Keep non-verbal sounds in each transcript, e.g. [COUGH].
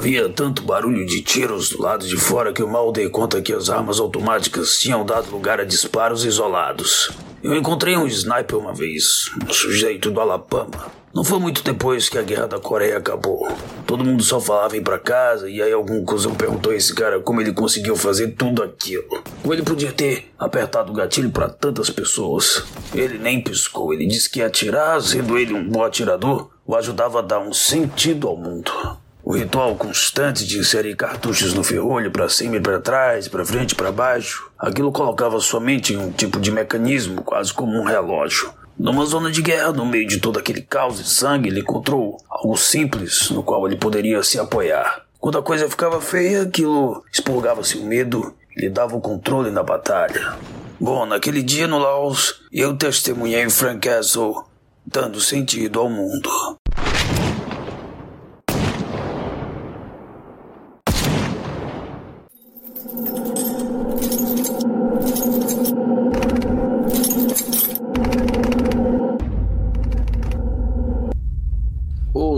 Havia tanto barulho de tiros do lado de fora que eu mal dei conta que as armas automáticas tinham dado lugar a disparos isolados. Eu encontrei um sniper uma vez, um sujeito do Alabama. Não foi muito depois que a guerra da Coreia acabou. Todo mundo só falava em ir pra casa e aí algum cuzão perguntou a esse cara como ele conseguiu fazer tudo aquilo. Como ele podia ter apertado o gatilho para tantas pessoas. Ele nem piscou, ele disse que atirar, sendo ele um bom atirador, o ajudava a dar um sentido ao mundo. O ritual constante de inserir cartuchos no ferrolho para cima e para trás, para frente e para baixo, aquilo colocava sua mente em um tipo de mecanismo quase como um relógio. Numa zona de guerra, no meio de todo aquele caos e sangue, ele encontrou algo simples no qual ele poderia se apoiar. Quando a coisa ficava feia, aquilo expurgava-se o medo e lhe dava o controle na batalha. Bom, naquele dia no Laos, eu testemunhei Frank Castle dando sentido ao mundo.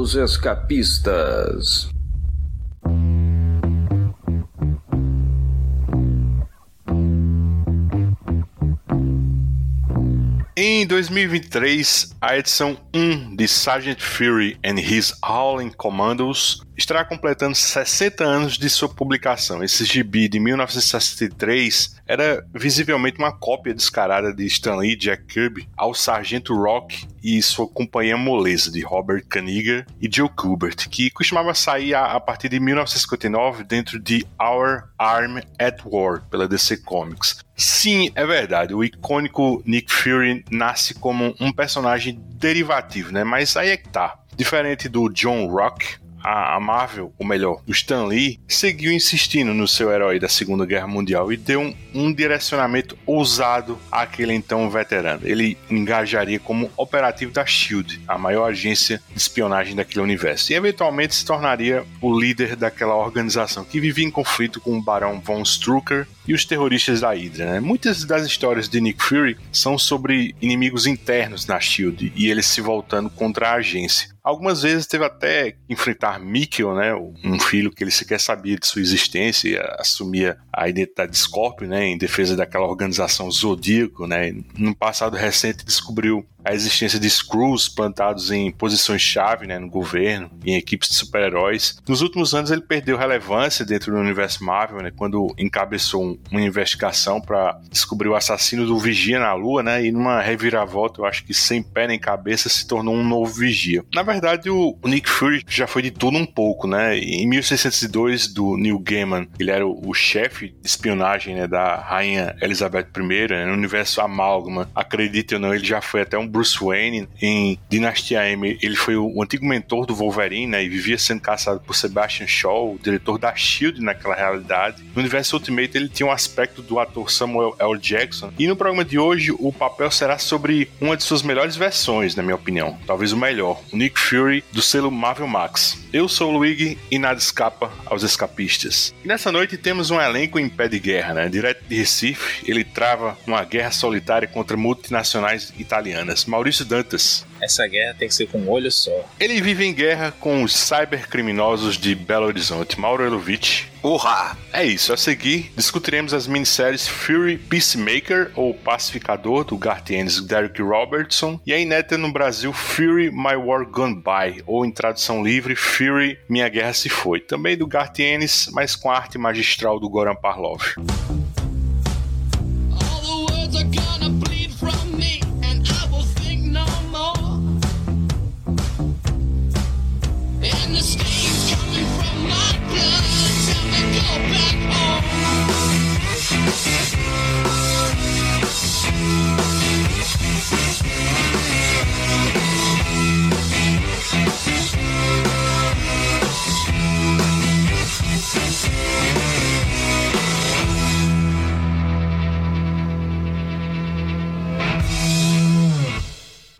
Os Escapistas. Em 2023, a edição 1 de Sergeant Fury and His Howling Commandos estará completando 60 anos de sua publicação. Esse gibi de 1963 era visivelmente uma cópia descarada de Stan Lee Jack Kirby ao Sargento Rock e sua companhia moleza de Robert Kaniga e Joe Kubert, que costumava sair a, a partir de 1959 dentro de Our Arm at War pela DC Comics. Sim, é verdade. O icônico Nick Fury nasce como um personagem derivativo, né? Mas aí é que tá. Diferente do John Rock, a, Marvel, ou melhor, o Stan Lee, seguiu insistindo no seu herói da Segunda Guerra Mundial e deu um, um direcionamento ousado àquele então veterano. Ele engajaria como operativo da SHIELD, a maior agência de espionagem daquele universo, e eventualmente se tornaria o líder daquela organização que vivia em conflito com o Barão Von Strucker e os terroristas da Hydra. Né? Muitas das histórias de Nick Fury são sobre inimigos internos na SHIELD e eles se voltando contra a agência. Algumas vezes teve até que enfrentar Mikkel, né, um filho que ele sequer sabia de sua existência e assumia a identidade de Scorpio, né, em defesa daquela organização Zodíaco, né. No passado recente descobriu a existência de Screws plantados em posições-chave né, no governo, em equipes de super-heróis. Nos últimos anos ele perdeu relevância dentro do universo Marvel, né, quando encabeçou um, uma investigação para descobrir o assassino do Vigia na Lua, né, e numa reviravolta, eu acho que sem pé nem cabeça, se tornou um novo Vigia. Na verdade, o, Nick Fury já foi de tudo um pouco, né? Em 1602, do Neil Gaiman, ele era o, chefe de espionagem né, da rainha Elizabeth I, né, no universo Amálgama. Acredite ou não, ele já foi até um Bruce Wayne em Dinastia M. Ele foi o antigo mentor do Wolverine, né, e vivia sendo caçado por Sebastian Shaw, o diretor da Shield naquela realidade. No universo Ultimate ele tinha um aspecto do ator Samuel L. Jackson. E no programa de hoje o papel será sobre uma de suas melhores versões, na minha opinião, talvez o melhor, o Nick Fury do selo Marvel Max. Eu sou o Luigi e nada escapa aos escapistas. E nessa noite temos um elenco em pé de guerra, né? Direto de Recife, ele trava uma guerra solitária contra multinacionais italianas. Maurício Dantas. Essa guerra tem que ser com um olho só. Ele vive em guerra com os cybercriminosos de Belo Horizonte. Mauro Elovitch. Urra! É isso, a seguir discutiremos as minisséries Fury Peacemaker, ou Pacificador, do e Derek Robertson, e a inédita no Brasil Fury My War Gone By, ou em tradução livre Fury Minha Guerra Se Foi, também do Garth Ennis, mas com a arte magistral do Goran Parlov.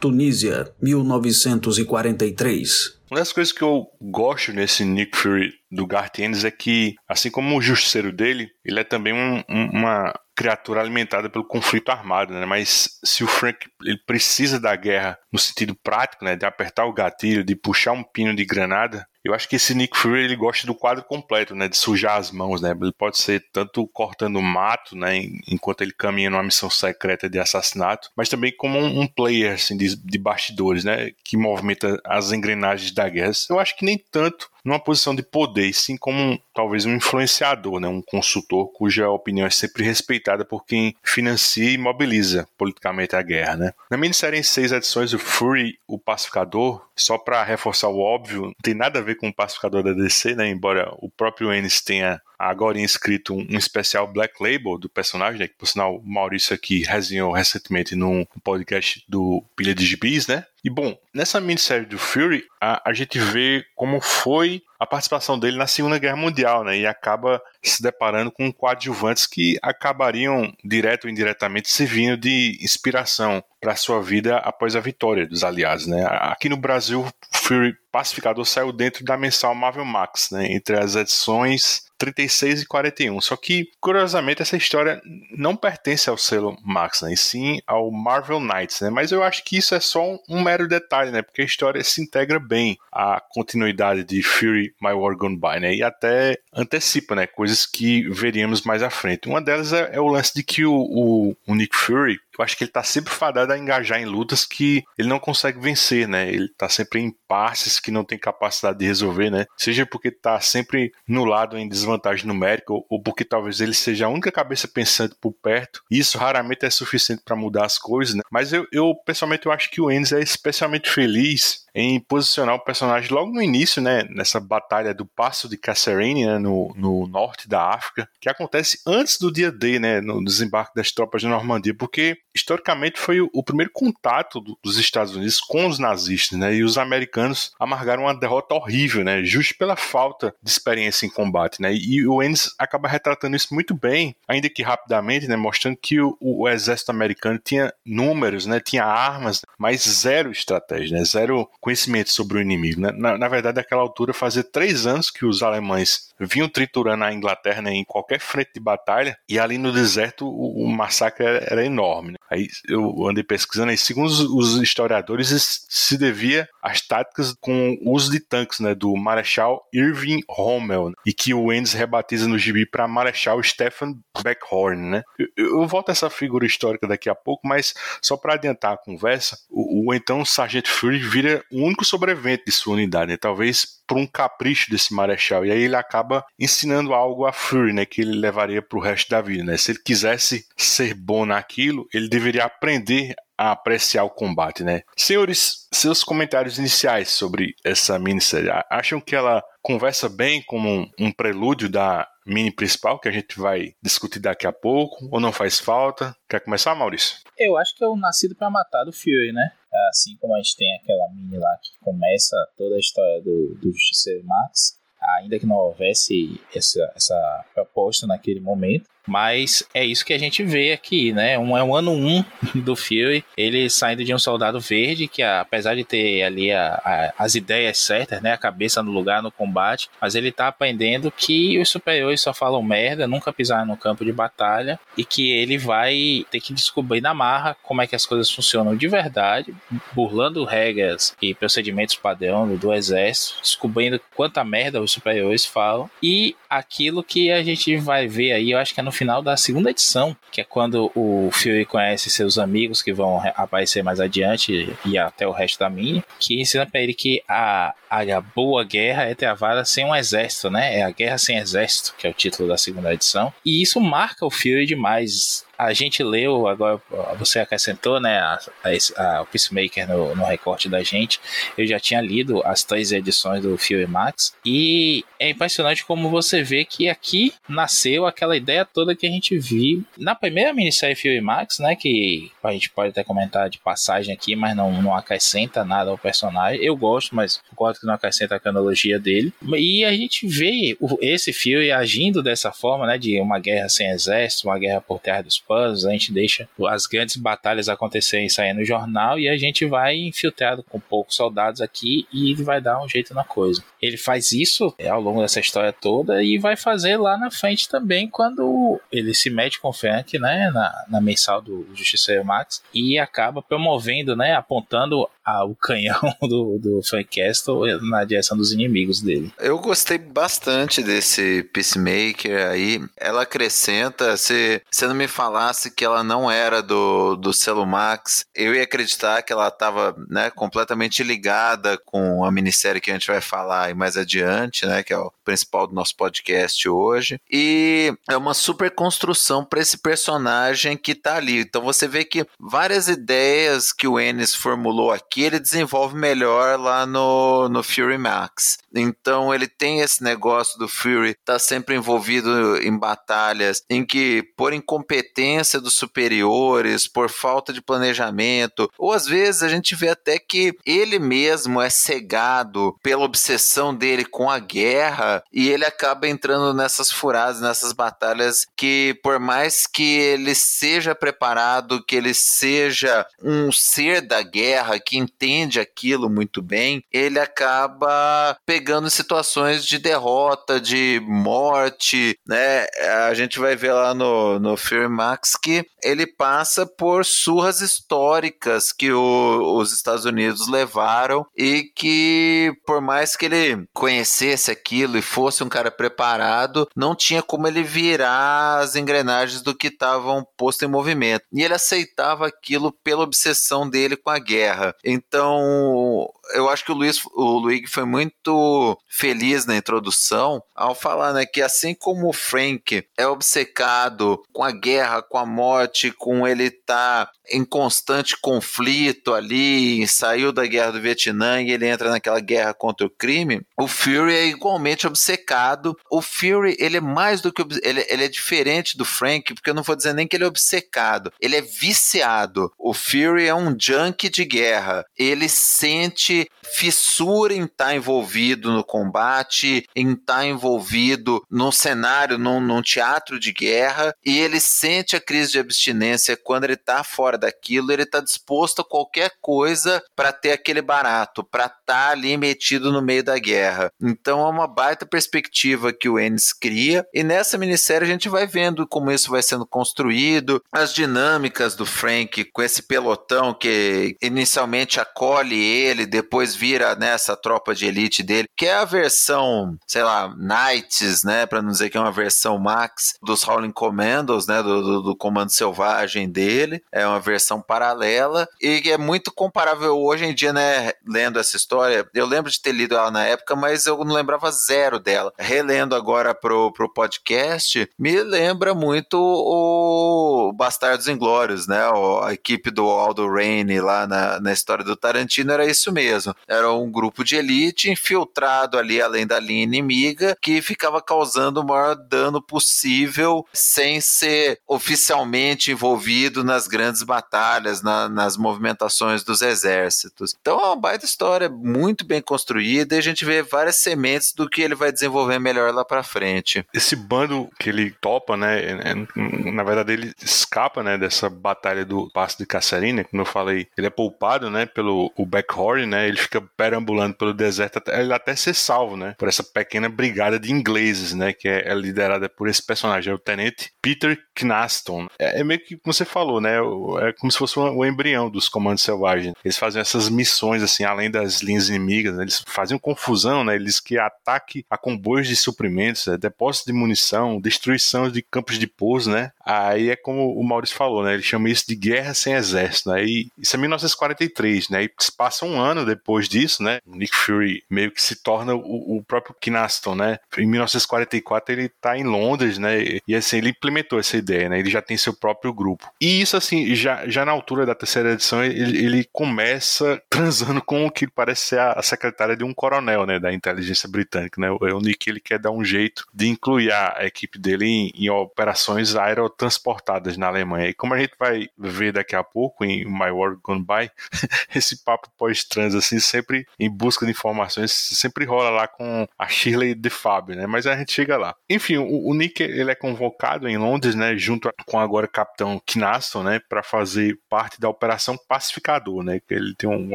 Tunísia, 1943. Uma das coisas que eu gosto nesse Nick Fury do Garth Ennis é que, assim como o justiceiro dele, ele é também um, um, uma criatura alimentada pelo conflito armado, né? Mas se o Frank ele precisa da guerra no sentido prático, né, de apertar o gatilho, de puxar um pino de granada, eu acho que esse Nick Fury ele gosta do quadro completo, né, de sujar as mãos, né? Ele pode ser tanto cortando mato, né, enquanto ele caminha numa missão secreta de assassinato, mas também como um, player assim de, de bastidores, né, que movimenta as engrenagens da guerra. Eu acho que nem tanto numa posição de poder, e sim como um, talvez um influenciador, né, um consultor cuja opinião é sempre respeitada por quem financia e mobiliza politicamente a guerra. Né. Na minissérie em seis edições, o Fury, o Pacificador, só para reforçar o óbvio, não tem nada a ver com o Pacificador da DC, né, embora o próprio Ennis tenha agora inscrito um, especial Black Label do personagem, né, que por sinal o Maurício aqui resenhou recentemente num podcast do Pilha de Gibis, né? E bom, nessa minissérie do Fury, a, a gente vê como foi a participação dele na Segunda Guerra Mundial, né? E acaba se deparando com coadjuvantes que acabariam, direto ou indiretamente, servindo de inspiração para sua vida após a vitória dos aliados, né? Aqui no Brasil, Fury Pacificador saiu dentro da mensal Marvel Max, né? Entre as edições 36 e 41. Só que, curiosamente, essa história não pertence ao selo Max, né? E sim ao Marvel Knights, né? Mas eu acho que isso é só um, mero detalhe, né? Porque a história se integra bem à continuidade de Fury My War Gone By, né? E até antecipa, né? Coisas que veríamos mais à frente. Uma delas é, é o lance de que o, o, o Nick Fury eu acho que ele tá sempre fadado a engajar em lutas que ele não consegue vencer, né? Ele tá sempre em passes que não tem capacidade de resolver, né? Seja porque tá sempre no lado em desvantagem numérica ou, porque talvez ele seja a única cabeça pensante por perto. Isso raramente é suficiente para mudar as coisas, né? Mas eu, eu pessoalmente eu acho que o Ennis é especialmente feliz em posicionar o personagem logo no início, né, nessa batalha do Passo de Kasserine, né, no, no norte da África, que acontece antes do dia D, né, no desembarque das tropas de Normandia, porque historicamente foi o, primeiro contato do, dos Estados Unidos com os nazistas, né, e os americanos amargaram uma derrota horrível, né, justo pela falta de experiência em combate, né, e o Ennis acaba retratando isso muito bem, ainda que rapidamente, né, mostrando que o, o exército americano tinha números, né, tinha armas, mas zero estratégia, né, zero conhecimento sobre o inimigo. Né? Na, na verdade, naquela altura, fazia três anos que os alemães vinham triturando a Inglaterra né, em qualquer frente de batalha, e ali no deserto o, o massacre era, era enorme. Né? Aí eu andei pesquisando, e segundo os, os historiadores, se devia às táticas com o uso de tanques né, do Marechal Irving Rommel, né, e que o Endes rebatiza no gibi para Marechal Stefan Beckhorn. Né? Eu, eu, volto a essa figura histórica daqui a pouco, mas só para adiantar a conversa, o, o então Sargento Fury vira o único sobrevivente de sua unidade, né? talvez por um capricho desse Marechal, e aí ele acaba ensinando algo a Fury, né, que ele levaria para o resto da vida. Né? Se ele quisesse ser bom naquilo, ele deveria aprender a apreciar o combate, né? Senhores, seus comentários iniciais sobre essa minissérie, acham que ela conversa bem como um, um prelúdio da mini principal que a gente vai discutir daqui a pouco, ou não faz falta? Quer começar, Maurício? Eu acho que é o Nascido para Matar do Fury, né? Assim como a gente tem aquela mini lá que começa toda a história do, do Justiceiro Max, ainda que não houvesse essa, essa proposta naquele momento, mas é isso que a gente vê aqui, né? Um, é um ano 1 um [LAUGHS] do filme, ele saindo de um soldado verde, que apesar de ter ali a, a, as ideias certas, né? A cabeça no lugar no combate, mas ele tá aprendendo que os superiores só falam merda, nunca pisaram no campo de batalha, e que ele vai ter que descobrir na marra como é que as coisas funcionam de verdade, burlando regras e procedimentos padrão do exército, descobrindo quanta merda os superiores falam, e aquilo que a gente vai ver aí, eu acho que é no final da segunda edição, que é quando o Fury conhece seus amigos que vão aparecer mais adiante e até o resto da mini, que ensina para ele que a, a boa guerra é travada sem um exército, né? É a guerra sem exército, que é o título da segunda edição. E isso marca o Fury demais a gente leu, agora você acrescentou, né, a, a, a o Peacemaker no, no, recorte da gente. Eu já tinha lido as três edições do Fury Max e é impressionante como você vê que aqui nasceu aquela ideia toda que a gente viu na primeira minissérie Fury Max, né, que a gente pode até comentar de passagem aqui, mas não, não acrescenta nada ao personagem. Eu gosto, mas concordo que não acrescenta a cronologia dele. E a gente vê esse Fury agindo dessa forma, né, de uma guerra sem exército, uma guerra por terra dos puzzles, a gente deixa as grandes batalhas acontecerem saindo no jornal e a gente vai infiltrado com poucos soldados aqui e vai dar um jeito na coisa. Ele faz isso é, ao longo dessa história toda e vai fazer lá na frente também quando ele se mete com o Frank, né, na, na mensal do Justiceiro Max e acaba promovendo, né, apontando a, o canhão [LAUGHS] do, do Frank Castle na direção dos inimigos dele. Eu gostei bastante desse Peacemaker aí. Ela acrescenta, se você não me falasse que ela não era do, do selo Max, eu ia acreditar que ela estava né, completamente ligada com a minissérie que a gente vai falar mais adiante, né, que é o principal do nosso podcast hoje. E é uma super construção para esse personagem que tá ali. Então você vê que várias ideias que o Ennis formulou aqui, ele desenvolve melhor lá no, no Fury Max. Então ele tem esse negócio do Fury tá sempre envolvido em batalhas em que por incompetência dos superiores, por falta de planejamento, ou às vezes a gente vê até que ele mesmo é cegado pela obsessão dele com a guerra e ele acaba entrando nessas furadas, nessas batalhas que por mais que ele seja preparado, que ele seja um ser da guerra que entende aquilo muito bem, ele acaba pegando situações de derrota, de morte, né? A gente vai ver lá no, no Fear Max que ele passa por surras históricas que o, os Estados Unidos levaram e que, por mais que ele conhecesse aquilo e fosse um cara preparado, não tinha como ele virar as engrenagens do que estavam posto em movimento. E ele aceitava aquilo pela obsessão dele com a guerra. Então, eu acho que o Luiz, o Luigi foi muito feliz na introdução ao falar, né, que assim como o Frank é obcecado com a guerra, com a morte, com ele estar tá em constante conflito ali, saiu da guerra do Vietnã e ele entra naquela guerra contra o crime, o Fury é igualmente obcecado. O Fury, ele é mais do que ele, ele é diferente do Frank, porque eu não vou dizer nem que ele é obcecado, ele é viciado. O Fury é um junkie de guerra. Ele sente fissura em estar tá envolvido no combate, em estar tá envolvido num cenário, num, num teatro de guerra, e ele sente a crise de abstinência quando ele está fora daquilo, ele está disposto a qualquer coisa para ter aquele barato, para estar tá ali metido no meio da guerra. Então é uma baita perspectiva que o Ennis cria, e nessa minissérie a gente vai vendo como isso vai sendo construído, as dinâmicas do Frank com esse pelotão que inicialmente acolhe ele, depois vira nessa né, tropa de elite dele, que é a versão, sei lá, Knights, né, para não dizer que é uma versão Max dos Howling Commandos, né, do, do, do Comando Selvagem dele, é uma versão paralela e é muito comparável hoje em dia, né, lendo essa história. Eu lembro de ter lido ela na época, mas eu não lembrava zero dela. Relendo agora pro, pro podcast, me lembra muito o Bastardos Inglórios, né, a equipe do Aldo Raine lá na, na história do Tarantino era isso mesmo. Era um grupo de elite infiltrado ali além da linha inimiga que ficava causando o maior dano possível sem ser oficialmente envolvido nas grandes batalhas, na, nas movimentações dos exércitos. Então é uma baita história muito bem construída e a gente vê várias sementes do que ele vai desenvolver melhor lá para frente. Esse bando que ele topa, né, é, é, na verdade ele escapa, né, dessa batalha do Passo de Caçarina, como eu falei, ele é poupado, né, pelo o Backhorn, né, ele fica perambulando pelo deserto até, ele até ser salvo, né, por essa pequena brigada de ingleses, né, que é, é liderada por esse personagem, é o Tenente Peter Knaston. É, é meio que, como você falou, né, é como se fosse o embrião dos comandos selvagens. Eles fazem essas missões, assim, além das linhas inimigas, né, eles faziam confusão, né, eles que ataque a comboios de suprimentos, né, depósitos de munição, destruição de campos de pouso, né, aí é como o Maurício falou, né, ele chama isso de guerra sem exército, né, e isso é 1943, né, e passa um ano depois disso, né, Nick Fury meio que se torna o, o próprio Knaston, né, em 1944 ele tá em Londres, né, e assim, ele implementou essa ideia, né, ele já tem seu próprio grupo. E isso, assim, já, já na altura da terceira edição, ele, ele começa transando com o que parece ser a, a secretária de um coronel, né, da inteligência britânica, né, o Nick ele quer dar um jeito de incluir a equipe dele em, em, operações aerotransportadas na Alemanha. E como a gente vai ver daqui a pouco em My World Gone By, [LAUGHS] esse papo pós-trans, assim, sempre em busca de informações, sempre rola lá com a Shirley de Fábio, né? Mas a gente chega lá. Enfim, o, o Nick ele é convocado em Londres, né? Junto com agora o capitão Knaston, né? Para fazer parte da Operação Pacificador, né? Ele tem um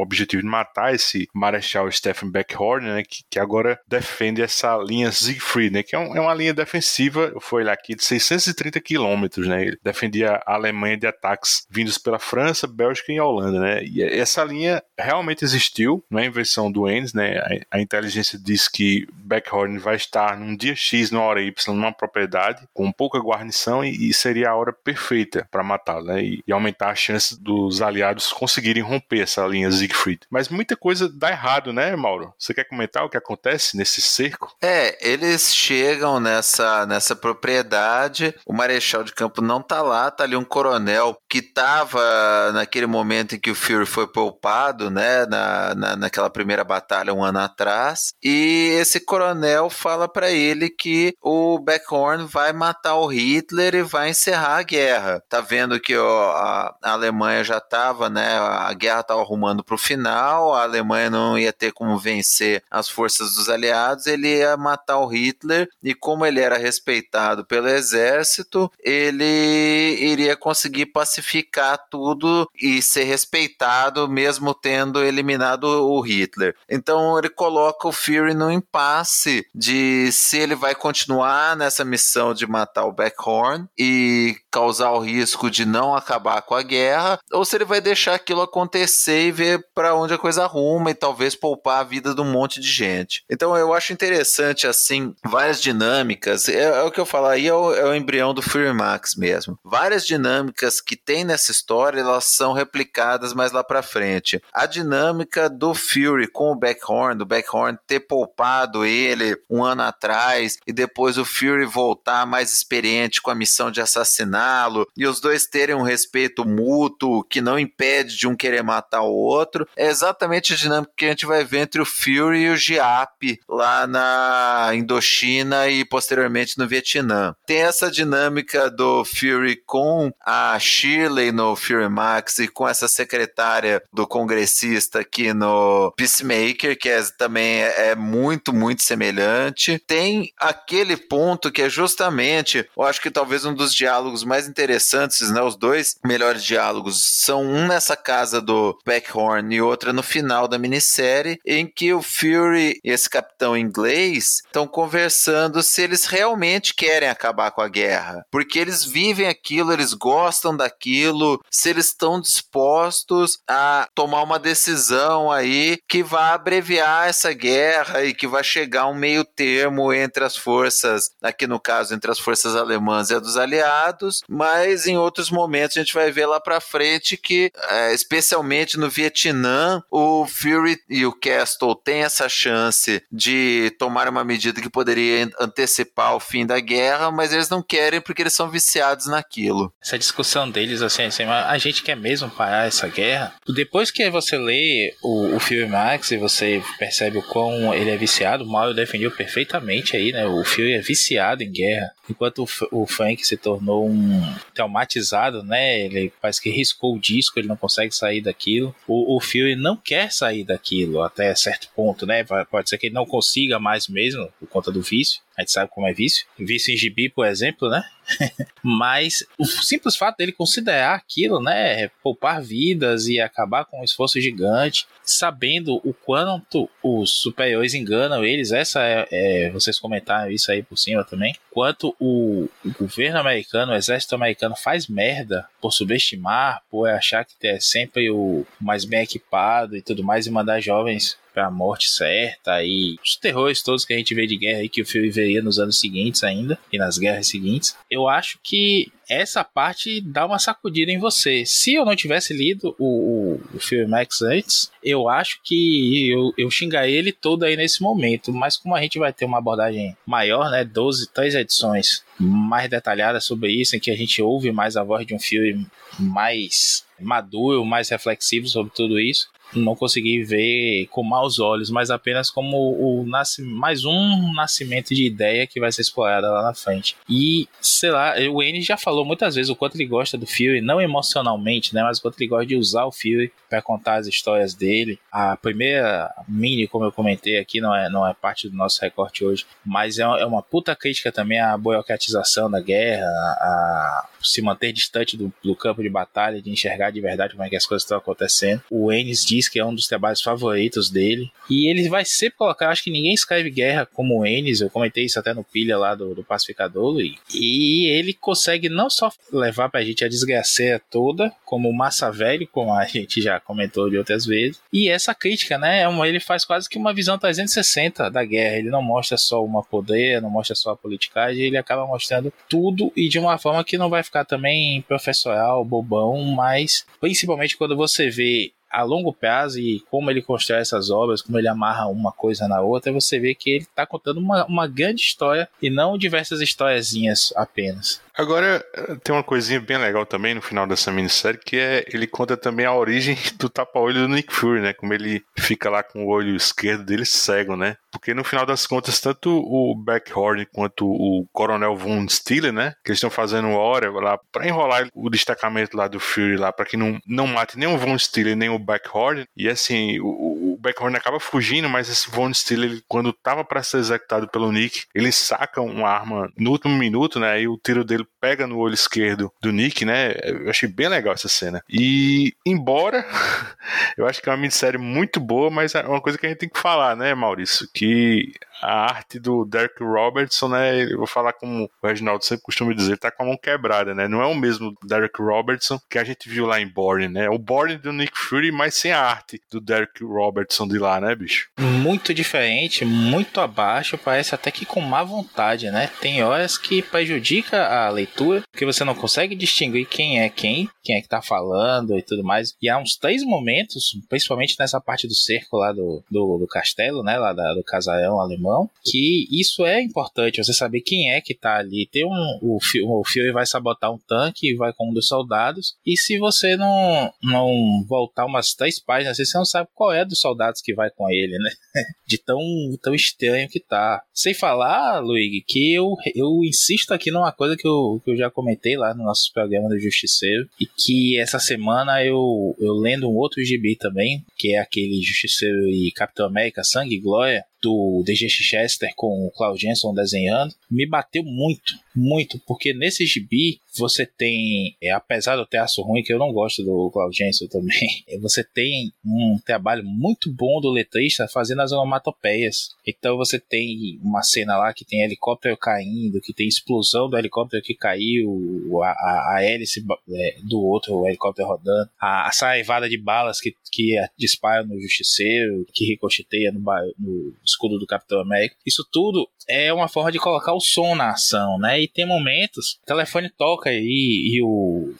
objetivo de matar esse Marechal Stephen Beckhorn, né? Que, que agora defende essa linha Siegfried, né? Que é, um, é uma linha defensiva, foi lá aqui, de 630 quilômetros, né? Ele defendia a Alemanha de ataques vindos pela França, Bélgica e Holanda, né? E essa linha realmente existiu, não é invenção do Ennis, né? A, a inteligência diz que Beckhorn vai estar num dia X, numa hora Y, numa propriedade, com pouca guarnição e, e seria a hora perfeita para matá-lo, né? E, e, aumentar a chance dos aliados conseguirem romper essa linha Siegfried. Mas muita coisa dá errado, né, Mauro? Você quer comentar o que acontece nesse cerco? É, eles chegam nessa, nessa propriedade, o Marechal de Campo não tá lá, tá ali um coronel que tava naquele momento em que o Fury foi poupado, né, na, na, naquela primeira batalha um ano atrás, e esse coronel fala para ele que o Beckhorn vai matar o Hitler e vai encerrar a guerra. Tá vendo que ó, a, Alemanha já tava, né, a guerra tava arrumando pro final, a Alemanha não ia ter como vencer as forças dos aliados, ele ia matar o Hitler e como ele era respeitado pelo exército, ele iria conseguir pacificar tudo e ser respeitado mesmo tendo eliminado o Hitler. Então ele coloca o Fury no impasse de se ele vai continuar nessa missão de matar o Beckhorn e causar o risco de não acabar com a guerra, ou se ele vai deixar aquilo acontecer e ver para onde a coisa arruma e talvez poupar a vida de um monte de gente. Então eu acho interessante assim várias dinâmicas. É, é o que eu falo aí é o, é o embrião do Fury Max mesmo. Várias dinâmicas que tem nessa história elas são replicadas mais lá para frente. A dinâmica do Fury com o Beckhorn, do Beckhorn ter poupado ele um ano atrás e depois o Fury voltar mais experiente com a missão de assassiná-lo e os dois terem um respeito mútuo que não impede de um querer matar o outro, é exatamente a dinâmica que a gente vai ver entre o Fury e o Giap lá na Indochina e posteriormente no Vietnã. Tem essa dinâmica do Fury com a Shirley no Fury Max e com essa secretária do congressista no Peacemaker, que é, também é muito, muito semelhante. Tem aquele ponto que é justamente, eu acho que talvez um dos diálogos mais interessantes, né? Os dois melhores diálogos são um nessa casa do Beckhorn e outra no final da minissérie, em que o Fury e esse capitão inglês estão conversando se eles realmente querem acabar com a guerra, porque eles vivem aquilo, eles gostam daquilo, se eles estão dispostos a tomar uma decisão aí que vai abreviar essa guerra e que vai chegar um meio termo entre as forças, aqui no caso entre as forças alemãs e a dos aliados, mas em outros momentos a gente vai ver lá para frente que, é, especialmente no Vietnã, o Fury e o Castle têm essa chance de tomar uma medida que poderia antecipar o fim da guerra, mas eles não querem porque eles são viciados naquilo. Essa discussão deles, assim, assim a gente quer mesmo parar essa guerra. Depois que você lê o, o filme Max e você percebe o quão ele é viciado, o Mario defendeu perfeitamente aí, né? O Fury é viciado em guerra. Enquanto o, o Frank se tornou um traumatizado, né? Ele parece que riscou o disco, ele não consegue sair daquilo. O, o Fury não quer sair daquilo até certo ponto, né? Pode ser que ele não consiga mais mesmo por conta do vício. A gente sabe como é vício. Vício em gibi, por exemplo, né? [LAUGHS] Mas o simples fato dele considerar aquilo, né? Poupar vidas e acabar com um esforço gigante, sabendo o quanto os superiores enganam eles, essa é, é vocês comentaram isso aí por cima também, quanto o, governo americano, o exército americano faz merda por subestimar, por achar que é sempre o mais bem equipado e tudo mais e mandar jovens a morte certa e os terrores todos que a gente vê de guerra aí que o filme veria nos anos seguintes ainda e nas guerras seguintes. Eu acho que essa parte dá uma sacudida em você. Se eu não tivesse lido o, o, o filme Max antes, eu acho que eu, eu xingaria ele todo aí nesse momento. Mas como a gente vai ter uma abordagem maior, né? 12, três edições mais detalhadas sobre isso, em que a gente ouve mais a voz de um filme mais maduro, mais reflexivo sobre tudo isso. Não consegui ver com maus olhos, mas apenas como o, nasce, mais um nascimento de ideia que vai ser explorada lá na frente. E, sei lá, o N já falou muitas vezes o quanto ele gosta do Fury, não emocionalmente, né, mas o quanto ele gosta de usar o Fury para contar as histórias dele. A primeira mini, como eu comentei aqui, não é, não é parte do nosso recorte hoje, mas é, é uma puta crítica também à boiocratização da guerra, a se manter distante do, do, campo de batalha, de enxergar de verdade como é que as coisas estão acontecendo. O Ennis diz que é um dos trabalhos favoritos dele. E ele vai sempre colocar, acho que ninguém escreve guerra como Ennis, eu comentei isso até no pilha lá do, do Pacificador, e, e ele consegue não só levar pra gente a desgraceira toda, como massa velho, como a [LAUGHS] gente já comentou de outras vezes, e essa crítica, né, é ele faz quase que uma visão 360 da guerra, ele não mostra só uma poder, não mostra só a politicagem, ele acaba mostrando tudo e de uma forma que não vai ficar também professoral, bobão, mas principalmente quando você vê a longo prazo e como ele constrói essas obras, como ele amarra uma coisa na outra, você vê que ele está contando uma, uma grande história e não diversas historiazinhas apenas. Agora, tem uma coisinha bem legal também no final dessa minissérie, que é ele conta também a origem [LAUGHS] do tapa-olho do Nick Fury, né? Como ele fica lá com o olho esquerdo dele cego, né? Porque no final das contas, tanto o Backhorn quanto o Coronel Von Stiller, né? Que eles estão fazendo hora lá para enrolar o destacamento lá do Fury lá, para que não, não mate nem o Von Stiller nem o Backhorn. E assim, o, Backhorn acaba fugindo, mas esse Von Stiller, ele, quando tava para ser executado pelo Nick, ele saca uma arma no último minuto, né? E o tiro dele pega no olho esquerdo do Nick, né? Eu achei bem legal essa cena. E, embora [LAUGHS] eu acho que é uma minissérie muito boa, mas é uma coisa que a gente tem que falar, né, Maurício? Que a arte do Derek Robertson, né? Eu vou falar como o Reginaldo sempre costuma dizer, tá com a mão quebrada, né? Não é o mesmo Derek Robertson que a gente viu lá em Bourne, né? O Bourne do Nick Fury, mas sem a arte do Derek Robertson de lá, né, bicho? Muito diferente, muito abaixo, parece até que com má vontade, né? Tem horas que prejudica a leitura, porque você não consegue distinguir quem é quem, quem é que tá falando e tudo mais. E há uns três momentos, principalmente nessa parte do cerco lá do, do, do castelo, né? Lá da, do casarão alemão mão, que isso é importante, você saber quem é que tá ali. Tem um, o, o Fury vai sabotar um tanque, vai com um dos soldados, e se você não, não voltar umas três páginas, você não sabe qual é dos soldados que vai com ele, né? [LAUGHS] De tão, tão estranho que tá. Sem falar, Luigi, que eu, eu insisto aqui numa coisa que eu, que eu já comentei lá no nosso programa do Justiceiro, e que essa semana eu, eu lendo um outro gibi também, que é aquele Justiceiro e Capitão América Sangue e Glória, do DG Chester com o Claude Jensen desenhando, me bateu muito, muito, porque nesse gibi você tem, é, apesar do traço ruim, que eu não gosto do Claude Jensen também, [LAUGHS] você tem um trabalho muito bom do letrista fazendo as onomatopeias. Então você tem uma cena lá que tem helicóptero caindo, que tem explosão do helicóptero que caiu, a, a, a hélice é, do outro helicóptero rodando, a, a saivada de balas que, que dispara no justiceiro, que ricocheteia no, no escudo do Capitão América. Isso tudo é uma forma de colocar o som na ação, né? E tem momentos, o telefone toca aí e o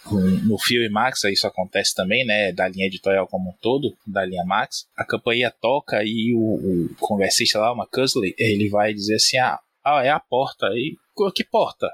no Fio Max isso acontece também, né? Da linha editorial como um todo, da linha Max, a campanha toca e o, o conversista lá, uma Cusley, ele vai dizer assim, ah, ah, é a porta aí que porta?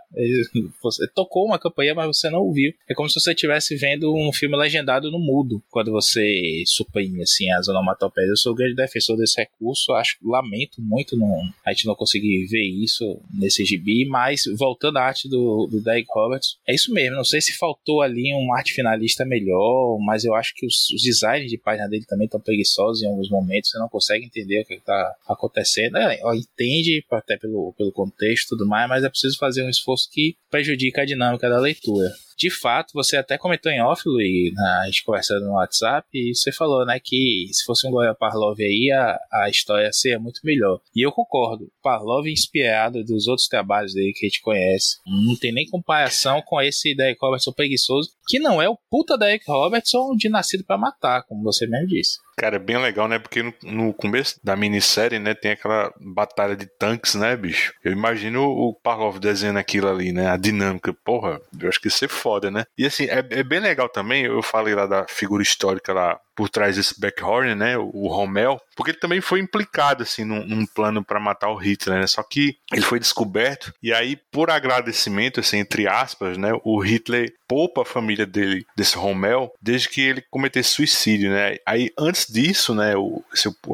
Você tocou uma campanha, mas você não ouviu. É como se você estivesse vendo um filme legendado no mudo, quando você suprime assim, as onomatopeias. Eu sou um grande defensor desse recurso, acho, lamento muito não, a gente não conseguir ver isso nesse gibi, mas voltando à arte do, do Derek Roberts, é isso mesmo. Não sei se faltou ali um arte finalista melhor, mas eu acho que os, os designs de página dele também estão preguiçosos em alguns momentos, você não consegue entender o que está acontecendo. É, entende até pelo, pelo contexto e tudo mais, mas é preciso fazer um esforço que prejudica a dinâmica da leitura. De fato, você até comentou em off, Luiz, a gente conversando no WhatsApp, e você falou, né, que se fosse um Goya Parlov aí, a, a história seria muito melhor. E eu concordo. Parlov inspirado dos outros trabalhos dele que a gente conhece. Não tem nem comparação com esse Derek Robertson preguiçoso, que não é o puta Derek Robertson de Nascido para Matar, como você mesmo disse. Cara, é bem legal, né? Porque no, no, começo da minissérie, né, tem aquela batalha de tanques, né, bicho? Eu imagino o Parlov desenhando aquilo ali, né? A dinâmica. Porra, eu acho que ia ser foda, né? E assim, é, é bem legal também, eu falei lá da figura histórica lá por trás desse Backhorn, né, o Rommel, porque ele também foi implicado assim num, num plano para matar o Hitler, né? Só que ele foi descoberto e aí por agradecimento, assim, entre aspas, né, o Hitler poupa a família dele desse Rommel desde que ele cometesse suicídio, né? Aí antes disso, né, o,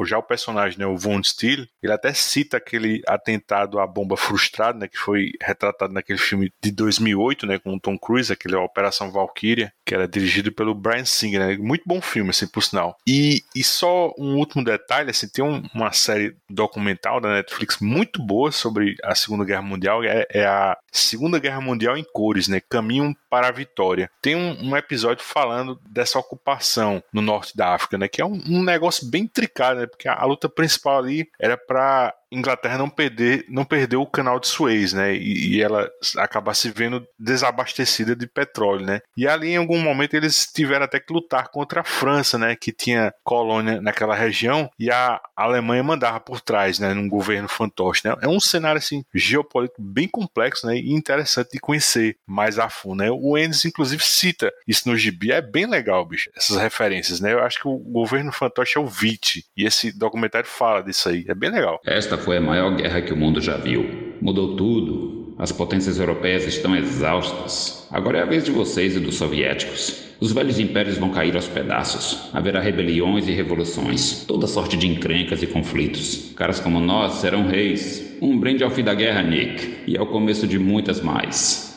já o personagem, né, o Von Steel, ele até cita aquele atentado à bomba frustrada, né, que foi retratado naquele filme de 2008, né, com o Tom Cruise, aquele Operação Valkyria, que era dirigido pelo Brian Singer, né? Muito bom filme, assim, por sinal. E, e só um último detalhe, assim, tem um, uma série documental da Netflix muito boa sobre a Segunda Guerra Mundial, é, é a Segunda Guerra Mundial em cores, né? Caminho para a Vitória. Tem um, um, episódio falando dessa ocupação no norte da África, né? Que é um, um negócio bem tricado, né? Porque a, a luta principal ali era para Inglaterra não perder, não perdeu o canal de Suez, né? E, e, ela acabar se vendo desabastecida de petróleo, né? E ali em algum momento eles tiveram até que lutar contra a França, né? Que tinha colônia naquela região e a Alemanha mandava por trás, né? Num governo fantoche, né? É um cenário assim geopolítico bem complexo, né? Interessante de conhecer mais a fundo, né? O Endes inclusive cita isso no gibi, é bem legal, bicho. Essas referências, né? Eu acho que o governo fantoche é o VIT e esse documentário fala disso aí, é bem legal. Esta foi a maior guerra que o mundo já viu. Mudou tudo. As potências europeias estão exaustas. Agora é a vez de vocês e dos soviéticos. Os velhos impérios vão cair aos pedaços. Haverá rebeliões e revoluções, toda sorte de encrencas e conflitos. Caras como nós serão reis. Um brinde ao fim da guerra, Nick, e ao começo de muitas mais.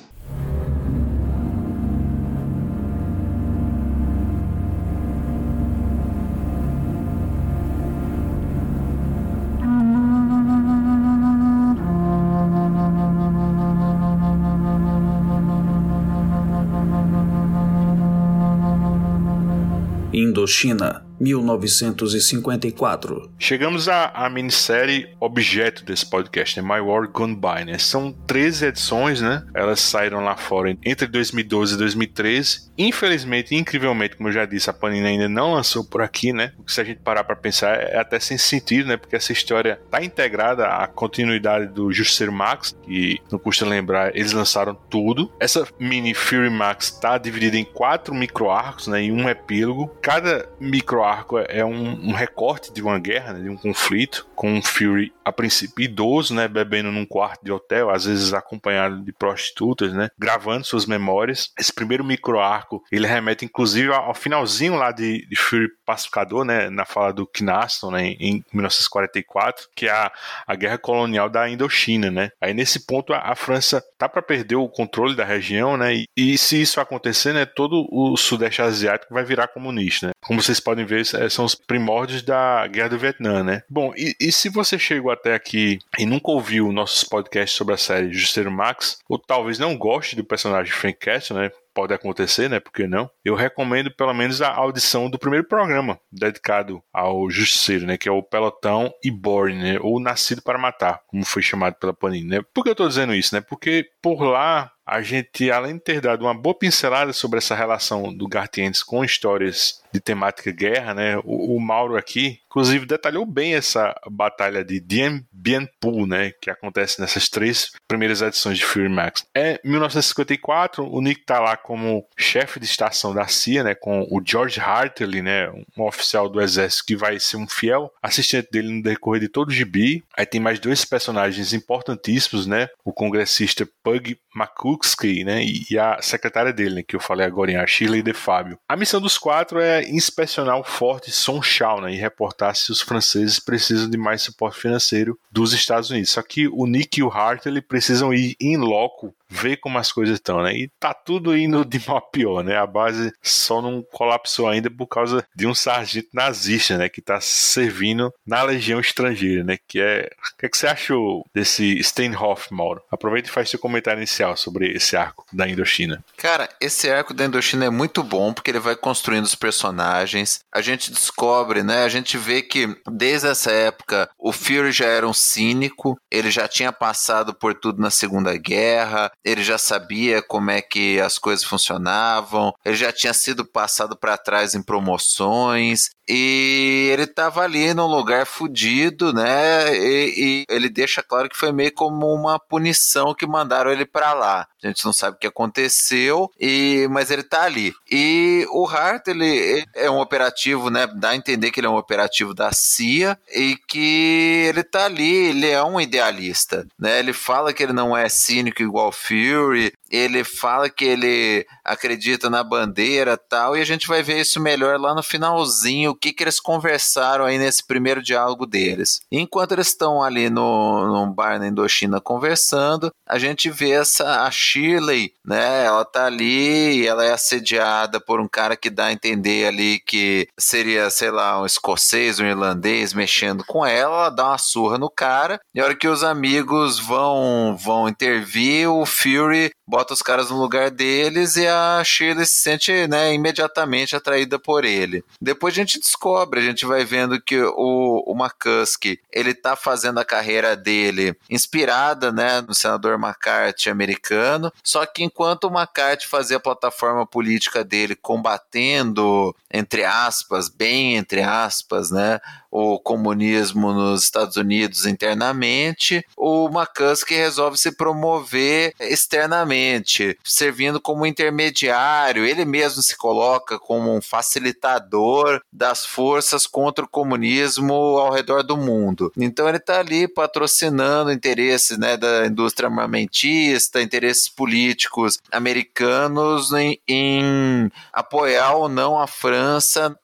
Indochina 1954. Chegamos à, à minissérie objeto desse podcast, né? My War Gone By, né? São 13 edições, né? Elas saíram lá fora entre 2012 e 2013. Infelizmente, incrivelmente, como eu já disse, a Panini ainda não lançou por aqui, né? O que se a gente parar para pensar é até sem sentido, né? Porque essa história tá integrada à continuidade do Justiceiro Max, que não custa lembrar, eles lançaram tudo. Essa mini Fury Max tá dividida em quatro micro arcos, né? E um epílogo. Cada micro arco é um, um recorte de uma guerra, né, de um conflito, com um Fury a princípio idoso, né, bebendo num quarto de hotel, às vezes acompanhado de prostitutas, né, gravando suas memórias. Esse primeiro micro arco, ele remete inclusive ao finalzinho lá de, de Fury Pacificador, né, na fala do Kynaston, né, em 1944, que é a, a guerra colonial da Indochina, né. Aí nesse ponto a, a França tá para perder o controle da região, né, e, e se isso acontecer, né, todo o sudeste asiático vai virar comunista, né. Como vocês podem ver, é, são os primórdios da Guerra do Vietnã, né? Bom, e, e, se você chegou até aqui e nunca ouviu nossos podcasts sobre a série Justiceiro Max, ou talvez não goste do personagem Frank Castle, né? Pode acontecer, né? Por que não? Eu recomendo pelo menos a audição do primeiro programa dedicado ao Justiceiro, né? Que é o Pelotão e Born, né? Ou Nascido para Matar, como foi chamado pela Panini, né? Por que eu tô dizendo isso, né? Porque por lá a gente, além de ter dado uma boa pincelada sobre essa relação do Gartientes com histórias de temática guerra, né? O, o, Mauro aqui, inclusive, detalhou bem essa batalha de Dien Bien Phu, né? Que acontece nessas três primeiras edições de Fury Max. É 1954, o Nick tá lá como chefe de estação da CIA, né? Com o George Hartley, né? Um oficial do exército que vai ser um fiel assistente dele no decorrer de todo o gibi. Aí tem mais dois personagens importantíssimos, né? O congressista Pug McCuskey, né? E a secretária dele, né? Que eu falei agora, a Shirley De Fábio. A missão dos quatro é inspecionar o forte Sonchal né, e reportar se os franceses precisam de mais suporte financeiro dos Estados Unidos. Só que o Nick e o Hart ele precisam ir em loco ver como as coisas estão, né? E tá tudo indo de mal a pior, né? A base só não colapsou ainda por causa de um sargento nazista, né? Que tá servindo na legião estrangeira, né? Que é... O que, é que você achou desse Steinhoff, Mauro? Aproveita e faz seu comentário inicial sobre esse arco da Indochina. Cara, esse arco da Indochina é muito bom porque ele vai construindo os personagens. A gente descobre, né? A gente vê que desde essa época o Fury já era um cínico, ele já tinha passado por tudo na Segunda Guerra, ele já sabia como é que as coisas funcionavam, ele já tinha sido passado para trás em promoções, e ele tava ali num lugar fudido, né? E, e, ele deixa claro que foi meio como uma punição que mandaram ele para lá. A gente não sabe o que aconteceu, e mas ele tá ali. E o Hart, ele é um operativo, né? Dá a entender que ele é um operativo da CIA e que ele tá ali, ele é um idealista, né? Ele fala que ele não é cínico igual Fury, ele fala que ele acredita na bandeira tal, e a gente vai ver isso melhor lá no finalzinho, o que, que eles conversaram aí nesse primeiro diálogo deles. Enquanto eles estão ali no, num bar na Indochina conversando, a gente vê essa a Shirley, né? Ela tá ali e ela é assediada por um cara que dá a entender ali que seria, sei lá, um escocês, um irlandês mexendo com ela, ela dá uma surra no cara, e a hora que os amigos vão vão intervir, o Fury bota os caras no lugar deles e a Shirley se sente né, imediatamente atraída por ele. Depois a gente descobre, a gente vai vendo que o, o McCuskey, ele tá fazendo a carreira dele inspirada né, no senador McCarthy americano, só que enquanto o McCarthy fazia a plataforma política dele combatendo, entre aspas, bem entre aspas, né, o comunismo nos Estados Unidos internamente, o McCuskey resolve se promover externamente, servindo como intermediário. Ele mesmo se coloca como um facilitador das forças contra o comunismo ao redor do mundo. Então ele está ali patrocinando interesses né, da indústria armamentista, interesses políticos americanos em, em apoiar ou não a França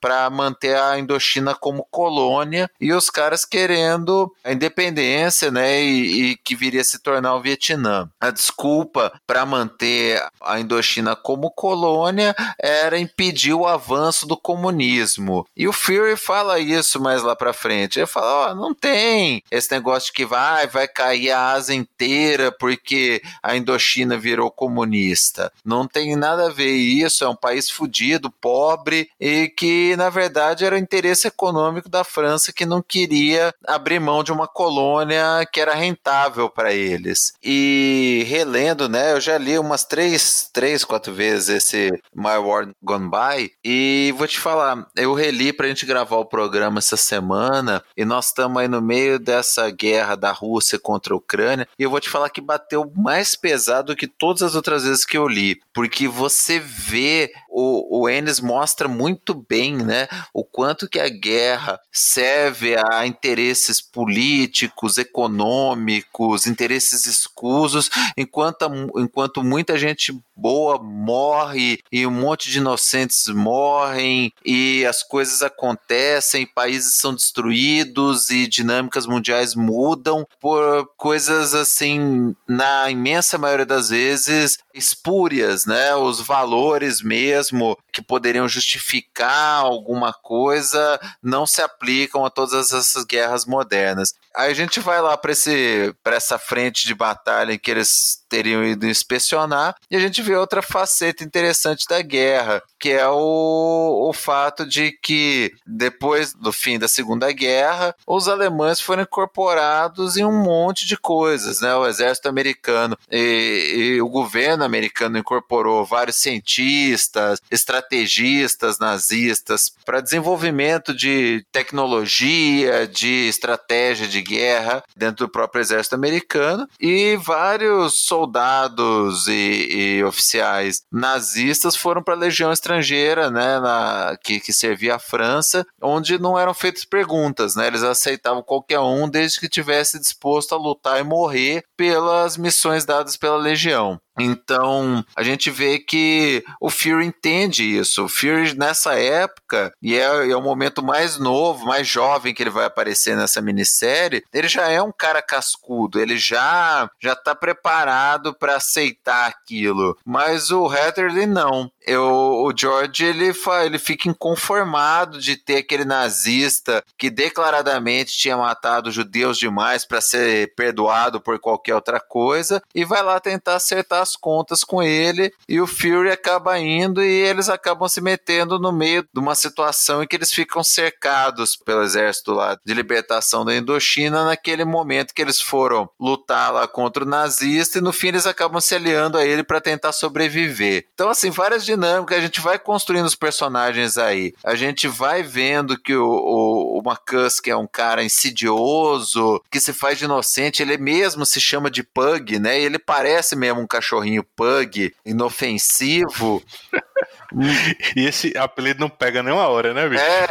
para manter a Indochina como colônia e os caras querendo a independência, né, e, e que viria a se tornar o Vietnã. A desculpa para manter a Indochina como colônia era impedir o avanço do comunismo. E o Fury fala isso mais lá para frente. Ele fala: ó, oh, não tem esse negócio de que vai, vai cair a asa inteira porque a Indochina virou comunista. Não tem nada a ver isso, é um país fudido, pobre e que na verdade era o interesse econômico da França França que não queria abrir mão de uma colônia que era rentável para eles. E relendo, né, eu já li umas três, três, quatro vezes esse My War Gone By e vou te falar, eu reli para a gente gravar o programa essa semana e nós estamos aí no meio dessa guerra da Rússia contra a Ucrânia e eu vou te falar que bateu mais pesado que todas as outras vezes que eu li, porque você vê o, o Ennis mostra muito bem, né, o quanto que a guerra serve a interesses políticos, econômicos, interesses escusos, enquanto, enquanto muita gente boa morre e um monte de inocentes morrem e as coisas acontecem, países são destruídos e dinâmicas mundiais mudam por coisas assim, na imensa maioria das vezes, espúrias, né? Os valores mesmo que poderiam justificar alguma coisa não se aplicam a todas essas guerras modernas. Aí a gente vai lá para essa frente de batalha que eles teriam ido inspecionar e a gente vê outra faceta interessante da guerra, que é o, o fato de que depois do fim da Segunda Guerra, os alemães foram incorporados em um monte de coisas, né? O exército americano e, e o governo americano incorporou vários cientistas, estrategistas nazistas para desenvolvimento de tecnologia, de estratégia de guerra dentro do próprio exército americano e vários soldados e, e oficiais nazistas foram para a legião estrangeira, né, na, que, que servia a França, onde não eram feitas perguntas, né, eles aceitavam qualquer um desde que tivesse disposto a lutar e morrer pelas missões dadas pela legião. Então, a gente vê que o Fury entende isso. O Fury, nessa época, e é, é o momento mais novo, mais jovem que ele vai aparecer nessa minissérie, ele já é um cara cascudo, ele já já tá preparado para aceitar aquilo. Mas o Hatterley não eu, o George ele, ele fica inconformado de ter aquele nazista que declaradamente tinha matado judeus demais para ser perdoado por qualquer outra coisa e vai lá tentar acertar as as contas com ele e o Fury acaba indo e eles acabam se metendo no meio de uma situação em que eles ficam cercados pelo exército lá de libertação da Indochina naquele momento que eles foram lutar lá contra o nazista e no fim eles acabam se aliando a ele para tentar sobreviver. Então assim, várias dinâmicas, a gente vai construindo os personagens aí. A gente vai vendo que o, o, o McCusk é um cara insidioso, que se faz de inocente, ele mesmo se chama de Pug, né? E ele parece mesmo um cachorrinho Pug, inofensivo. E esse apelido não pega nem uma hora, né, bicho? É,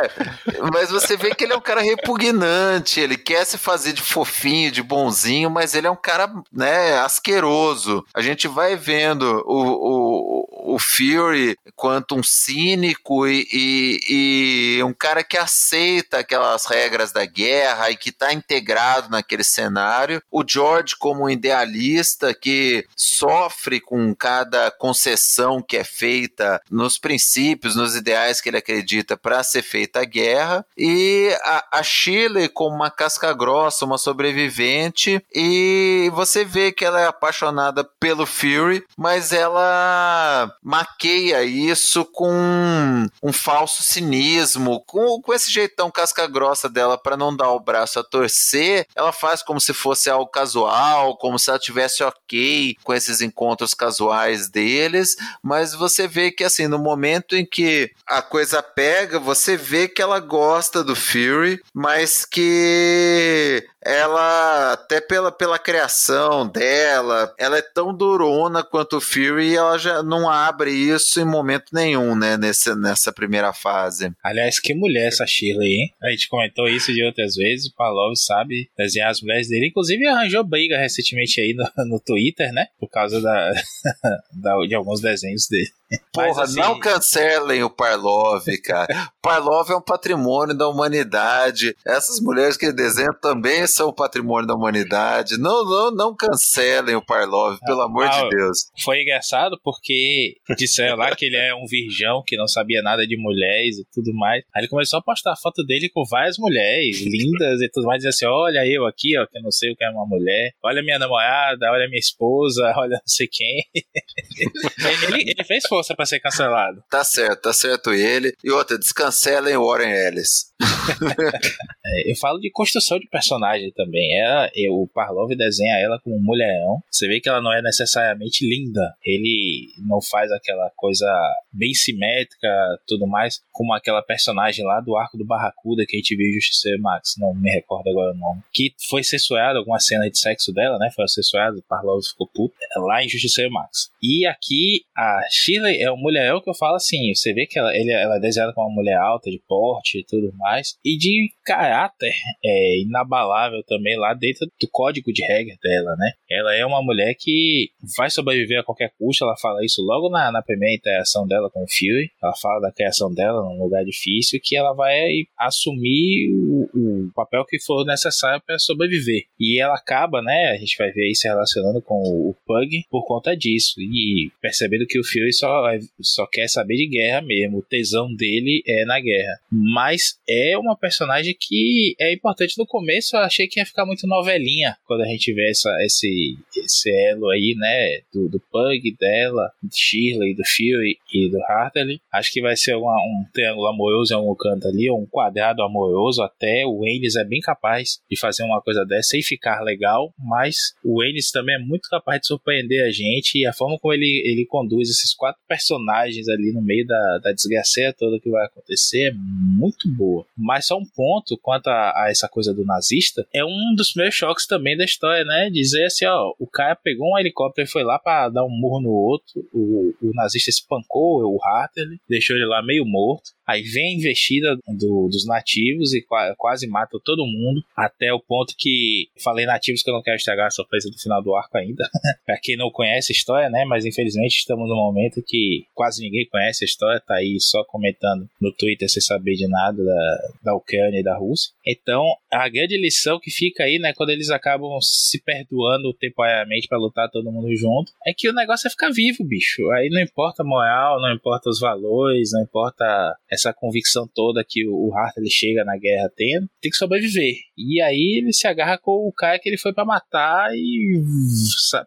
mas você vê que ele é um cara repugnante, ele quer se fazer de fofinho, de bonzinho, mas ele é um cara, né, asqueroso. A gente vai vendo o, o, o Fury quanto um cínico e, e, e um cara que aceita aquelas regras da guerra e que está integrado naquele cenário. O George como um idealista que sofre com cada concessão que é feita nos princípios, nos ideais que ele acredita para ser feita a guerra, e a, a Shirley como uma casca grossa, uma sobrevivente, e você vê que ela é apaixonada pelo Fury, mas ela maqueia isso com um falso cinismo, com, com esse jeitão casca grossa dela para não dar o braço a torcer, ela faz como se fosse algo casual, como se ela tivesse ok com esses encontros casuais deles, mas você vê que assim, no momento em que a coisa pega, você vê que ela gosta do Fury, mas que ela, até pela, pela criação dela, ela é tão durona quanto o Fury e ela já não abre isso em momento nenhum, né, nesse, nessa primeira fase. Aliás, que mulher essa Shirley, hein? A gente comentou isso de outras vezes, o Palov sabe desenhar as mulheres dele, inclusive arranjou briga recentemente aí no, no Twitter, né, por causa da, [LAUGHS] da de alguns desenhos dele. Porra, assim... não cancelem o Parlov, cara. Parlov é um patrimônio da humanidade. Essas mulheres que desenham também são patrimônio da humanidade. Não, não, não cancelem o Parlov, pelo amor ah, de Deus. Foi engraçado porque disseram lá que ele é um virgão que não sabia nada de mulheres e tudo mais. Aí ele começou a postar foto dele com várias mulheres lindas e tudo mais, dizendo assim: olha eu aqui, ó, que eu não sei o que é uma mulher. Olha minha namorada, olha minha esposa, [LAUGHS] olha não sei quem. [LAUGHS] ele, ele fez força para ser cancelado. Tá certo, tá certo ele. E outra, descancelem Warren Ellis. [LAUGHS] é, eu falo de construção de personagem também. Ela, eu, o Parlov desenha ela como um mulherão. Você vê que ela não é necessariamente linda. Ele não faz aquela coisa bem simétrica, tudo mais, como aquela personagem lá do arco do Barracuda que a gente viu em Justiça Max. Não me recordo agora o nome. Que foi censurado alguma cena de sexo dela, né? Foi censurado. O Parlov ficou puto. Lá em Justiça Max. E aqui a Shirley é um mulherão que eu falo assim. Você vê que ela, ele, ela é desenhada como uma mulher alta, de porte e tudo mais, e de caráter é, inabalável também lá dentro do código de regra dela, né? Ela é uma mulher que vai sobreviver a qualquer custo, ela fala isso logo na, na primeira interação dela com o Fury, ela fala da criação dela num lugar difícil, que ela vai assumir o, o papel que for necessário para sobreviver. E ela acaba, né, a gente vai ver aí se relacionando com o, o Pug por conta disso, e percebendo que o Fury só, só quer saber de guerra mesmo, o tesão dele é na guerra. Mas é uma personagem que é importante no começo. Eu achei que ia ficar muito novelinha quando a gente vê essa, esse, esse elo aí, né? Do, do Pug, dela, do Shirley, do Fury e do Hartley. Acho que vai ser uma, um triângulo amoroso em algum canto ali, um quadrado amoroso até. O Ennis é bem capaz de fazer uma coisa dessa e ficar legal, mas o Ennis também é muito capaz de surpreender a gente e a forma como ele, ele conduz esses quatro personagens ali no meio da, da desgraceira toda que vai acontecer é muito boa. Mas só um ponto quanto a, a, essa coisa do nazista, é um dos meus choques também da história, né? Dizer assim, ó, o cara pegou um helicóptero e foi lá para dar um murro no outro, o, o nazista espancou o Hartley, deixou ele lá meio morto, Aí vem a investida do, dos nativos e quase mata todo mundo, até o ponto que falei nativos que eu não quero estragar a surpresa do final do arco ainda. [LAUGHS] pra quem não conhece a história, né? Mas infelizmente estamos num momento que quase ninguém conhece a história, tá aí só comentando no Twitter sem saber de nada da, da Ucrânia e da Rússia. Então, a grande lição que fica aí, né, quando eles acabam se perdoando temporariamente para lutar todo mundo junto, é que o negócio é ficar vivo, bicho. Aí não importa a moral, não importa os valores, não importa essa convicção toda que o Hart ele chega na guerra tendo, tem que sobreviver. E aí ele se agarra com o cara que ele foi para matar e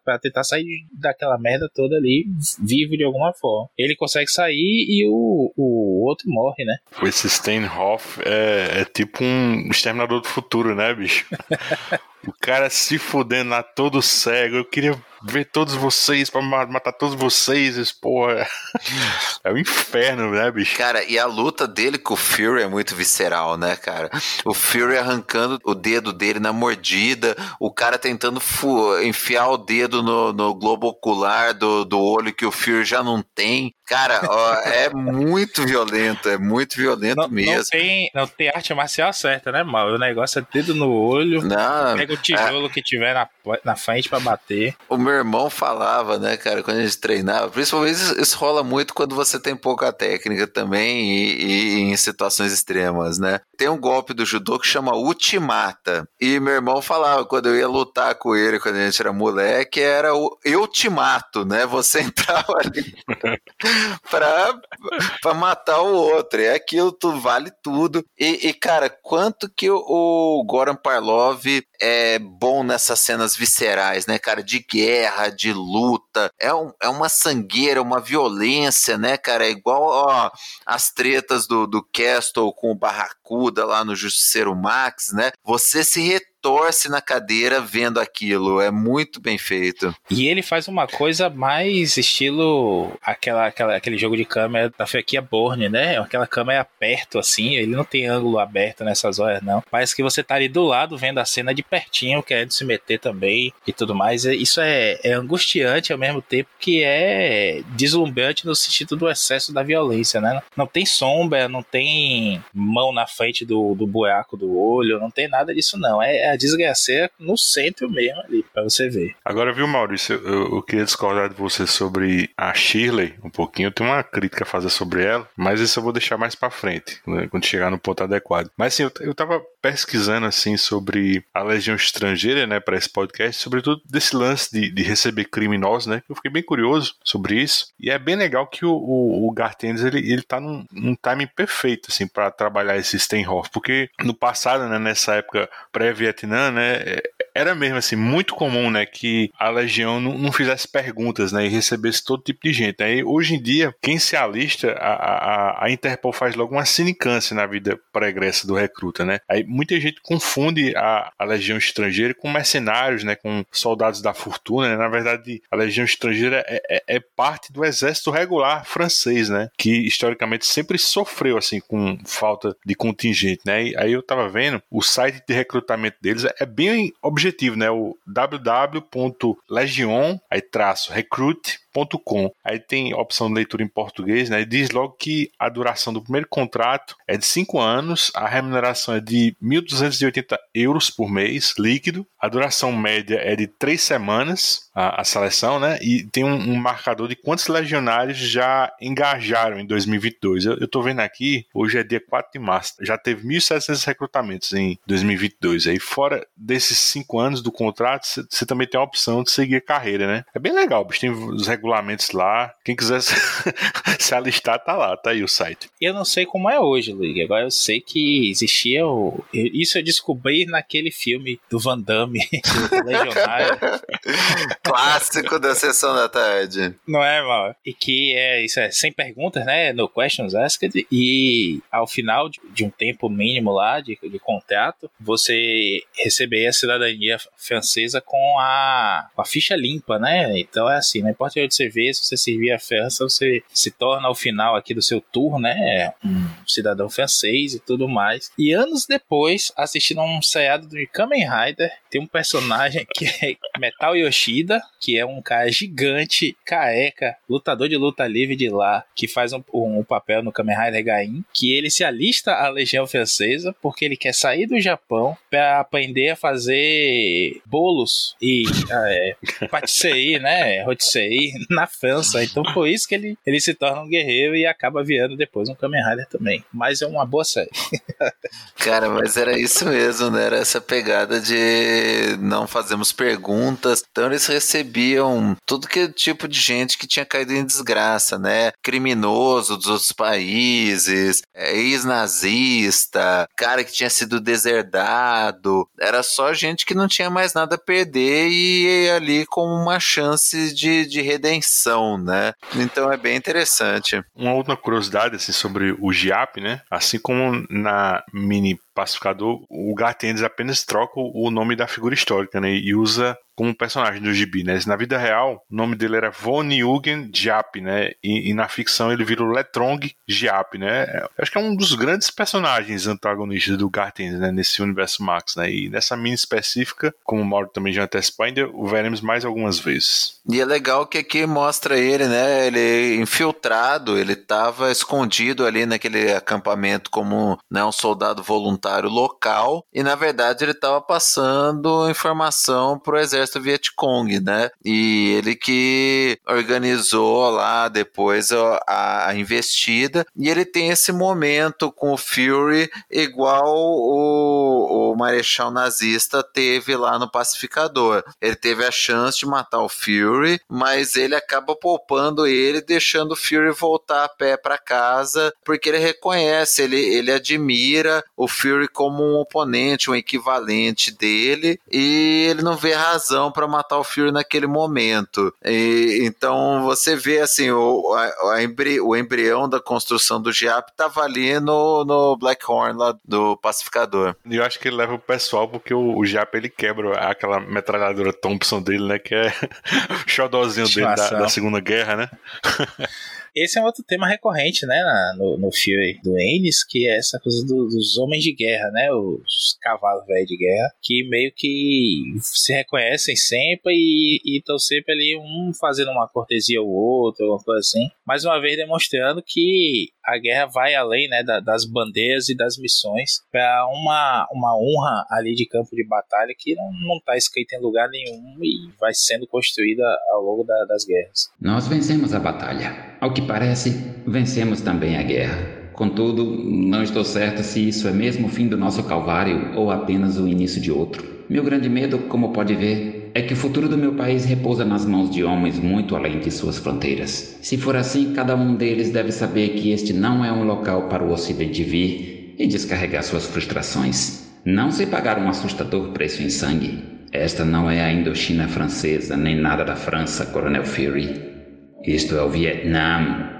para tentar sair daquela merda toda ali vivo de alguma forma. Ele consegue sair e o, o outro morre, né? Esse Steinhoff é, é tipo um exterminador do futuro, né, bicho? [LAUGHS] o cara se fudendo lá todo cego. Eu queria ver todos vocês, pra matar todos vocês, porra. É um inferno, né, bicho? Cara, e a luta dele com o Fury é muito visceral, né, cara? O Fury arrancando o dedo dele na mordida, o cara tentando enfiar o dedo no, no globo ocular do, do olho que o Fury já não tem. Cara, ó, é muito violento, é muito violento não, mesmo. Não tem, não tem arte marcial certa, né, mal? O negócio é dedo no olho, não, pega o tijolo é... que tiver na, na frente para bater. O meu irmão falava, né, cara, quando a gente treinava, principalmente isso, isso rola muito quando você tem pouca técnica também e, e, em situações extremas, né? Tem um golpe do judô que chama Ultimata. E meu irmão falava, quando eu ia lutar com ele, quando a gente era moleque, era o Eu Te Mato, né? Você [LAUGHS] entrava ali pra, pra matar o outro. E aquilo tu, vale tudo. E, e, cara, quanto que o, o Goran Parlov é bom nessas cenas viscerais, né, cara? De guerra, de luta. É, um, é uma sangueira, uma violência, né, cara? É igual ó, as tretas do, do Castle com o Barracuda lá no Justiceiro Max, né? Você se torce na cadeira vendo aquilo. É muito bem feito. E ele faz uma coisa mais estilo aquela, aquela, aquele jogo de câmera da franquia Borne, né? Aquela câmera perto, assim. Ele não tem ângulo aberto nessas horas, não. Parece que você tá ali do lado vendo a cena de pertinho, querendo se meter também e tudo mais. Isso é, é angustiante ao mesmo tempo que é deslumbrante no sentido do excesso da violência, né? Não tem sombra, não tem mão na frente do, do buraco do olho, não tem nada disso, não. É, é a desgraceira no centro mesmo ali, pra você ver. Agora, viu, Maurício, eu, eu, queria discordar de você sobre a Shirley um pouquinho. Eu tenho uma crítica a fazer sobre ela, mas isso eu vou deixar mais pra frente, né, quando chegar no ponto adequado. Mas assim, eu, eu tava pesquisando assim sobre a Legião Estrangeira, né, para esse podcast, sobretudo desse lance de, de receber criminosos, né? Eu fiquei bem curioso sobre isso. E é bem legal que o, o, o ele, ele tá num, num timing perfeito, assim, para trabalhar esse Steinhoff, porque no passado, né, nessa época pré-Vietnã, Vietnã, né, era mesmo assim muito comum, né, que a legião não, não fizesse perguntas, né, e recebesse todo tipo de gente. Aí hoje em dia, quem se alista, a, a, a Interpol faz logo uma sinicância na vida pregressa do recruta, né. Aí muita gente confunde a, a legião estrangeira com mercenários, né, com soldados da fortuna. Né? Na verdade, a legião estrangeira é, é, é parte do exército regular francês, né, que historicamente sempre sofreu assim com falta de contingente, né. E aí eu tava vendo o site de recrutamento deles é bem objetivo, né? O www.legion, aí traço, recruit Aí tem opção de leitura em português, né? E diz logo que a duração do primeiro contrato é de 5 anos, a remuneração é de 1.280 euros por mês, líquido. A duração média é de 3 semanas, a, a seleção, né? E tem um, um, marcador de quantos legionários já engajaram em 2022. Eu, eu tô vendo aqui, hoje é dia 4 de março, já teve 1.700 recrutamentos em 2022. Aí fora desses 5 anos do contrato, você também tem a opção de seguir a carreira, né? É bem legal, bicho. Tem os regulamentos lá. Quem quiser [LAUGHS] se alistar, tá lá, tá aí o site. Eu não sei como é hoje, Luigi. Agora eu sei que existia o. Isso eu descobri naquele filme do Van Damme, [LAUGHS] do Legionário. [LAUGHS] Clássico da sessão da tarde. Não é, mal? E que é isso é sem perguntas, né? No Questions Asked. E ao final de, de um tempo mínimo lá de, de contrato, você receber a cidadania francesa com a, com a ficha limpa, né? Então é assim, não importa você vê, se você servir a França, você se torna ao final aqui do seu tour, né? Um cidadão francês e tudo mais. E anos depois, assistindo a um seriado do Kamen Rider, tem um personagem que é Metal Yoshida, que é um cara gigante, careca, lutador de luta livre de lá, que faz um, um papel no Kamen Rider Gain, que ele se alista à Legião Francesa porque ele quer sair do Japão para aprender a fazer bolos e ah, é, [LAUGHS] patisserie, né? Rotisserie [LAUGHS] na França. Então por isso que ele, ele se torna um guerreiro e acaba virando depois um Kamen Rider também. Mas é uma boa série. [LAUGHS] Cara, mas era isso mesmo, né? Era essa pegada de não fazemos perguntas. Então eles recebiam tudo que tipo de gente que tinha caído em desgraça, né? Criminoso dos outros países, é, ex-nazista, cara que tinha sido deserdado. Era só gente que não tinha mais nada a perder e ali com uma chance de, de redenção, né? Então é bem interessante. Uma outra curiosidade assim, sobre o GIAP, né? Assim como na mini pacificador, o Gartendes apenas troca o nome da figura histórica, né? E usa como personagem do gibi, né? Na vida real, o nome dele era Von Eugen Giap, né? E, e, na ficção ele vira o Letrong Giap, né? Acho que é um dos grandes personagens antagonistas do Garten, né? Nesse universo Max, né? E nessa mini específica, como o Mauro também já antecipou, ainda o veremos mais algumas vezes. E é legal que aqui mostra ele, né? Ele infiltrado, ele estava escondido ali naquele acampamento como né, um soldado voluntário local e na verdade ele estava passando informação pro exército exército Vietcong, né? E ele que organizou lá depois a, a investida e ele tem esse momento com o Fury igual o, o Marechal nazista teve lá no Pacificador. Ele teve a chance de matar o Fury, mas ele acaba poupando ele, deixando o Fury voltar a pé para casa, porque ele reconhece, ele, ele admira o Fury como um oponente, um equivalente dele, e ele não vê razão razão para matar o Fury naquele momento. E, então você vê assim, o, a, a embri, o embrião da construção do Giap estava ali no, no Blackhorn lá do pacificador. E eu acho que ele leva o pessoal porque o, o Giap ele quebra aquela metralhadora Thompson dele, né? Que é [LAUGHS] o xodózinho dele da, da Segunda Guerra, né? [LAUGHS] Esse é um outro tema recorrente, né, no, no filme do Ennis, que é essa coisa do, dos homens de guerra, né, os cavalos velhos de guerra, que meio que se reconhecem sempre e estão sempre ali um fazendo uma cortesia ao outro, alguma coisa assim. Mais uma vez demonstrando que a guerra vai além né, da, das bandeiras e das missões para uma, uma honra ali de campo de batalha que não está escrita em lugar nenhum e vai sendo construída ao longo da, das guerras. Nós vencemos a batalha. Ao que parece, vencemos também a guerra. Contudo, não estou certo se isso é mesmo o fim do nosso calvário ou apenas o início de outro. Meu grande medo, como pode ver, é que o futuro do meu país repousa nas mãos de homens muito além de suas fronteiras. Se for assim, cada um deles deve saber que este não é um local para o Ocidente vir e descarregar suas frustrações. Não se pagar um assustador preço em sangue. Esta não é a Indochina francesa, nem nada da França, Coronel Fury. Isto é o Vietnã,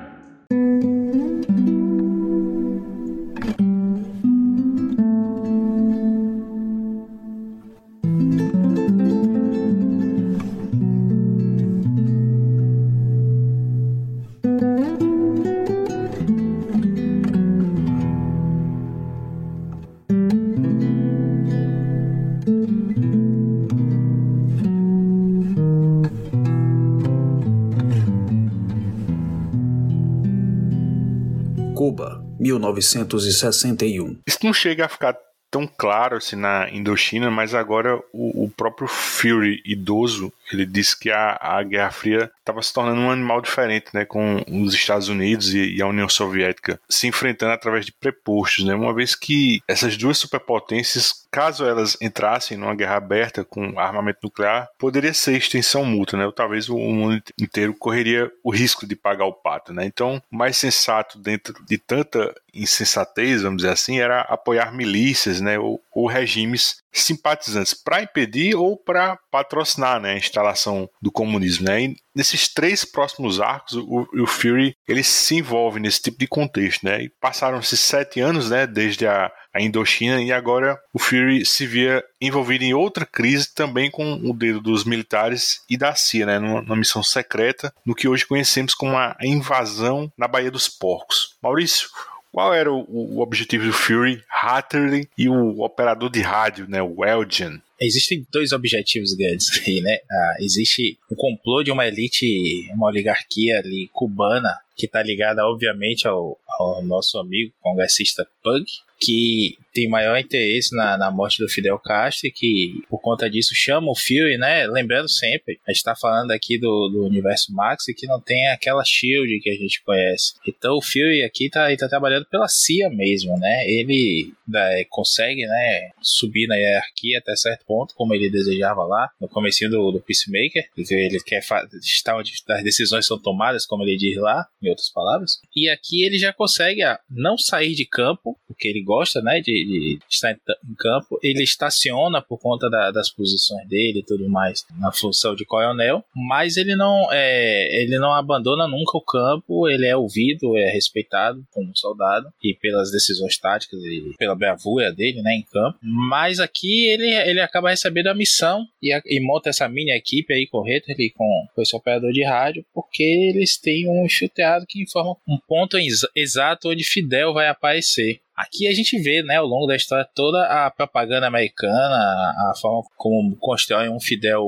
1961. Isso não chega a ficar tão claro assim na Indochina, mas agora o, o próprio Fury idoso ele disse que a, a Guerra Fria estava se tornando um animal diferente, né, com os Estados Unidos e, e, a União Soviética se enfrentando através de prepostos, né, uma vez que essas duas superpotências, caso elas entrassem numa guerra aberta com armamento nuclear, poderia ser extensão mútua, né, ou talvez o mundo inteiro correria o risco de pagar o pato, né. Então, mais sensato dentro de tanta insensatez, vamos dizer assim, era apoiar milícias, né, ou, ou regimes simpatizantes para impedir ou para patrocinar né, a instalação do comunismo. Né? E nesses três próximos arcos, o, o, Fury ele se envolve nesse tipo de contexto. Né? Passaram-se sete anos né, desde a, a Indochina e agora o Fury se via envolvido em outra crise também com o dedo dos militares e da CIA, né, numa, numa missão secreta, no que hoje conhecemos como a invasão na Baía dos Porcos. Maurício, qual era o, o objetivo do Fury, Hatterley e o operador de rádio, né, o Elgin? Existem dois objetivos grandes [LAUGHS] aí, né? Ah, existe o complô de uma elite, uma oligarquia ali cubana, que está ligada, obviamente, ao, ao nosso amigo congressista Pug, que tem maior interesse na, na morte do Fidel Castro e que, por conta disso, chama o Fury, né? Lembrando sempre, a gente tá falando aqui do, do universo Max e que não tem aquela shield que a gente conhece. Então o Fury aqui tá, ele tá trabalhando pela CIA mesmo, né? Ele né, consegue, né, subir na hierarquia até certo ponto, como ele desejava lá, no começo do, do Peacemaker. Ele quer estar onde as decisões são tomadas, como ele diz lá, em outras palavras. E aqui ele já consegue ah, não sair de campo, porque ele gosta, né, de, de estar em, campo. Ele estaciona por conta da, das posições dele e tudo mais na função de coronel, mas ele não é, ele não abandona nunca o campo. Ele é ouvido, é respeitado como soldado e pelas decisões táticas e pela bravura dele, né, em campo. Mas aqui ele, ele acaba recebendo a missão e, a, e monta essa mini equipe aí com ele com, com esse operador de rádio, porque eles têm um infiltrado que informa um ponto exato onde Fidel vai aparecer. Aqui a gente vê, né, ao longo da história toda a propaganda americana, a forma como constrói um Fidel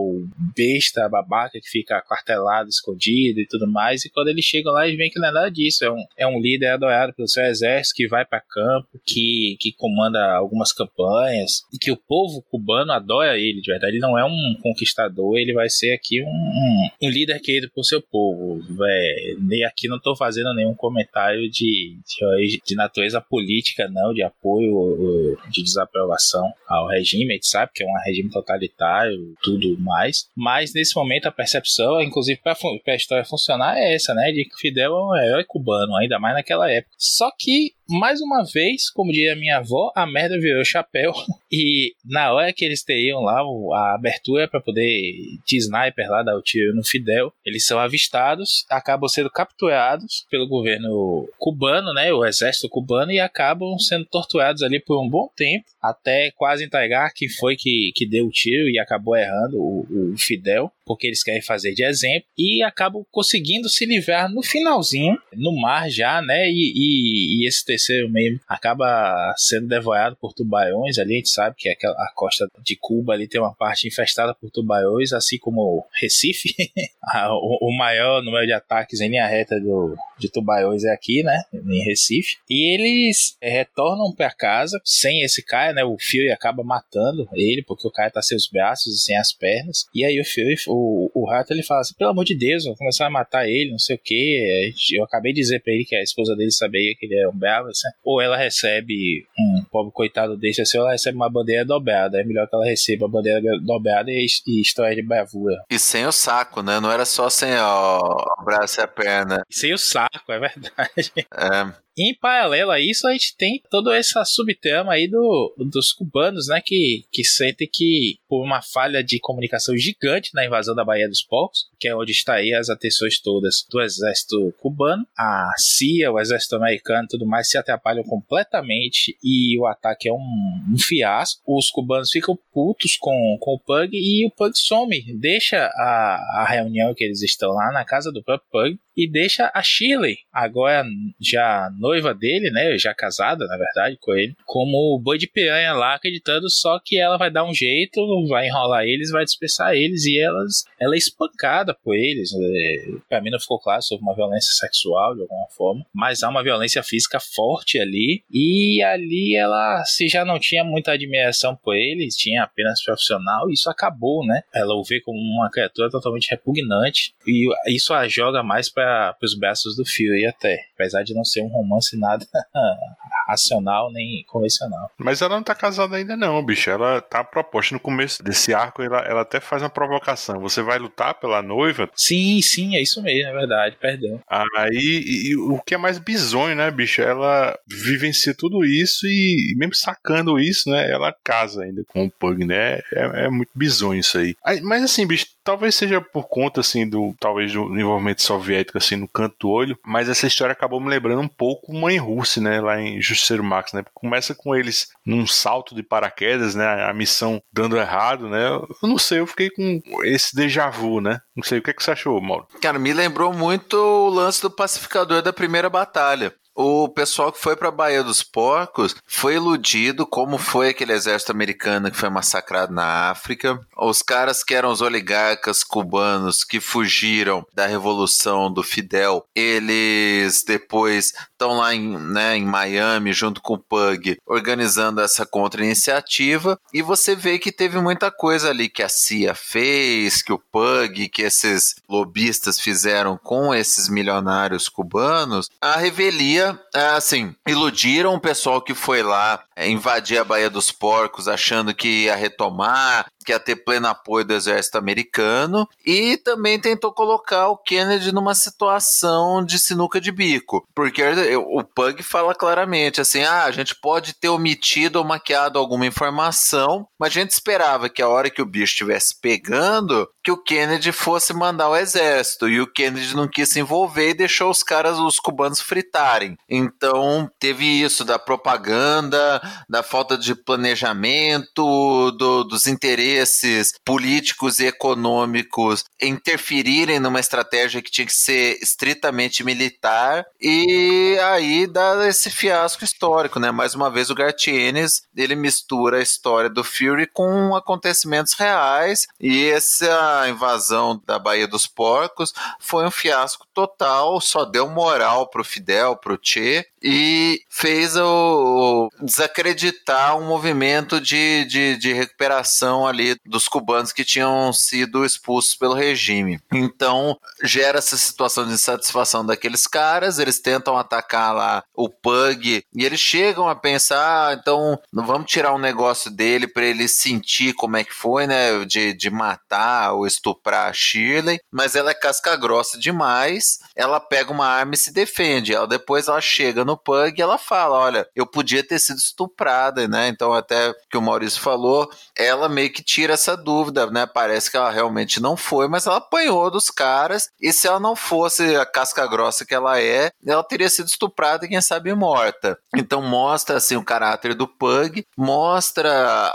besta, babaca, que fica quartelado, escondido e tudo mais. E quando eles chegam lá, eles veem que não é nada disso. É um, é um líder adorado pelo seu exército que vai para campo, que, que comanda algumas campanhas e que o povo cubano adora ele, de verdade. Ele não é um conquistador, ele vai ser aqui um, um, líder querido por seu povo. E aqui não estou fazendo nenhum comentário de, de, de natureza política não de apoio de desaprovação ao regime, a gente sabe que é um regime totalitário, tudo mais, mas nesse momento a percepção, inclusive para a história funcionar, é essa, né, de que Fidel é um herói cubano, ainda mais naquela época. Só que mais uma vez, como diria minha avó, a merda virou chapéu. [LAUGHS] E na hora que eles teriam lá a abertura para poder de sniper lá dar o tiro no Fidel, eles são avistados, acabam sendo capturados pelo governo cubano, né, o exército cubano, e acabam sendo torturados ali por um bom tempo, até quase entregar quem foi que, que deu o tiro e acabou errando o, o Fidel porque eles querem fazer de exemplo, e acabam conseguindo se livrar no finalzinho, no mar já, né? E, e, e esse terceiro meio acaba sendo devorado por tubarões ali, a gente sabe que aquela, a costa de Cuba ali tem uma parte infestada por tubarões, assim como Recife, [LAUGHS] o, o, maior número de ataques em linha reta do, de tubarões é aqui, né? Em Recife. E eles retornam para casa sem esse cara, né? O Fury acaba matando ele, porque o cara tá sem os braços e sem as pernas. E aí o Fury o, o rato ele fala assim: pelo amor de Deus, vou começar a matar ele, não sei o que. Eu acabei de dizer pra ele que a esposa dele sabia que ele era um bravo, assim. ou ela recebe um pobre coitado desse assim, ou ela recebe uma bandeira dobrada. É melhor que ela receba a bandeira dobrada e, e história de bravura. E sem o saco, né? Não era só sem o braço e a perna. E sem o saco, é verdade. É. Em paralelo a isso, a gente tem toda essa subtrama aí do, dos cubanos, né? Que, que sentem que, por uma falha de comunicação gigante na invasão da Baía dos Porcos, que é onde está aí as atenções todas do exército cubano, a CIA, o exército americano e tudo mais se atrapalham completamente e o ataque é um, um fiasco. Os cubanos ficam putos com, com o Pug e o Pug some, deixa a, a reunião que eles estão lá na casa do próprio Pug e deixa a Shirley, agora já noiva dele, né, já casada, na verdade, com ele, como boi de piranha lá, acreditando só que ela vai dar um jeito, vai enrolar eles, vai dispersar eles e elas, ela é espancada por eles. Né. Pra mim não ficou claro sobre uma violência sexual de alguma forma, mas há uma violência física forte ali e ali ela, se já não tinha muita admiração por eles, tinha apenas profissional, isso acabou, né? Ela o vê como uma criatura totalmente repugnante e isso a joga mais para os braços do Fury até. Apesar de não ser um romance nada [LAUGHS] racional nem convencional. Mas ela não tá casada ainda não, bicho. Ela tá proposta no começo desse arco, ela, ela até faz uma provocação. Você vai lutar pela noiva? Sim, sim, é isso mesmo, é verdade, perdão. Aí, e, e, o que é mais bizonho, né, bicho? Ela vivencia tudo isso e mesmo sacando isso, né, ela casa ainda com o Pug, né? É, é muito bizonho isso aí. aí. Mas assim, bicho, talvez seja por conta, assim, do talvez do envolvimento soviético, assim, no canto do olho, mas essa história acabou me lembrando um pouco Mãe Russe, né, lá em Justiceiro Max, né? Começa com eles num salto de paraquedas, né? A missão dando errado, né? Eu não sei, eu fiquei com esse déjà vu, né? Não sei, o que, é que você achou, Mauro? Cara, me lembrou muito o lance do pacificador da primeira batalha o pessoal que foi para a Baía dos Porcos foi iludido, como foi aquele exército americano que foi massacrado na África. Os caras que eram os oligarcas cubanos que fugiram da revolução do Fidel, eles depois estão lá em, né, em Miami junto com o Pug organizando essa contra-iniciativa e você vê que teve muita coisa ali que a CIA fez, que o Pug, que esses lobistas fizeram com esses milionários cubanos. A revelia, é, assim, iludiram o pessoal que foi lá é, invadir a Baía dos Porcos achando que ia retomar, que ia ter pleno apoio do exército americano, e também tentou colocar o Kennedy numa situação de sinuca de bico, porque o Pug fala claramente assim: ah, a gente pode ter omitido ou maquiado alguma informação, mas a gente esperava que a hora que o bicho estivesse pegando, que o Kennedy fosse mandar o exército, e o Kennedy não quis se envolver e deixou os caras, os cubanos, fritarem. Então teve isso da propaganda, da falta de planejamento, do, dos interesses políticos e econômicos interferirem numa estratégia que tinha que ser estritamente militar e aí dá esse fiasco histórico, né? Mais uma vez o Gartienes, ele mistura a história do Fury com acontecimentos reais e essa invasão da Baía dos Porcos foi um fiasco total, só deu moral pro Fidel, pro Che e fez o desacreditar um movimento de, de, de, recuperação ali dos cubanos que tinham sido expulsos pelo regime. Então gera essa situação de insatisfação daqueles caras, eles tentam atacar lá o Pug e eles chegam a pensar, ah, então vamos tirar um negócio dele para ele sentir como é que foi, né, de, de matar ou estuprar a Shirley, mas ela é casca grossa demais, ela pega uma arma e se defende, ela depois ela chega no Pug e ela fala, olha, eu podia ter sido estuprada, né? Então, até que o Maurício falou, ela meio que tira essa dúvida, né? Parece que ela realmente não foi, mas ela apanhou dos caras, e se ela não fosse a casca grossa que ela é, ela teria sido estuprada e quem sabe morta. Então mostra assim o caráter do Pug, mostra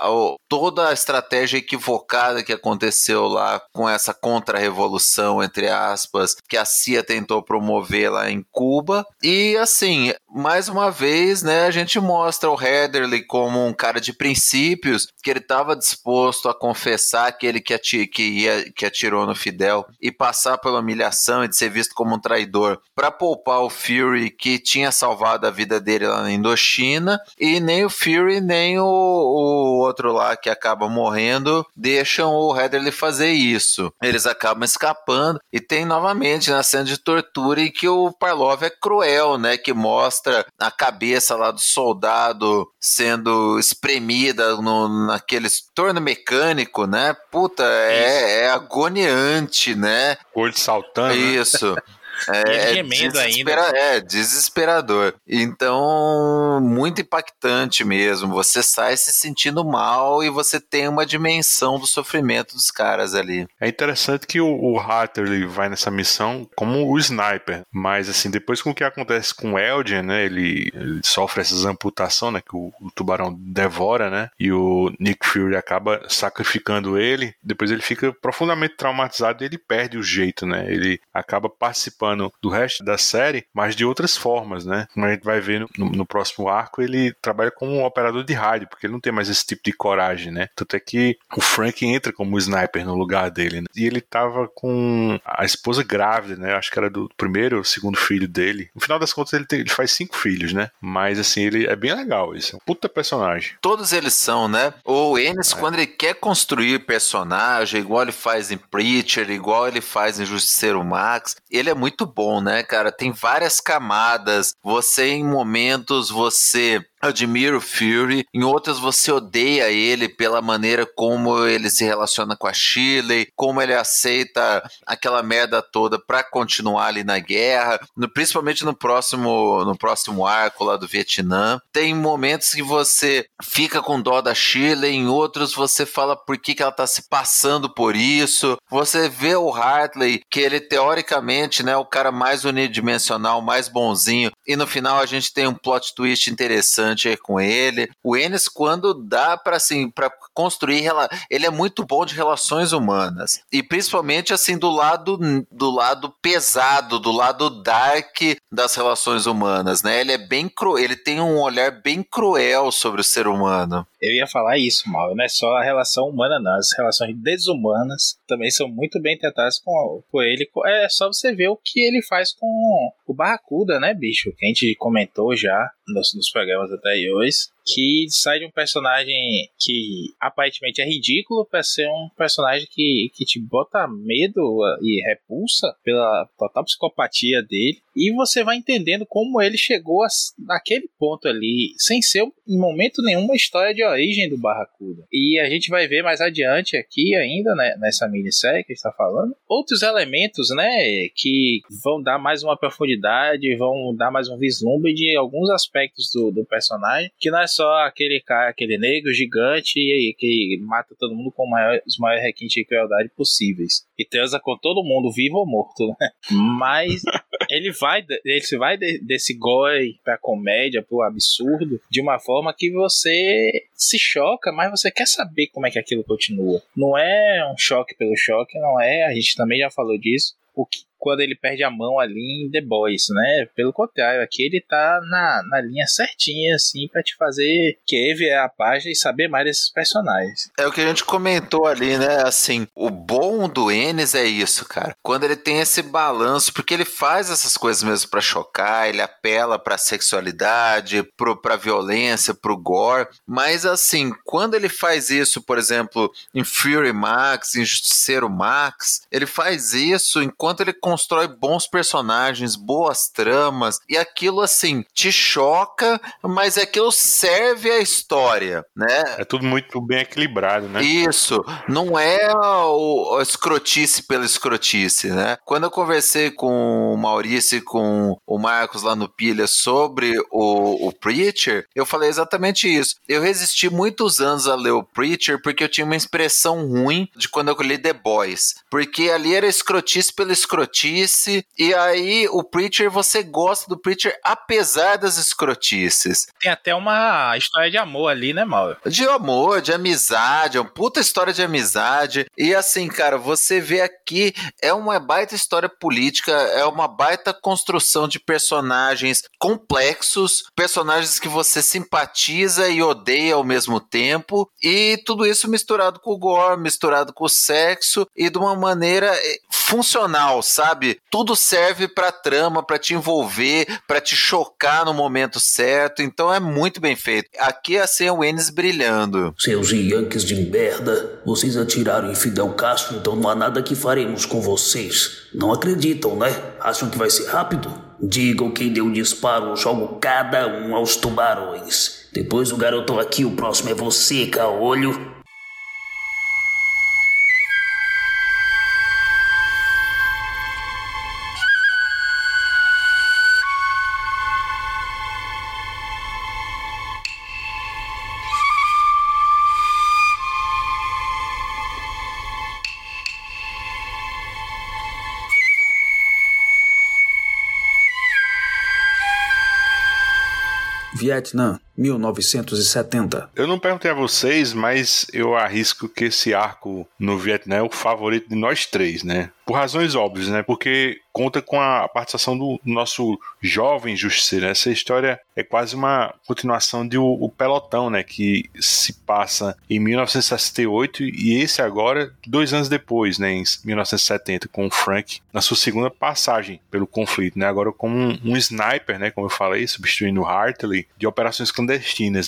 toda a estratégia equivocada que aconteceu lá com essa contra-revolução, entre aspas, que a CIA tentou promover lá em Cuba. E assim, mais uma vez, né, a gente mostra o Heatherly como um cara de princípios, que ele estava disposto a confessar aquele que, ati que, ia, que atirou no Fidel e passar pela humilhação e de ser visto como um traidor para poupar o Fury, que tinha salvado a vida dele lá na Indochina, e nem o Fury nem o, o outro lá que acaba morrendo deixam o Heatherly fazer isso. Eles acabam escapando e tem novamente na cena de tortura em que o Parlov é cruel, né, que mostra a cabeça lá do soldado sendo espremida no, naquele torno mecânico, né? Puta, é, é agoniante, né? Olho saltando. Né? Isso. [LAUGHS] É, gemendo ainda. É, desesperador. Então, muito impactante mesmo. Você sai se sentindo mal e você tem uma dimensão do sofrimento dos caras ali. É interessante que o, o Hatter ele vai nessa missão como o sniper, mas assim, depois com o que acontece com o Elgin, né, ele, ele sofre essas amputações, né, que o, o, tubarão devora, né, e o Nick Fury acaba sacrificando ele, depois ele fica profundamente traumatizado e ele perde o jeito, né, ele acaba participando participando do resto da série, mas de outras formas, né? Como a gente vai ver no, no, próximo arco, ele trabalha como um operador de rádio, porque ele não tem mais esse tipo de coragem, né? Tanto é que o Frank entra como sniper no lugar dele, né? E ele tava com a esposa grávida, né? Acho que era do primeiro ou segundo filho dele. No final das contas, ele, tem, ele faz cinco filhos, né? Mas assim, ele é bem legal, esse é um puta personagem. Todos eles são, né? O Ennis, é. quando ele quer construir personagem, igual ele faz em Preacher, igual ele faz em Justiceiro Max, ele é muito muito bom, né, cara? Tem várias camadas. Você, em momentos, você admira o Fury, em outras você odeia ele pela maneira como ele se relaciona com a Shirley, como ele aceita aquela merda toda para continuar ali na guerra, no, principalmente no próximo no próximo arco lá do Vietnã. Tem momentos que você fica com dó da Shirley, em outros você fala por que, que ela tá se passando por isso. Você vê o Hartley, que ele teoricamente, né, o cara mais unidimensional, mais bonzinho, e no final a gente tem um plot twist interessante com ele. O Ennis, quando dá para assim, para construir, ele é muito bom de relações humanas. E principalmente assim do lado do lado pesado, do lado dark das relações humanas, né? Ele é bem cru, ele tem um olhar bem cruel sobre o ser humano. Eu ia falar isso, mal. Não é só a relação humana, não. As relações desumanas também são muito bem tratadas com, com ele. É só você ver o que ele faz com o Barracuda, né, bicho? Que a gente comentou já nos, nos programas anteriores que sai de um personagem que aparentemente é ridículo para ser um personagem que, que te bota medo e repulsa pela total psicopatia dele. E você vai entendendo como ele chegou a, naquele ponto ali, sem ser em momento nenhum uma história de origem do Barracuda. E a gente vai ver mais adiante aqui ainda, né, nessa minissérie que a gente está falando, outros elementos, né, que vão dar mais uma profundidade, vão dar mais um vislumbre de alguns aspectos do, do personagem, que não é só aquele cara, aquele negro gigante e que mata todo mundo com maior, os maiores requintes de crueldade possíveis. E transa com todo mundo, vivo ou morto, né? Mas [LAUGHS] ele vai, ele vai desse gore pra comédia, pro absurdo, de uma forma que você se choca, mas você quer saber como é que aquilo continua. Não é um choque pelo choque, não é, a gente também já falou disso. O que, quando ele perde a mão ali em The Boys, né? Pelo contrário, aqui ele tá na, na linha certinha, assim, para te fazer querer a página e saber mais desses personagens. É o que a gente comentou ali, né? Assim, o bom do Enes é isso, cara. Quando ele tem esse balanço, porque ele faz essas coisas mesmo para chocar, ele apela pra sexualidade, pro, pra violência, pro gore, mas assim, quando ele faz isso, por exemplo, em Fury Max, em Justiceiro Max, ele faz isso enquanto ele constrói bons personagens, boas tramas, e aquilo assim te choca, mas aquilo serve à história, né? É tudo muito bem equilibrado, né? Isso, não é o, o escrotice pela escrotice, né? Quando eu conversei com o Maurício e com o Marcos lá no Pilha sobre o, o Preacher, eu falei exatamente isso. Eu resisti muitos anos a ler o Preacher porque eu tinha uma expressão ruim de quando eu li The Boys, porque ali era escrotice pela escrotice escrotice, e aí o Preacher, você gosta do Preacher apesar das escrotices. Tem até uma história de amor ali, né, Mauro? De amor, de amizade, é uma puta história de amizade. E assim, cara, você vê aqui, é uma baita história política, é uma baita construção de personagens complexos, personagens que você simpatiza e odeia ao mesmo tempo, e tudo isso misturado com o gore, misturado com o sexo, e de uma maneira eh, funcional, sabe? Sabe? Tudo serve pra trama, pra te envolver, pra te chocar no momento certo. Então é muito bem feito. Aqui é assim o Enes brilhando. Seus Yankees de merda, vocês atiraram em Fidel Castro, então não há nada que faremos com vocês. Não acreditam, né? Acham que vai ser rápido? Digam quem deu o disparo, jogo cada um aos tubarões. Depois o garotão aqui, o próximo é você, caolho. Vietnã, 1970. Eu não perguntei a vocês, mas eu arrisco que esse arco no Vietnã é o favorito de nós três, né? Por razões óbvias, né? Porque conta com a participação do nosso jovem justiceiro. Essa história é quase uma continuação de o, o, Pelotão, né? Que se passa em 1968 e esse agora, dois anos depois, né? Em 1970, com o Frank, na sua segunda passagem pelo conflito, né? Agora como um, um sniper, né? Como eu falei, substituindo Hartley, de operações clandestinas,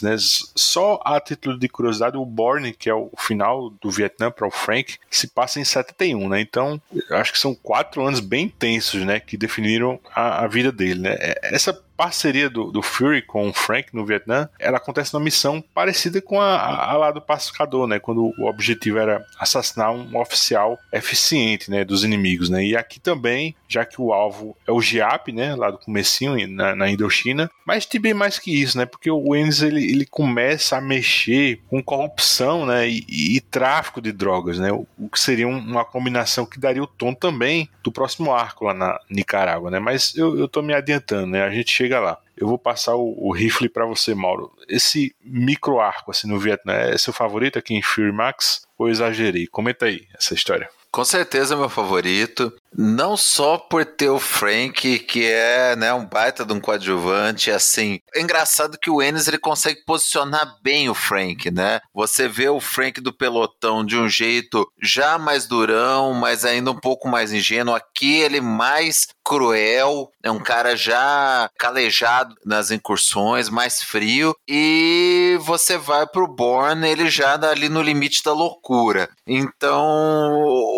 né? Só a título de curiosidade, o Borne, que é o final do Vietnã para o Frank, se passa em 71, né? Então, acho que são quatro anos bem intensos, né? Que definiram a, a vida dele, né? É, essa parceria do, do Fury com o Frank no Vietnã, ela acontece numa missão parecida com a, a, lá do pacificador, né? Quando o objetivo era assassinar um oficial eficiente, né? Dos inimigos, né? E aqui também, já que o alvo é o GIAP, né? Lá do comecinho, na, na Indochina, mas bem mais que isso, né? Porque o Ennis, ele, ele começa a mexer com corrupção, né? E, e, e tráfico de drogas, né? O, o, que seria uma combinação que daria o tom também do próximo arco lá na Nicarágua, né? Mas eu, eu tô me adiantando, né? A gente chega chega lá. Eu vou passar o, o rifle para você, Mauro. Esse micro arco assim no Vietnã é seu favorito aqui em Fury Max ou exagerei? Comenta aí essa história. Com certeza meu favorito. Não só por ter o Frank, que é né, um baita de um coadjuvante, assim. É engraçado que o Ennis ele consegue posicionar bem o Frank, né? Você vê o Frank do pelotão de um jeito já mais durão, mas ainda um pouco mais ingênuo. Aqui ele mais cruel, é um cara já calejado nas incursões, mais frio. E você vai pro Born, ele já ali no limite da loucura. Então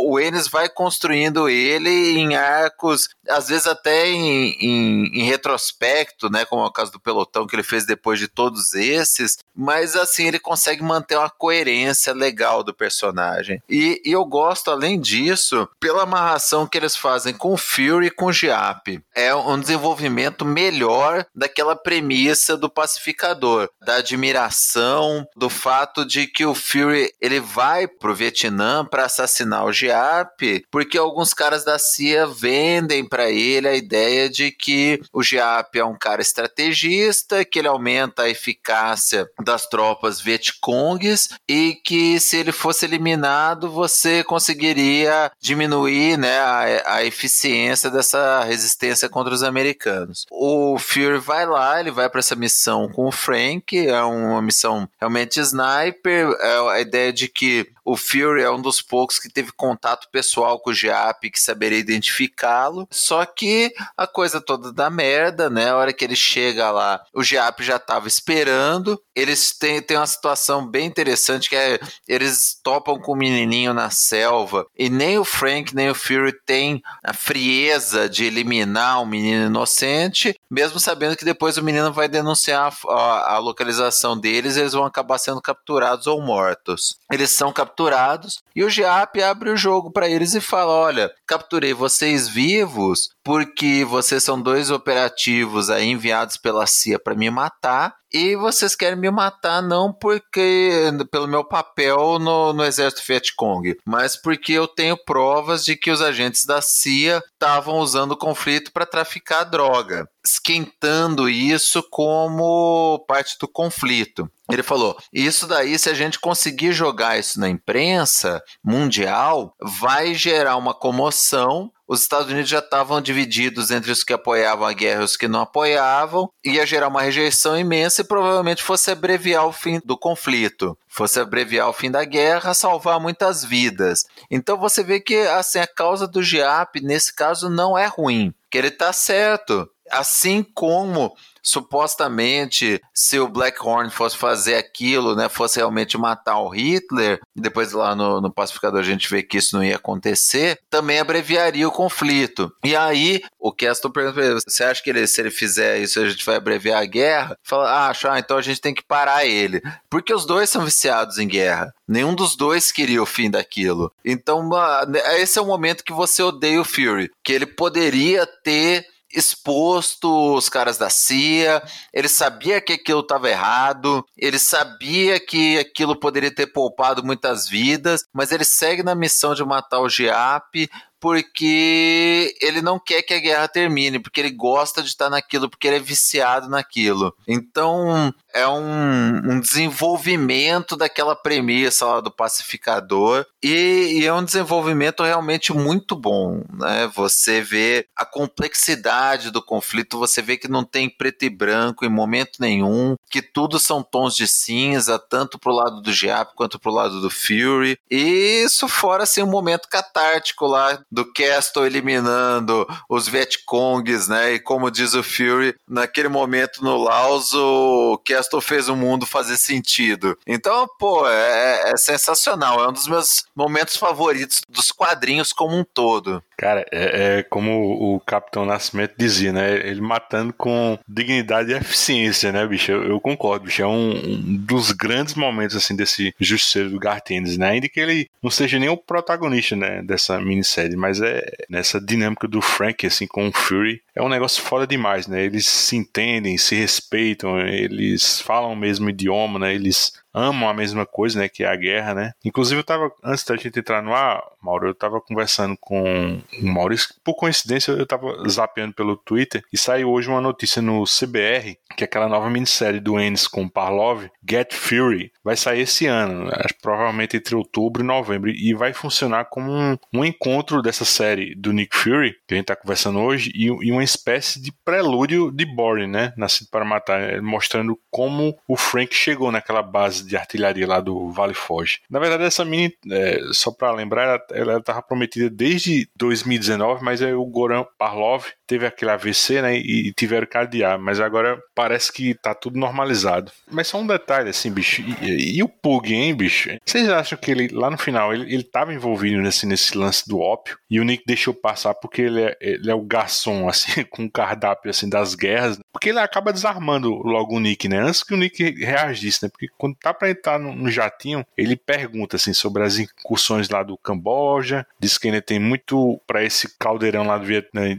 o Ennis vai construindo ele ele em arcos, às vezes até em, em, em, retrospecto, né, como é o caso do pelotão que ele fez depois de todos esses, mas assim ele consegue manter uma coerência legal do personagem. E, e eu gosto, além disso, pela amarração que eles fazem com o Fury e com o Giap. É um desenvolvimento melhor daquela premissa do pacificador, da admiração, do fato de que o Fury ele vai pro Vietnã para assassinar o Giap, porque alguns caras da da CIA vendem para ele a ideia de que o Giap é um cara estrategista, que ele aumenta a eficácia das tropas Vietcongues e que se ele fosse eliminado, você conseguiria diminuir né, a, a eficiência dessa resistência contra os americanos. O Fury vai lá, ele vai para essa missão com o Frank, é uma missão realmente sniper, é a ideia de que o Fury é um dos poucos que teve contato pessoal com o Giap, que saberia identificá-lo. Só que a coisa toda dá merda, né? A hora que ele chega lá, o Giap já estava esperando. Eles têm, têm uma situação bem interessante que é eles topam com o menininho na selva e nem o Frank nem o Fury têm a frieza de eliminar um menino inocente, mesmo sabendo que depois o menino vai denunciar a, a localização deles, eles vão acabar sendo capturados ou mortos. Eles são capturados capturados e o GIAP abre o jogo para eles e fala: olha, capturei vocês vivos porque vocês são dois operativos aí enviados pela CIA para me matar e vocês querem me matar não porque pelo meu papel no, no exército Vietcong, mas porque eu tenho provas de que os agentes da CIA estavam usando o conflito para traficar droga, esquentando isso como parte do conflito. Ele falou: Isso daí, se a gente conseguir jogar isso na imprensa mundial, vai gerar uma comoção os Estados Unidos já estavam divididos entre os que apoiavam a guerra e os que não apoiavam, ia gerar uma rejeição imensa e provavelmente fosse abreviar o fim do conflito, fosse abreviar o fim da guerra, salvar muitas vidas. Então você vê que assim a causa do GIAP nesse caso não é ruim, que ele está certo. Assim como supostamente, se o Blackhorn fosse fazer aquilo, né, fosse realmente matar o Hitler, depois lá no, no Pacificador a gente vê que isso não ia acontecer, também abreviaria o conflito. E aí, o Castle pergunta pra ele, você acha que ele, se ele fizer isso, a gente vai abreviar a guerra? Fala, ah, acho, ah, então a gente tem que parar ele. Porque os dois são viciados em guerra. Nenhum dos dois queria o fim daquilo. Então, esse é o momento que você odeia o Fury, que ele poderia ter exposto os caras da CIA, ele sabia que aquilo estava errado, ele sabia que aquilo poderia ter poupado muitas vidas, mas ele segue na missão de matar o Giap porque ele não quer que a guerra termine, porque ele gosta de estar naquilo, porque ele é viciado naquilo. Então, é um, um desenvolvimento daquela premissa lá do pacificador e, e, é um desenvolvimento realmente muito bom, né? Você vê a complexidade do conflito, você vê que não tem preto e branco em momento nenhum, que tudo são tons de cinza, tanto pro lado do Giap quanto pro lado do Fury. E isso fora assim um momento catártico lá do Castle eliminando os Vietcongs, né? E como diz o Fury, naquele momento no Laos o Castle Castle fez o mundo fazer sentido. Então, pô, é, é sensacional. É um dos meus momentos favoritos dos quadrinhos como um todo. Cara, é, é, como o Capitão Nascimento dizia, né? Ele matando com dignidade e eficiência, né, bicho? Eu, eu concordo, bicho. É um, um, dos grandes momentos, assim, desse Justiceiro do Gartienes, né? Ainda que ele não seja nem o protagonista, né, dessa minissérie, mas é nessa dinâmica do Frank, assim, com o Fury, é um negócio foda demais, né? Eles se entendem, se respeitam, eles falam o mesmo idioma, né? Eles amam a mesma coisa, né? Que é a guerra, né? Inclusive, eu tava, antes da gente entrar no ar, Mauro, eu tava conversando com o Maurício. Por coincidência, eu tava zapeando pelo Twitter e saiu hoje uma notícia no CBR que é aquela nova minissérie do Ennis com Parlov, Get Fury, vai sair esse ano, provavelmente entre outubro e novembro, e vai funcionar como um, um encontro dessa série do Nick Fury, que a gente tá conversando hoje, e, e uma espécie de prelúdio de Boring, né? Nascido para Matar, mostrando como o Frank chegou naquela base de artilharia lá do Vale Foge. Na verdade, essa mini, é, só para lembrar, ela estava prometida desde 2019, mas aí o Goran Parlov teve aquele AVC, né? E, tiveram que adiar, mas agora parece que tá tudo normalizado. Mas só um detalhe, assim, bicho. E, e, o Pug, hein, bicho? Vocês acham que ele, lá no final, ele, ele tava envolvido nesse, nesse lance do ópio e o Nick deixou passar porque ele é, ele é o garçom, assim, [LAUGHS] com o cardápio, assim, das guerras. Porque ele acaba desarmando logo o Nick, né? Antes que o Nick reagisse, né? Porque quando tá pra entrar no, no jatinho, ele pergunta, assim, sobre as incursões lá do Camboja, diz que ele tem muito para esse caldeirão lá do Vietnã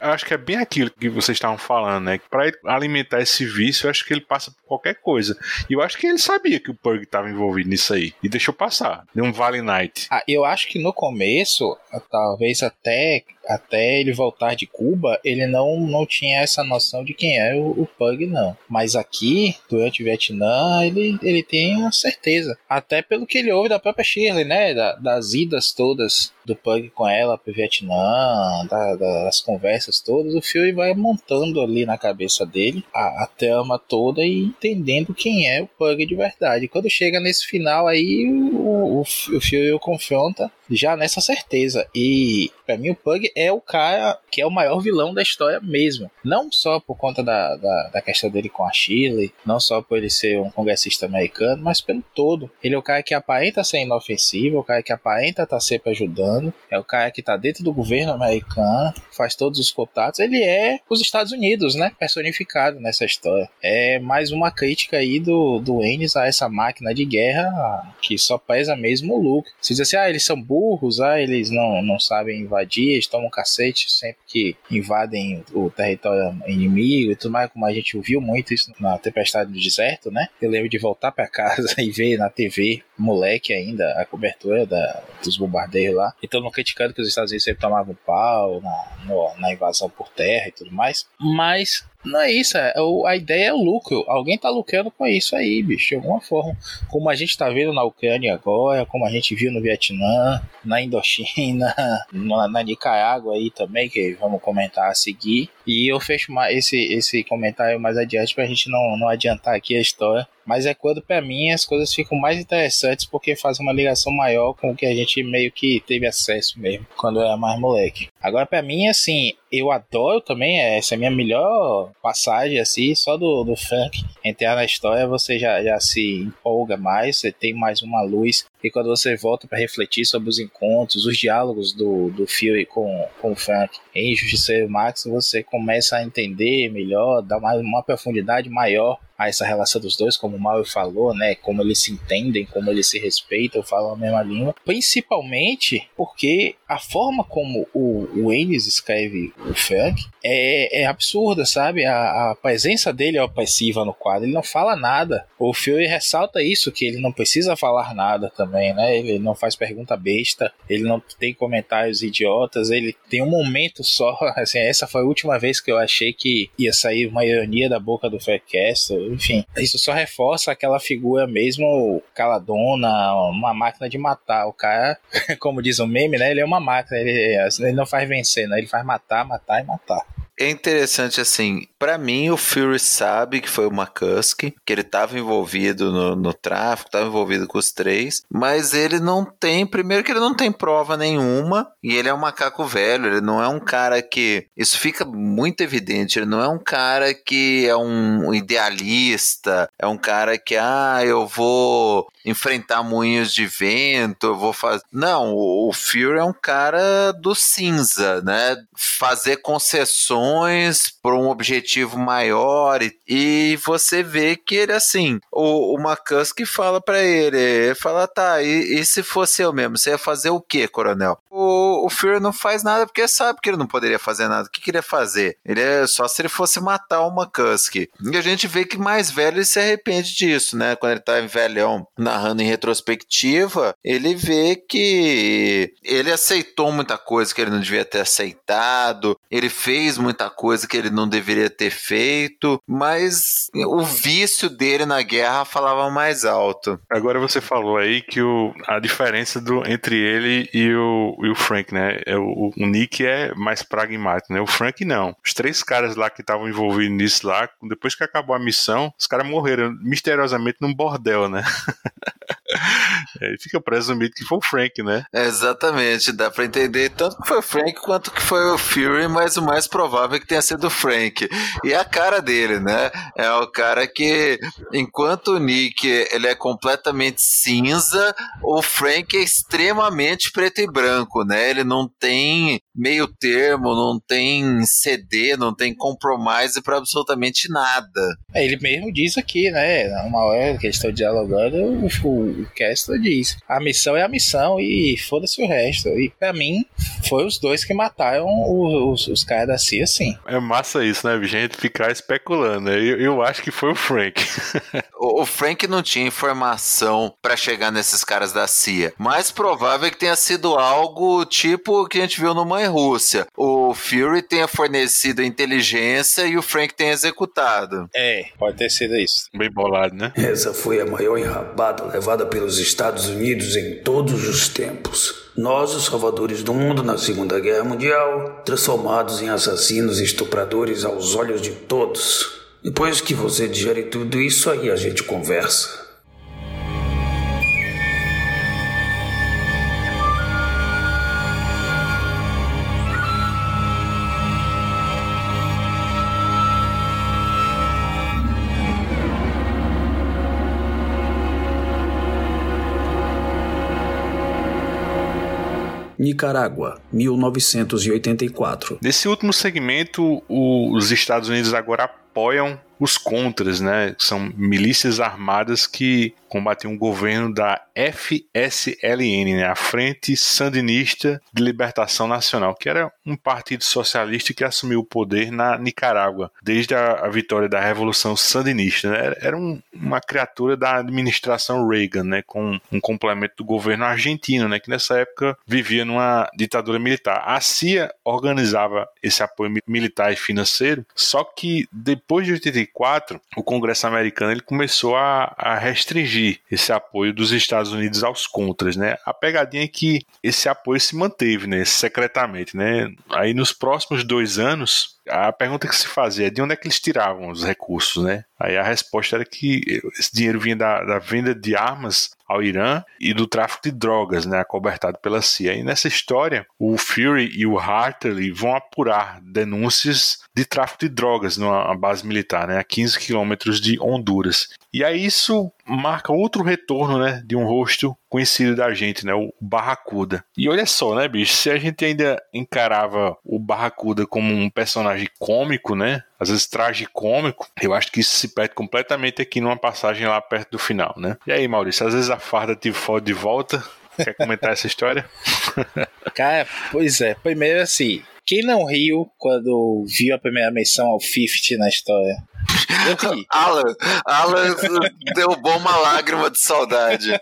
Eu acho que é bem aquilo que vocês estavam falando, né? Pra alimentar esse vício, eu acho que ele passa por qualquer coisa. E eu acho que ele sabia que o Pug estava envolvido nisso aí. E deixou passar. Deu um Vale Night. Ah, eu acho que no começo, talvez até até ele voltar de Cuba, ele não, não tinha essa noção de quem é o, o Pug, não. Mas aqui, durante o Vietnã, ele, ele tem a certeza. Até pelo que ele ouve da própria Shirley, né? Da, das idas todas do Pug com ela pro Vietnã, da, das conversas todas, o Fury vai montando ali na cabeça dele a, a trama toda e entendendo quem é o Pug de verdade. Quando chega nesse final aí, o, o, o Fury o confronta já nessa certeza. E para mim o Pug é o cara que é o maior vilão da história mesmo. Não só por conta da, da, da questão dele com a Chile, não só por ele ser um congressista americano, mas pelo todo. Ele é o cara que aparenta ser inofensivo, é o cara que aparenta estar tá sempre ajudando é o cara que está dentro do governo americano, faz todos os contatos. Ele é os Estados Unidos, né? Personificado nessa história. É mais uma crítica aí do, do Ennis a essa máquina de guerra que só pesa mesmo o lucro. Se diz assim, ah, eles são burros, ah, eles não, não sabem invadir, eles tomam cacete sempre que invadem o território inimigo e tudo mais, como a gente viu muito isso na Tempestade do Deserto, né? Eu lembro de voltar para casa [LAUGHS] e ver na TV, moleque ainda, a cobertura da, dos bombardeios lá. E todo mundo criticando que os Estados Unidos sempre tomavam pau na, no, na invasão por terra e tudo mais. Mas não é isso, é, a ideia é o lucro. Alguém tá lucrando com isso aí, bicho, de alguma forma. Como a gente tá vendo na Ucrânia agora, como a gente viu no Vietnã, na Indochina, [LAUGHS] na, na Nicarágua aí também, que vamos comentar a seguir. E eu fecho esse, esse comentário mais adiante pra gente não, não adiantar aqui a história. Mas é quando, para mim, as coisas ficam mais interessantes porque faz uma ligação maior com o que a gente meio que teve acesso mesmo quando era mais moleque. Agora, para mim, assim, eu adoro também, essa é a minha melhor passagem, assim, só do, do funk entrar na história, você já, já se empolga mais, você tem mais uma luz. E quando você volta para refletir sobre os encontros, os diálogos do, do Fury com, com o Frank em Justiceiro Max, você começa a entender melhor, dá uma, uma profundidade maior a essa relação dos dois, como o Mauro falou, né? Como eles se entendem, como eles se respeitam, falam a mesma língua. Principalmente porque a forma como o, o Ennis escreve o Frank é, é absurda, sabe? A, a, presença dele é opressiva no quadro, ele não fala nada. O Fury ressalta isso, que ele não precisa falar nada também, né? Ele não faz pergunta besta, ele não tem comentários idiotas, ele tem um momento só, [LAUGHS] assim, essa foi a última vez que eu achei que ia sair uma ironia da boca do Faircastle enfim, isso só reforça aquela figura mesmo caladona, uma máquina de matar. O cara, [LAUGHS] como diz o meme, né? Ele é uma máquina, ele, ele não faz vencer, né? Ele faz matar, matar e matar é interessante assim, para mim o Fury sabe que foi o McCuskey, que ele estava envolvido no, no tráfico, estava envolvido com os três, mas ele não tem, primeiro que ele não tem prova nenhuma, e ele é um macaco velho, ele não é um cara que, isso fica muito evidente, ele não é um cara que é um idealista, é um cara que, ah, eu vou enfrentar moinhos de vento, eu vou fazer. Não, o, o Fury é um cara do cinza, né? Fazer concessões por um objetivo objetivo maior e, e você vê que ele assim, o, o McCuskey fala para ele, ele fala, tá, e, e, se fosse eu mesmo, você ia fazer o quê, coronel? O, o Fury não faz nada porque sabe que ele não poderia fazer nada. O que queria fazer? Ele é só se ele fosse matar o McCuskey. E a gente vê que mais velho ele se arrepende disso, né? Quando ele tá em velhão narrando em retrospectiva, ele vê que ele aceitou muita coisa que ele não devia ter aceitado, ele fez muita coisa que ele não deveria ter feito, mas o vício dele na guerra falava mais alto. Agora você falou aí que o, a diferença do, entre ele e o, e o Frank, né? É, o, o Nick é mais pragmático, né? O Frank não. Os três caras lá que estavam envolvidos nisso lá, depois que acabou a missão, os caras morreram misteriosamente num bordel, né? [LAUGHS] [LAUGHS] é, fica presumido que foi o Frank, né? É, exatamente, dá pra entender tanto que foi o Frank quanto que foi o Fury, mas o mais provável é que tenha sido o Frank. E a cara dele, né? É o cara que, enquanto o Nick ele é completamente cinza, o Frank é extremamente preto e branco, né? Ele não tem meio termo, não tem CD, não tem compromise para absolutamente nada. É, ele mesmo diz aqui, né? Uma hora que eles estão dialogando, o, o, Kessler diz: a missão é a missão e foda-se o resto. E para mim, foi os dois que mataram os, os caras da CIA, sim. É massa isso, né, gente? Ficar especulando. Eu, eu acho que foi o Frank. [LAUGHS] o, o Frank não tinha informação para chegar nesses caras da CIA. Mais provável é que tenha sido algo tipo o que a gente viu no Mãe Rússia. O Fury tenha fornecido inteligência e o Frank tenha executado. É, pode ter sido isso. Bem bolado, né? Essa foi a maior enrabada levada pelos Estados Unidos em todos os tempos. Nós, os salvadores do mundo na Segunda Guerra Mundial, transformados em assassinos e estupradores aos olhos de todos. Depois que você digere tudo isso, aí a gente conversa. Nicarágua, 1984. Nesse último segmento, os Estados Unidos agora apoiam os contras, né? São milícias armadas que combater um governo da FSLN, né, a Frente Sandinista de Libertação Nacional, que era um partido socialista que assumiu o poder na Nicarágua desde a, a vitória da Revolução Sandinista. Né, era, era um, uma criatura da administração Reagan, né, com um complemento do governo argentino, né, que nessa época vivia numa ditadura militar. A CIA organizava esse apoio militar e financeiro, só que depois de 84, o Congresso americano ele começou a, a restringir esse apoio dos Estados Unidos aos contras, né? A pegadinha é que esse apoio se manteve, né? Secretamente, né? Aí nos próximos dois anos, a pergunta que se fazia é de onde é que eles tiravam os recursos, né? Aí a resposta era que esse dinheiro vinha da, da venda de armas ao Irã e do tráfico de drogas, né, acobertado pela CIA. E nessa história, o Fury e o Hartley vão apurar denúncias de tráfico de drogas numa base militar, né, a 15 quilômetros de Honduras. E aí isso marca outro retorno, né, de um rosto conhecido da gente, né, o Barracuda. E olha só, né, bicho, se a gente ainda encarava o Barracuda como um personagem cômico, né, às vezes tragicômico, eu acho que isso se perde completamente aqui numa passagem lá perto do final, né? E aí, Maurício, às vezes a farda te fode de volta, Quer comentar essa história? [LAUGHS] Cara, pois é. Primeiro, assim, quem não riu quando viu a primeira menção ao 50 na história? Alan, Alan derrubou uma lágrima de saudade. [LAUGHS]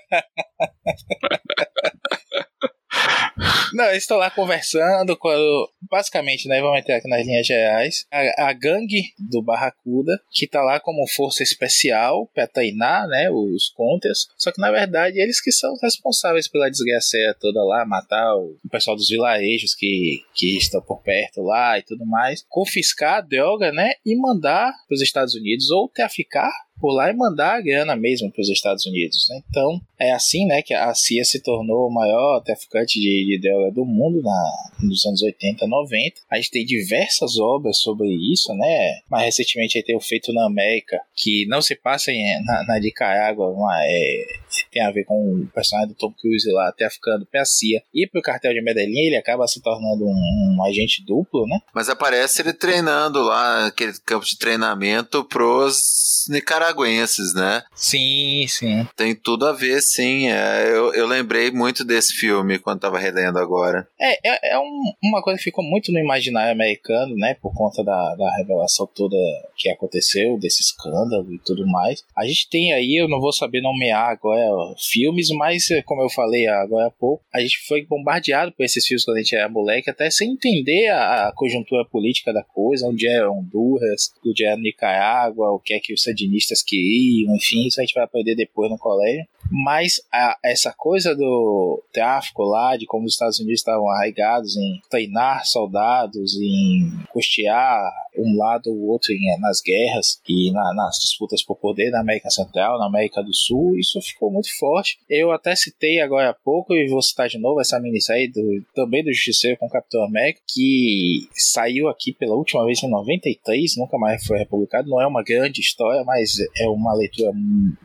Não, eles estão lá conversando. Quando, basicamente, né? Vamos meter aqui nas linhas gerais. A, a gangue do Barracuda, que tá lá como força especial para treinar, né? Os contras. Só que na verdade eles que são responsáveis pela desgraça toda lá, matar o, o pessoal dos vilarejos que, que estão por perto lá e tudo mais. Confiscar a droga, né? E mandar para os Estados Unidos ou traficar lá e mandar a grana mesmo para os Estados Unidos. Né? Então, é assim né, que a CIA se tornou o maior traficante de, de droga do mundo na, nos anos 80, 90. A gente tem diversas obras sobre isso, né? Mais recentemente tem o Feito na América, que não se passa em, na, na Nicarágua, uma, é, tem a ver com o personagem do Tom Cruise lá, até ficando pra CIA e pro cartel de Medellín, ele acaba se tornando um, um agente duplo, né? Mas aparece ele treinando lá, aquele campo de treinamento pros nicaragüenses, né? Sim, sim. Tem tudo a ver, sim. É, eu, eu lembrei muito desse filme quando tava relendo agora. É, é, é um, uma coisa que ficou muito no imaginário americano, né? Por conta da, da revelação toda que aconteceu, desse escândalo e tudo mais. A gente tem aí, eu não vou saber nomear agora filmes, mas como eu falei agora há pouco, a gente foi bombardeado por esses filmes quando a gente era moleque, até sem entender a, a conjuntura política da coisa, onde é Honduras, onde é Nicarágua, o que é que os sandinistas queriam, enfim, isso a gente vai aprender depois no colégio. Mas a, essa coisa do tráfico lá, de como os Estados Unidos estavam arraigados em treinar soldados, em custear um lado ou outro em, nas guerras e na, nas disputas por poder na América Central, na América do Sul, isso ficou muito forte. Eu até citei agora há pouco, e vou citar de novo essa minissérie do, também do Justiceiro com Capitão América, que saiu aqui pela última vez em 93, nunca mais foi republicado. Não é uma grande história, mas é uma leitura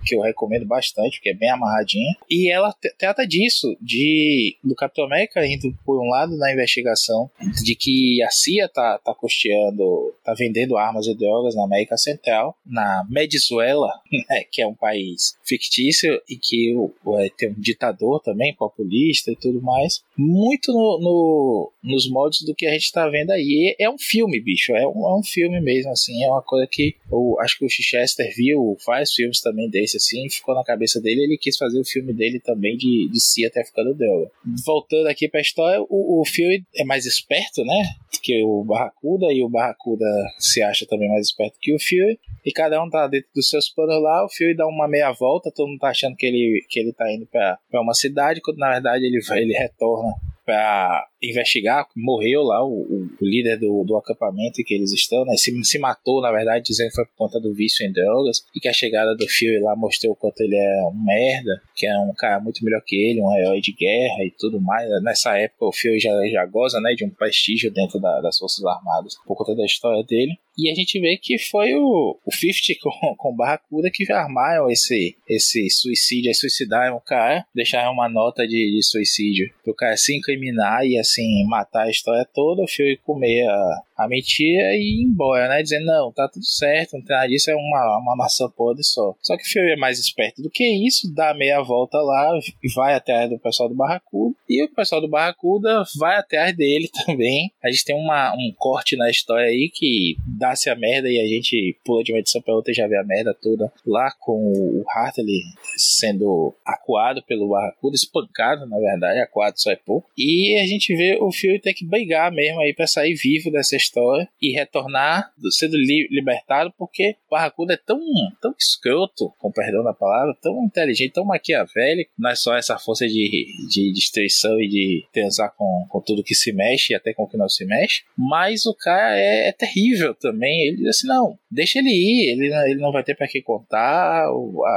que eu recomendo bastante, porque é bem amarradinha. E ela trata disso, de do Capitão América indo por um lado na investigação de que a CIA tá, tá custeando está vendendo armas e drogas na América Central, na Venezuela, [LAUGHS] né, que é um país fictício e que é, tem um ditador também, populista e tudo mais, muito no, no, nos moldes do que a gente está vendo aí. é um filme, bicho, é um, é um filme mesmo, assim, é uma coisa que eu acho que o Chichester viu vários filmes também desse, assim, ficou na cabeça dele ele quis fazer o filme dele também de, de si até ficando droga. Voltando aqui pra história, o, o filme é mais esperto, né? Que o Barracuda e o Barracuda se acha também mais esperto que o Fury. E cada um tá dentro dos seus planos lá. O Fury dá uma meia volta, todo mundo tá achando que ele, que ele tá indo pra uma cidade, quando na verdade ele, ele retorna para investigar, morreu lá o, o, líder do, do acampamento em que eles estão, né? Se, se matou, na verdade, dizendo que foi por conta do vício em drogas, e que a chegada do Fury lá mostrou o quanto ele é um merda, que é um cara muito melhor que ele, um herói de guerra e tudo mais. Nessa época o Fury já, já goza, né, de um prestígio dentro da, das Forças Armadas por conta da história dele. E a gente vê que foi o, o 50 [LAUGHS] com, com Barracuda que armaram esse, esse suicídio, suicidaram o cara, deixaram uma nota de, de suicídio pro cara se incriminar e assim matar a história toda, o Fury comer a, a mentira e ir embora, né? Dizendo, não, tá tudo certo, não tem nada disso, é uma, uma maçã podre só. Só que o Fury é mais esperto do que isso, dá meia volta lá e vai atrás do pessoal do Barracuda. E o pessoal do Barracuda vai atrás dele [LAUGHS] também. A gente tem uma, um corte na história aí que dá-se a merda e a gente pula de uma edição pra outra e já vê a merda toda lá com o Hartley sendo acuado pelo Barracuda, espancado, na verdade, acuado só é pouco. E a gente vê o Fury ter que brigar mesmo aí pra sair vivo dessa história e retornar sendo li libertado, porque o Barracuda é tão, tão escroto, com perdão da palavra, tão inteligente, tão maquiavélico, não é só essa força de, de destruição e de transar com, com tudo que se mexe e até com o que não se mexe, mas o cara é, é terrível também. Ele diz assim: não, deixa ele ir, ele, ele não vai ter para que contar,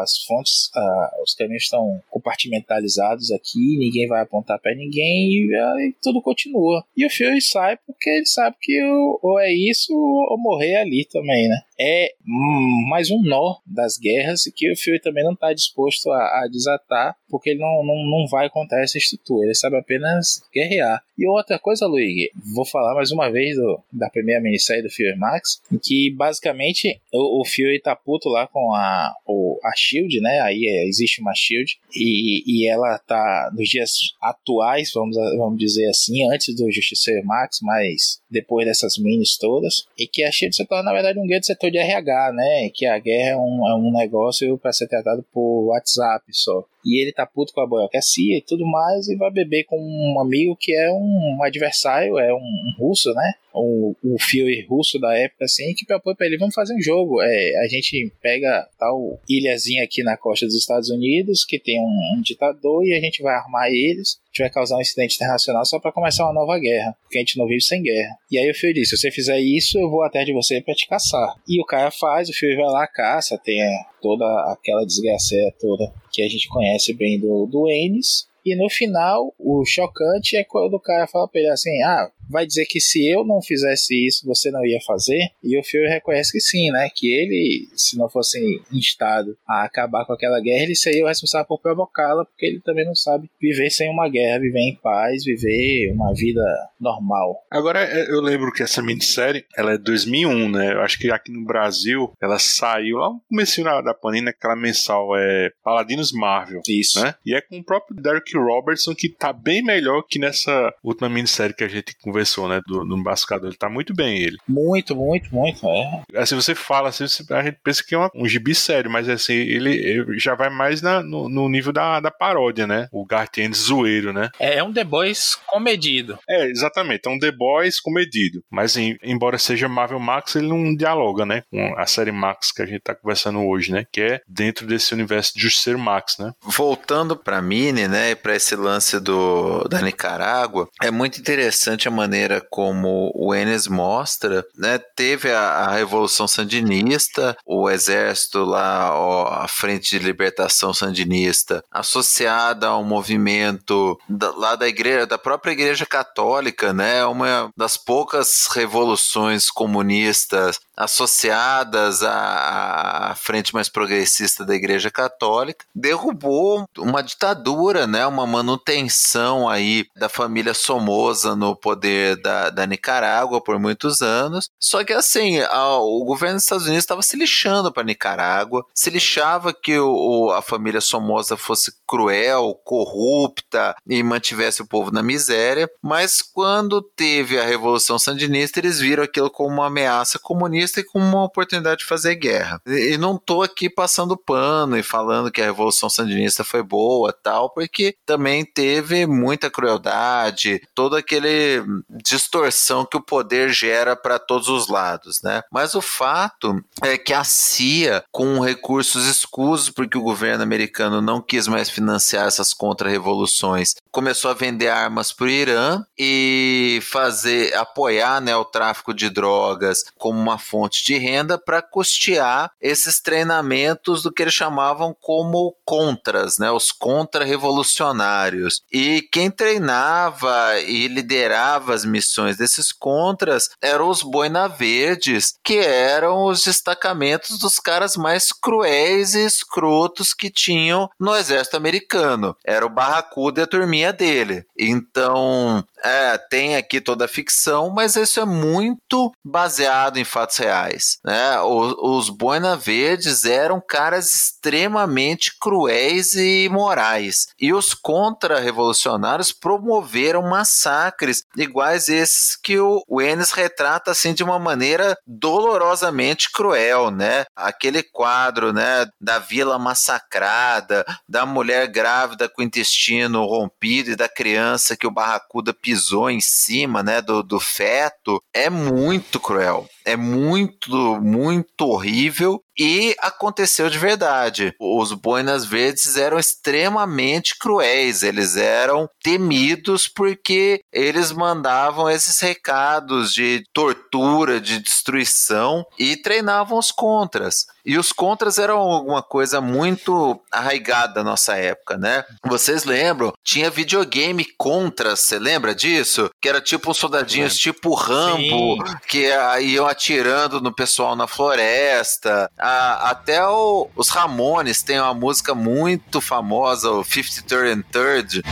as fontes, os caminhos estão compartimentalizados aqui, ninguém vai apontar para ninguém e, uh, e, tudo continua. E o Fury sai porque ele sabe que ou, ou é isso ou morrer ali também, né? É hum, mais um nó das guerras que o Fury também não está disposto a, a, desatar, porque ele não, não, não vai contar essa estrutura, ele sabe apenas guerrear. E outra coisa, Luigi, vou falar mais uma vez do, da primeira minissérie do Fury Max, que basicamente o, o Fury tá puto lá com a, o, a Shield, né? Aí é, existe uma Shield, e, e ela tá nos dias atuais, vamos, vamos dizer assim, antes do Justiceiro Max, mas depois dessas minis todas, e que a Shield se torna, na verdade, um grande setor de RH, né? Que a guerra é um, é um negócio para ser tratado por WhatsApp só. E ele tá puto com a burocracia e tudo mais, e vai beber com um amigo que é um adversário, é um, um russo, né? O Fury russo da época, assim, que propõe pra ele, vamos fazer um jogo. É, a gente pega tal ilhazinha aqui na costa dos Estados Unidos, que tem um, um ditador, e a gente vai armar eles, gente vai causar um incidente internacional só para começar uma nova guerra, porque a gente não vive sem guerra. E aí o Fury disse, se você fizer isso, eu vou atrás de você para te caçar. E o cara faz, o Fury vai lá, caça, tem toda aquela desgraceira toda que a gente conhece bem do, do Ennis. E no final, o chocante é quando o cara fala pra ele assim: Ah, vai dizer que se eu não fizesse isso, você não ia fazer? E o Fury reconhece que sim, né? Que ele, se não fosse instado a acabar com aquela guerra, ele seria o responsável por provocá-la, porque ele também não sabe viver sem uma guerra, viver em paz, viver uma vida normal. Agora, é, eu lembro que essa minissérie, ela é 2001, né? Eu acho que aqui no Brasil, ela saiu lá no começo da Panini, aquela mensal é Paladinos Marvel. Isso. Né? E é com o próprio Derek Robertson, que tá bem melhor que nessa última minissérie que a gente conversou, né? Do, do Bascador. Ele tá muito bem, ele. Muito, muito, muito, é. Assim, você fala, assim, a gente pensa que é uma, um gibi sério, mas assim, ele, ele já vai mais na, no, no, nível da, da paródia, né? O Garth Ennis zoeiro, né? É, é um The Boys comedido. É, exatamente. É um The Boys comedido. Mas em, embora seja Marvel Max, ele não dialoga, né? Com a série Max que a gente tá conversando hoje, né? Que é dentro desse universo de Justiceiro Max, né? Voltando pra Mini, né? E pra esse lance do, da Nicarágua, é muito interessante a maneira como o Enes mostra, né? Teve a, a Revolução Sandinista, o exército lá, ó, a Frente de Libertação Sandinista, associada ao movimento da, lá da igreja, da própria Igreja Católica, né? Uma das poucas revoluções comunistas associadas à, frente mais progressista da Igreja Católica, derrubou uma ditadura, né, uma manutenção aí da família Somoza no poder da, da Nicarágua por muitos anos. Só que assim, a, o governo dos Estados Unidos estava se lixando para Nicarágua, se lixava que o, a família Somoza fosse cruel, corrupta e mantivesse o povo na miséria, mas quando teve a Revolução Sandinista, eles viram aquilo como uma ameaça comunista e como uma oportunidade de fazer guerra. E não tô aqui passando pano e falando que a Revolução Sandinista foi boa, tal, porque também teve muita crueldade, toda aquele distorção que o poder gera para todos os lados, né? Mas o fato é que a CIA, com recursos escusos, porque o governo americano não quis mais financiar essas contra-revoluções, começou a vender armas para o Irã e fazer apoiar né, o tráfico de drogas como uma fonte de renda para custear esses treinamentos do que eles chamavam como contras, né, os contra-revolucionários. E quem treinava e liderava as missões desses contras eram os boina verdes, que eram os destacamentos dos caras mais cruéis e escrotos que tinham no exército americano. Era o Barracuda e a turminha dele. Então, é, tem aqui toda a ficção, mas isso é muito baseado em fatos. Né? Os, os Boina Verdes eram caras extremamente cruéis e imorais. E os contra-revolucionários promoveram massacres iguais esses que o, o Ennis retrata assim de uma maneira dolorosamente cruel, né? Aquele quadro, né, da vila massacrada, da mulher grávida com o intestino rompido e da criança que o Barracuda pisou em cima, né, do, do feto, é muito cruel é muito, muito horrível e aconteceu de verdade. Os boinas verdes eram extremamente cruéis, eles eram temidos porque eles mandavam esses recados de tortura, de destruição e treinavam os contras. E os contras eram alguma coisa muito arraigada da nossa época, né? Vocês lembram? Tinha videogame contras, você lembra disso? Que era tipo uns soldadinhos tipo Rambo, Sim. que iam atirando no pessoal na floresta. A, até o, os Ramones têm uma música muito famosa, o 53 and Third.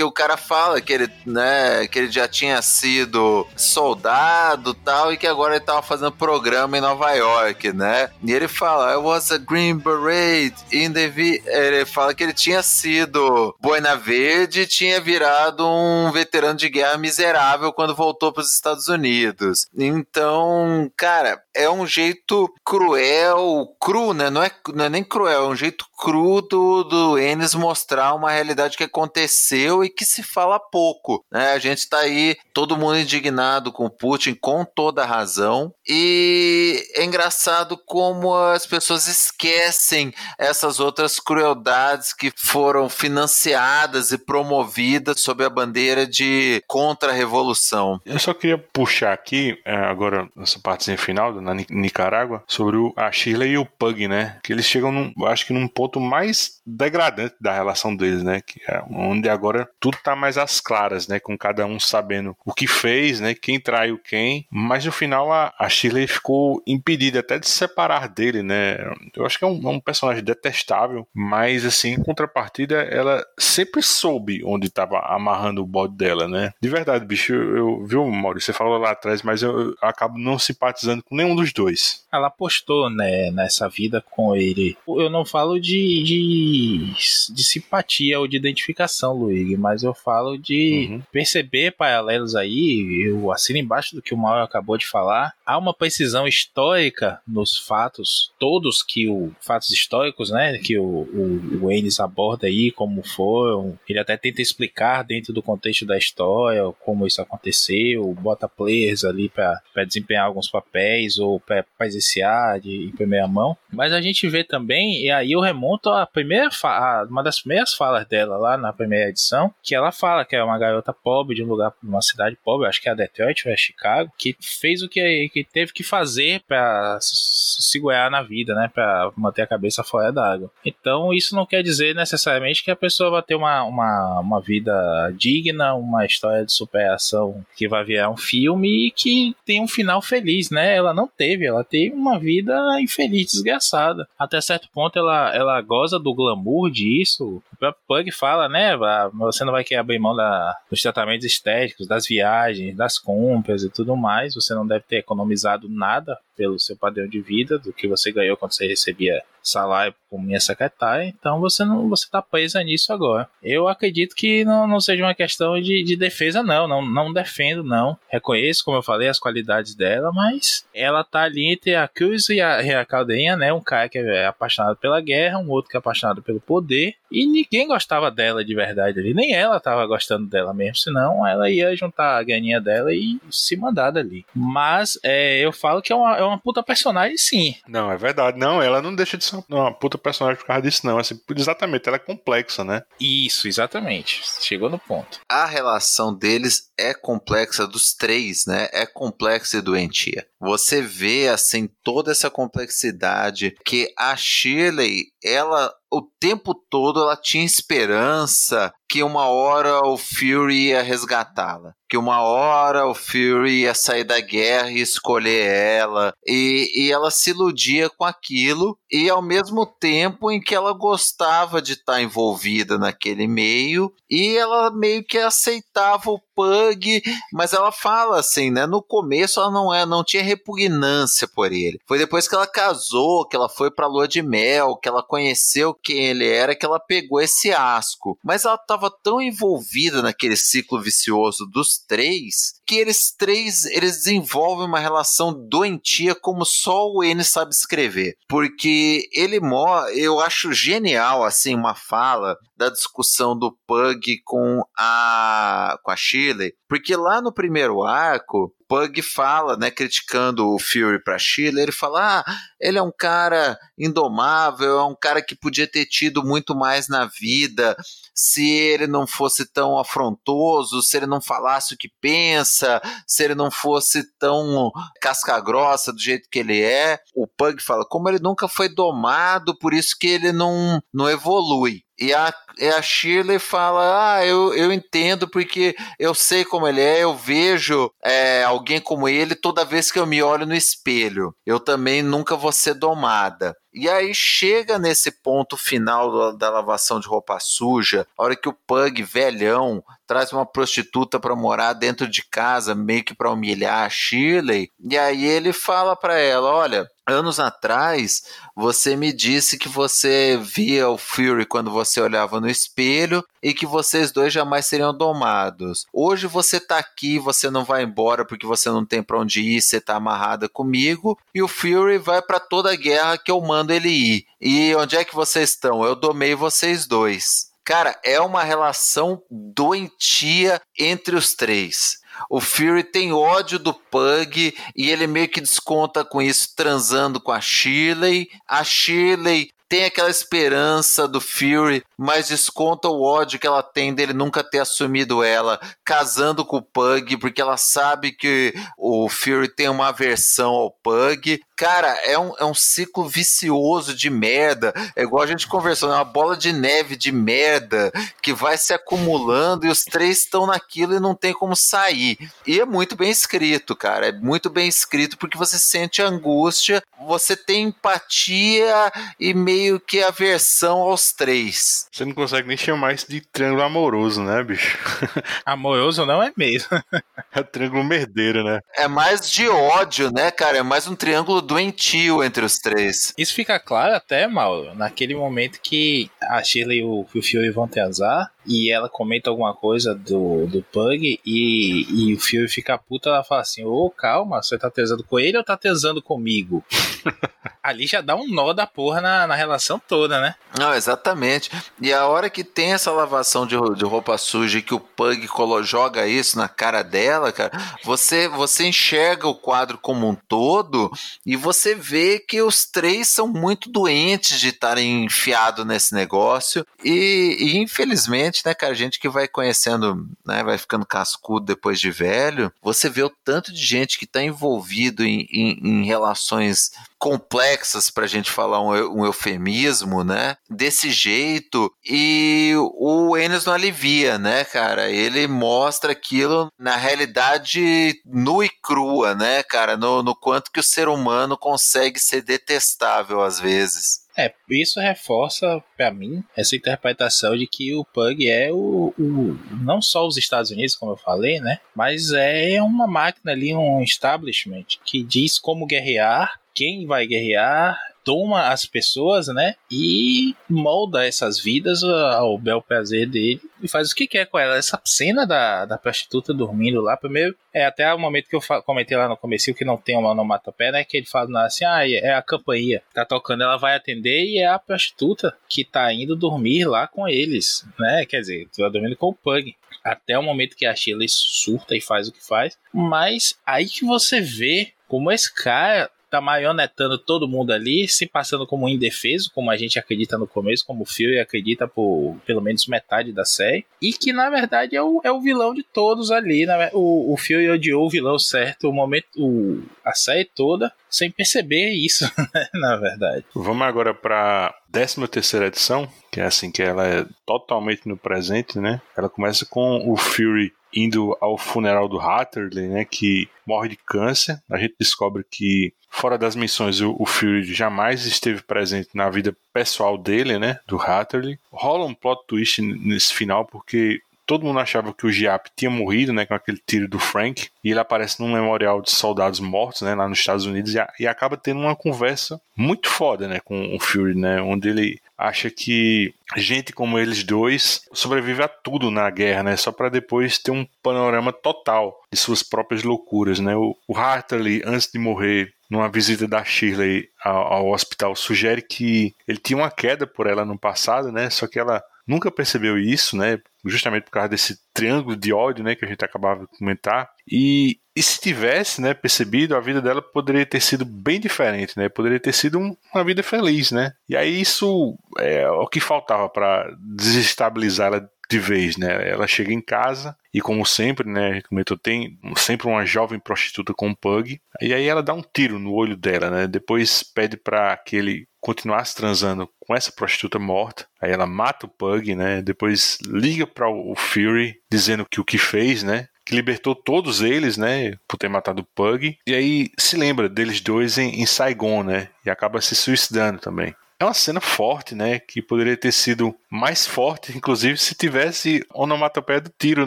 Que o cara fala que ele, né, que ele já tinha sido soldado tal, e que agora ele tava fazendo programa em Nova York, né? E ele fala, I was a Green Beret in the... V ele fala que ele tinha sido boina verde tinha virado um veterano de guerra miserável quando voltou para os Estados Unidos. Então, cara, é um jeito cruel, cru, né? Não é, não é nem cruel, é um jeito cru do, do mostrar uma realidade que aconteceu e que se fala pouco. Né? A gente está aí, todo mundo indignado com Putin, com toda razão. E é engraçado como as pessoas esquecem essas outras crueldades que foram financiadas e promovidas sob a bandeira de contra-revolução. Eu só queria puxar aqui, é, agora, nessa partezinha final, na Nicarágua, sobre o, a Shirley e o Pug, né? Que eles chegam, num, acho que num ponto mais degradante da relação deles, né? Que é onde agora tudo tá mais às claras, né? Com cada um sabendo o que fez, né? Quem traiu quem. Mas no final a, a Shirley ficou impedida até de se separar dele, né? Eu acho que é um, é um personagem detestável, mas assim, em contrapartida, ela sempre soube onde estava amarrando o bode dela, né? De verdade, bicho, eu, eu viu, Maurício, você falou lá atrás, mas eu, eu acabo não simpatizando com nenhum dos dois. Ela apostou, né, nessa vida com ele. Eu não falo de, de, de simpatia ou de identificação, Luigi, mas eu falo de uhum. perceber paralelos aí. Eu assino embaixo do que o Mauro acabou de falar. Há uma precisão histórica nos fatos, todos que o fatos históricos, né, que o, o, o Ennis aborda aí, como foram. Ele até tenta explicar dentro do contexto da história como isso aconteceu, bota players ali para desempenhar alguns papéis ou para presenciar de, em primeira mão. Mas a gente vê também, e aí eu remonto a primeira a, uma das primeiras falas dela lá na primeira edição, que ela fala que é uma garota pobre de um lugar, uma cidade pobre, acho que é a Detroit ou é Chicago, que fez o que, que teve que fazer para se segurar na vida, né, para manter a cabeça fora d'água. Então isso não quer dizer necessariamente que a pessoa vai ter uma, uma, uma vida digna, uma história de superação que vai virar um filme e que tem um final feliz, né? Ela não teve, ela teve uma vida infeliz, desgraçada. Até certo ponto ela, ela goza do glamour disso. O próprio Pug fala, né? Você não vai querer abrir mão da, dos tratamentos estéticos, das viagens, das compras e tudo mais. Você não deve ter economizado nada pelo seu padrão de vida, do que você ganhou quando você recebia salário como minha secretária, então você não você tá presa nisso agora. Eu acredito que não, não seja uma questão de, de defesa, não, não. Não defendo, não. Reconheço, como eu falei, as qualidades dela, mas ela tá ali entre a Cruz e a, e a Caldeinha, né? Um cara que é apaixonado pela guerra, um outro que é apaixonado pelo poder, e ninguém gostava dela de verdade ali, nem ela tava gostando dela mesmo, senão ela ia juntar a ganinha dela e se mandar dali. Mas é, eu falo que é uma, é uma puta personagem, sim. Não, é verdade. Não, ela não deixa de ser uma puta personagem por causa disso, não. Assim, exatamente, ela é complexa, né? Isso, exatamente. Chegou no ponto. A relação deles é complexa dos três, né? É complexa e doentia. Você vê, assim, toda essa complexidade que a Shirley, ela o tempo todo ela tinha esperança que uma hora o Fury ia resgatá-la, que uma hora o Fury ia sair da guerra e escolher ela, e, e ela se iludia com aquilo, e ao mesmo tempo em que ela gostava de estar envolvida naquele meio, e ela meio que aceitava o Pug, mas ela fala assim, né? No começo ela não é, não tinha repugnância por ele. Foi depois que ela casou, que ela foi pra lua de mel, que ela conheceu quem ele era, que ela pegou esse asco. Mas ela estava tão envolvida naquele ciclo vicioso dos três que eles três eles desenvolvem uma relação doentia como só o N sabe escrever. Porque ele mora, eu acho genial assim uma fala da discussão do Pug com a com a Shirley, porque lá no primeiro arco Pug fala, né, criticando o Fury para Sheila, ele fala: "Ah, ele é um cara indomável, é um cara que podia ter tido muito mais na vida se ele não fosse tão afrontoso, se ele não falasse o que pensa, se ele não fosse tão casca grossa do jeito que ele é". O Pug fala: "Como ele nunca foi domado, por isso que ele não não evolui". E a, e a Shirley fala: Ah, eu, eu entendo porque eu sei como ele é, eu vejo é, alguém como ele toda vez que eu me olho no espelho. Eu também nunca vou ser domada. E aí chega nesse ponto final da, lavação de roupa suja, a hora que o Pug, velhão, traz uma prostituta para morar dentro de casa, meio que para humilhar a Shirley. E aí ele fala para ela: "Olha, anos atrás, você me disse que você via o Fury quando você olhava no espelho e que vocês dois jamais seriam domados. Hoje você tá aqui, você não vai embora porque você não tem para onde ir, você tá amarrada comigo e o Fury vai para toda a guerra que eu mando ele ir. E onde é que vocês estão? Eu domei vocês dois. Cara, é uma relação doentia entre os três. O Fury tem ódio do Pug e ele meio que desconta com isso transando com a Shirley. A Shirley tem aquela esperança do Fury, mas desconta o ódio que ela tem dele nunca ter assumido ela, casando com o Pug, porque ela sabe que o Fury tem uma aversão ao Pug. Cara, é um, é um ciclo vicioso de merda. É igual a gente conversou, é uma bola de neve de merda que vai se acumulando e os três estão naquilo e não tem como sair. E é muito bem escrito, cara. É muito bem escrito porque você sente angústia, você tem empatia e meio que aversão aos três. Você não consegue nem chamar isso de triângulo amoroso, né, bicho? [LAUGHS] Amoroso não é mesmo. [LAUGHS] é triângulo merdeiro, né? É mais de ódio, né, cara? É mais um triângulo doentio entre os três. Isso fica claro até, Mauro, naquele momento que a Shirley e o, o Fury vão azar e ela comenta alguma coisa do, do Pug e, e o Fury fica puta, ela fala assim, ô, oh, calma, você tá tesando com ele ou tá tesando comigo? [LAUGHS] Ali já dá um nó da porra na, na relação toda, né? Não, exatamente. E a hora que tem essa lavação de, de roupa suja e que o Pug joga isso na cara dela, cara, você, você enxerga o quadro como um todo e você vê que os três são muito doentes de estarem enfiados nesse negócio. E, e, infelizmente, né, cara, gente que vai conhecendo, né, vai ficando cascudo depois de velho, você vê o tanto de gente que está envolvido em, em, em relações complexas, para a gente falar um, um, eufemismo, né? Desse jeito. E o Enes não alivia, né, cara? Ele mostra aquilo na realidade nua e crua, né, cara? No, no quanto que o ser humano consegue ser detestável às vezes. É, isso reforça para mim essa interpretação de que o Pug é o, o, não só os Estados Unidos, como eu falei, né? Mas é uma máquina ali, um establishment que diz como guerrear quem vai guerrear toma as pessoas, né? E molda essas vidas ao bel prazer dele e faz o que quer com ela. Essa cena da, da prostituta dormindo lá, primeiro, é até o momento que eu comentei lá no começo que não tem uma onomatopeia, né? Que ele fala assim: ah, é a campainha, tá tocando, ela vai atender e é a prostituta que tá indo dormir lá com eles, né? Quer dizer, tá dormindo com o Pug até o momento que a Shirley surta e faz o que faz. Mas aí que você vê como esse cara tá marionetando todo mundo ali, se passando como indefeso, como a gente acredita no começo, como o Fury acredita por pelo menos metade da série, e que na verdade é o, é o vilão de todos ali. O, o Fury odiou o vilão certo o momento, o, a série toda, sem perceber isso, [LAUGHS] né? na verdade. Vamos agora para 13 terceira edição, que é assim que ela é totalmente no presente, né? Ela começa com o Fury indo ao funeral do Hatterley, né, que morre de câncer. A gente descobre que fora das missões o, o Fury jamais esteve presente na vida pessoal dele, né, do Hatterley. Rola um plot twist nesse final porque todo mundo achava que o Giap tinha morrido, né, com aquele tiro do Frank, e ele aparece num memorial de soldados mortos, né, lá nos Estados Unidos, e, e acaba tendo uma conversa muito foda, né, com o Fury, né, onde ele acha que gente como eles dois sobrevive a tudo na guerra, né? Só para depois ter um panorama total de suas próprias loucuras, né? O, o Hartley, antes de morrer, numa visita da Shirley ao, ao, hospital, sugere que ele tinha uma queda por ela no passado, né? Só que ela nunca percebeu isso, né? Justamente por causa desse triângulo de ódio, né? Que a gente acabava de comentar. E e se tivesse, né, percebido, a vida dela poderia ter sido bem diferente, né? Poderia ter sido um, uma vida feliz, né? E aí isso é o que faltava para desestabilizar ela de vez, né? Ela chega em casa e como sempre, né, como eu tem sempre uma jovem prostituta com um pug, e aí ela dá um tiro no olho dela, né? Depois pede para que ele continuasse transando com essa prostituta morta. Aí ela mata o pug, né? Depois liga para o Fury dizendo que o que fez, né? que libertou todos eles, né, por ter matado o Pug. E aí se lembra deles dois em, em Saigon, né, e acaba se suicidando também. É uma cena forte, né? Que poderia ter sido mais forte, [LAUGHS] inclusive, se tivesse onomatopeia do tiro,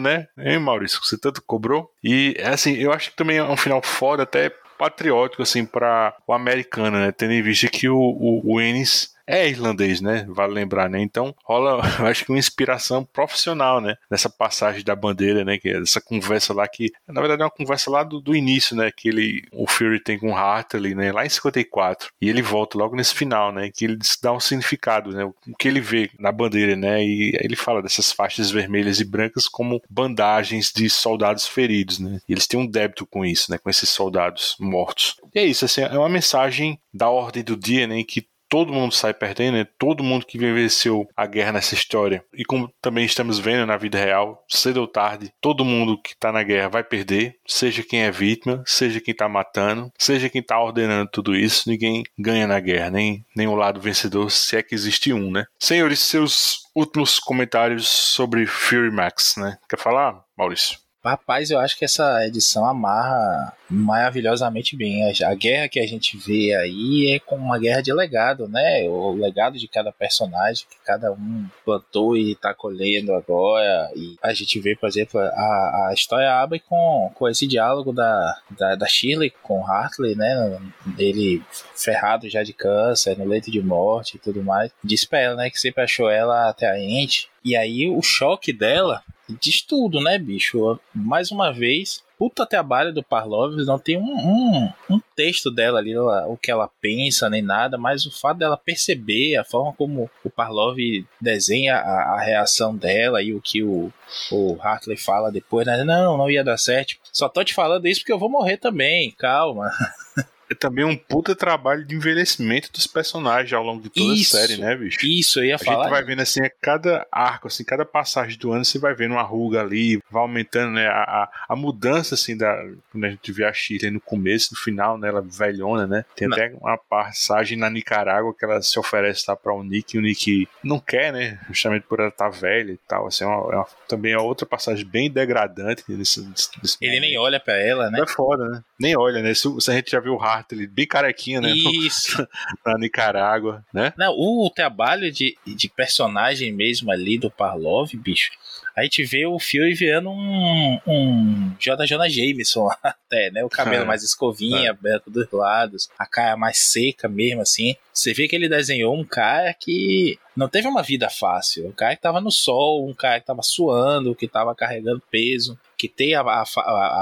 né? Hein, Maurício? Você tanto cobrou. E, assim, eu acho que também é um final foda, até patriótico, assim, para o americano, né? Tendo em vista que o, o, o Ennis é irlandês, né? Vale lembrar, né? Então rola, [LAUGHS] acho que uma inspiração profissional, né? Nessa passagem da bandeira, né? Que é essa conversa lá que, na verdade, é uma conversa lá do, do início, né? Que ele, o Fury tem com o Hartley, né? Lá em 54. E ele volta logo nesse final, né? Que ele dá um significado, né? O que ele vê na bandeira, né? E ele fala dessas faixas vermelhas e brancas como bandagens de soldados feridos, né? E eles têm um débito com isso, né? Com esses soldados mortos. E é isso, assim, é uma mensagem da ordem do dia, né? Que todo mundo sai perdendo, né? todo mundo que vivenciou a guerra nessa história. E como também estamos vendo na vida real, cedo ou tarde, todo mundo que está na guerra vai perder, seja quem é vítima, seja quem está matando, seja quem está ordenando tudo isso, ninguém ganha na guerra, nem, nem o lado vencedor, se é que existe um, né? Senhores, seus últimos comentários sobre Fury Max, né? Quer falar, Maurício? Rapaz, eu acho que essa edição amarra maravilhosamente bem. A guerra que a gente vê aí é como uma guerra de legado, né? O legado de cada personagem que cada um plantou e está colhendo agora. E a gente vê, por exemplo, a, a história abre com, com esse diálogo da, da, da Shirley com Hartley, né? Ele ferrado já de câncer, no leito de morte e tudo mais. Diz pra ela, né, que sempre achou ela atraente. E aí o choque dela diz tudo, né, bicho? Mais uma vez, puta trabalho do Parlov, não tem um, um, um texto dela ali, o que ela pensa, nem nada, mas o fato dela perceber a forma como o Parlov desenha a, a reação dela e o que o, o Hartley fala depois, né? Não, não ia dar certo. Só tô te falando isso porque eu vou morrer também, calma. [LAUGHS] é também um puta trabalho de envelhecimento dos personagens ao longo de toda isso, a série, né, bicho? Isso, eu ia a falar. A gente vai vendo assim, a cada arco, assim, cada passagem do ano, você vai vendo uma ruga ali, vai aumentando, né, a, a mudança, assim, da, quando a gente vê a Shirley no começo, no final, né, ela velhona, né, tem não. até uma passagem na Nicarágua que ela se oferece lá para o Nick, e o Nick não quer, né, justamente por ela estar tá velha e tal, assim, é uma, é uma, também é outra passagem bem degradante nesse, nesse Ele nem olha para ela, né? É foda, né? Nem olha, né? Se, se a gente já viu o Hartley bem carequinha, né? Isso. [LAUGHS] na Nicarágua, né? Não, o trabalho de, de personagem mesmo ali do Parlov, bicho, a gente vê o Fury virando um, um J. Jonah Jameson [LAUGHS] até, né? O cabelo é. mais escovinha, é. aberto dos lados, a cara mais seca mesmo, assim. Você vê que ele desenhou um cara que não teve uma vida fácil. Um cara que tava no sol, um cara que tava suando, que tava carregando peso, que tem a, a,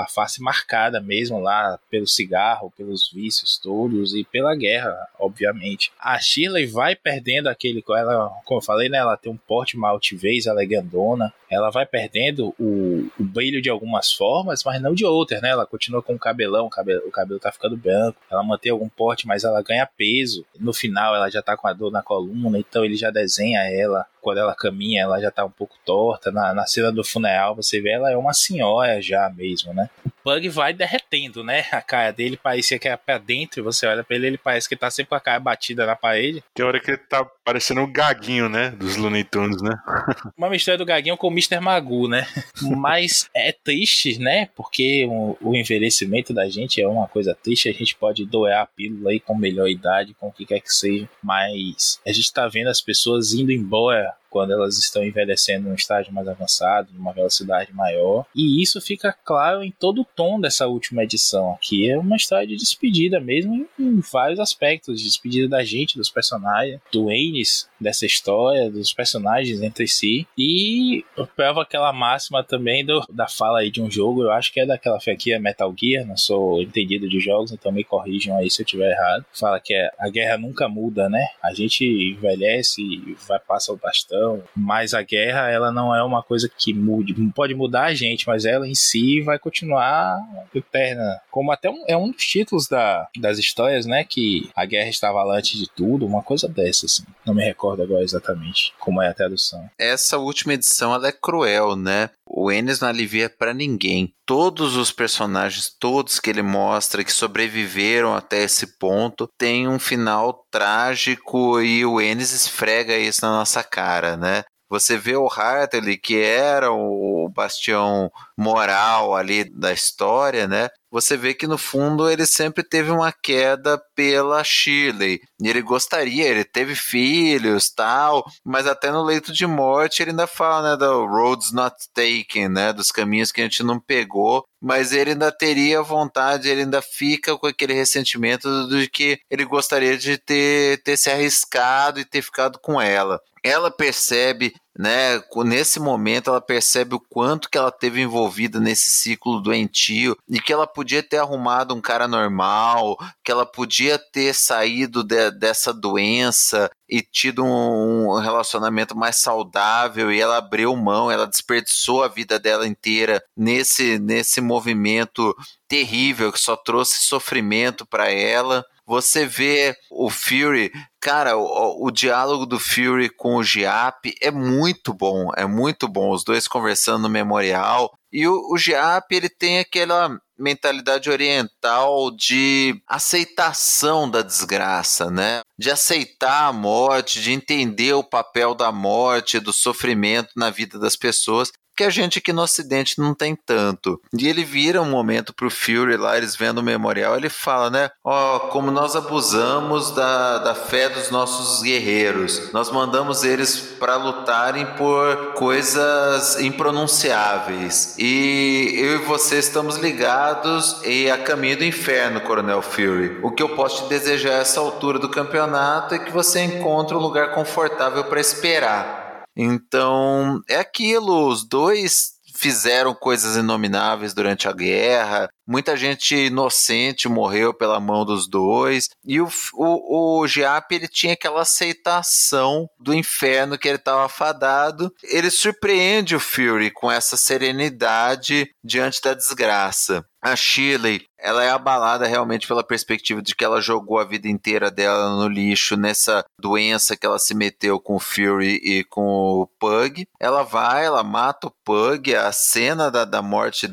a, face marcada mesmo lá pelo cigarro, pelos vícios todos e pela guerra, obviamente. A Shirley vai perdendo aquele. Ela, como eu falei, né? Ela tem um porte, uma altivez, ela é grandona. Ela vai perdendo o, o brilho de algumas formas, mas não de outras, né? Ela continua com o cabelão, o cabelo, o cabelo tá ficando branco. Ela mantém algum porte, mas ela ganha peso. No final, ela já tá com a dor na coluna, então ele já desenha ela quando ela caminha, ela já tá um pouco torta. Na, na cena do funeral, você vê ela é uma senhora já mesmo, né? O Pug vai derretendo, né? A cara dele parecia que era pra dentro, você olha pra ele, ele parece que tá sempre com a cara batida na parede. Tem hora que ele tá parecendo o um gaguinho, né? Dos Looney Tunes, né? [LAUGHS] uma mistura do gaguinho com o Mr. Magoo, né? Mas é triste, né? Porque o, o, envelhecimento da gente é uma coisa triste, a gente pode doer a pílula aí com melhor idade, com o que quer que seja, mas a gente tá vendo as pessoas indo embora Yeah. Quando elas estão envelhecendo num estágio mais avançado, numa velocidade maior. E isso fica claro em todo o tom dessa última edição aqui. É uma história de despedida mesmo em vários aspectos, de despedida da gente, dos personagens, do Aines dessa história, dos personagens entre si. E prova aquela máxima também do, da fala aí de um jogo, eu acho que é daquela franquia Metal Gear, não sou entendido de jogos, então me corrijam aí se eu estiver errado. Fala que é, a guerra nunca muda, né? A gente envelhece e vai passar o bastão mas a guerra ela não é uma coisa que mude, pode mudar a gente, mas ela em si vai continuar eterna. Como até um, é um dos títulos da, das histórias, né, que a guerra estava lá antes de tudo, uma coisa dessa, assim. Não me recordo agora exatamente como é a tradução. Essa última edição ela é cruel, né? O Enes não alivia para ninguém. Todos os personagens, todos que ele mostra que sobreviveram até esse ponto, tem um final trágico e o Enes esfrega isso na nossa cara, né? Você vê o Hartley, que era o bastião moral ali da história, né? você vê que no fundo ele sempre teve uma queda pela Shirley. Ele gostaria, ele teve filhos, tal, mas até no leito de morte ele ainda fala, né, do roads not taken, né, dos caminhos que a gente não pegou, mas ele ainda teria vontade, ele ainda fica com aquele ressentimento de que ele gostaria de ter, ter se arriscado e ter ficado com ela. Ela percebe né? Nesse momento ela percebe o quanto que ela teve envolvida nesse ciclo doentio e que ela podia ter arrumado um cara normal, que ela podia ter saído de, dessa doença e tido um, um, relacionamento mais saudável e ela abriu mão, ela desperdiçou a vida dela inteira nesse nesse movimento terrível que só trouxe sofrimento para ela. Você vê o Fury, cara, o, o, diálogo do Fury com o Giap é muito bom, é muito bom. Os dois conversando no memorial. E o, o Giap, ele tem aquela mentalidade oriental de aceitação da desgraça, né? De aceitar a morte, de entender o papel da morte, do sofrimento na vida das pessoas que a gente aqui no Ocidente não tem tanto. E ele vira um momento pro Fury lá, eles vendo o memorial, ele fala, né? Ó, oh, como nós abusamos da, da fé dos nossos guerreiros. Nós mandamos eles para lutarem por coisas impronunciáveis. E eu e você estamos ligados e a caminho do inferno, Coronel Fury. O que eu posso te desejar a essa altura do campeonato é que você encontre um lugar confortável para esperar. Então, é aquilo, os dois fizeram coisas inomináveis durante a guerra, muita gente inocente morreu pela mão dos dois, e o, o, o Giap ele tinha aquela aceitação do inferno que ele estava fadado. Ele surpreende o Fury com essa serenidade diante da desgraça. A Shirley ela é abalada realmente pela perspectiva de que ela jogou a vida inteira dela no lixo nessa doença que ela se meteu com o Fury e com o Pug. Ela vai, ela mata o Pug, a cena da, da morte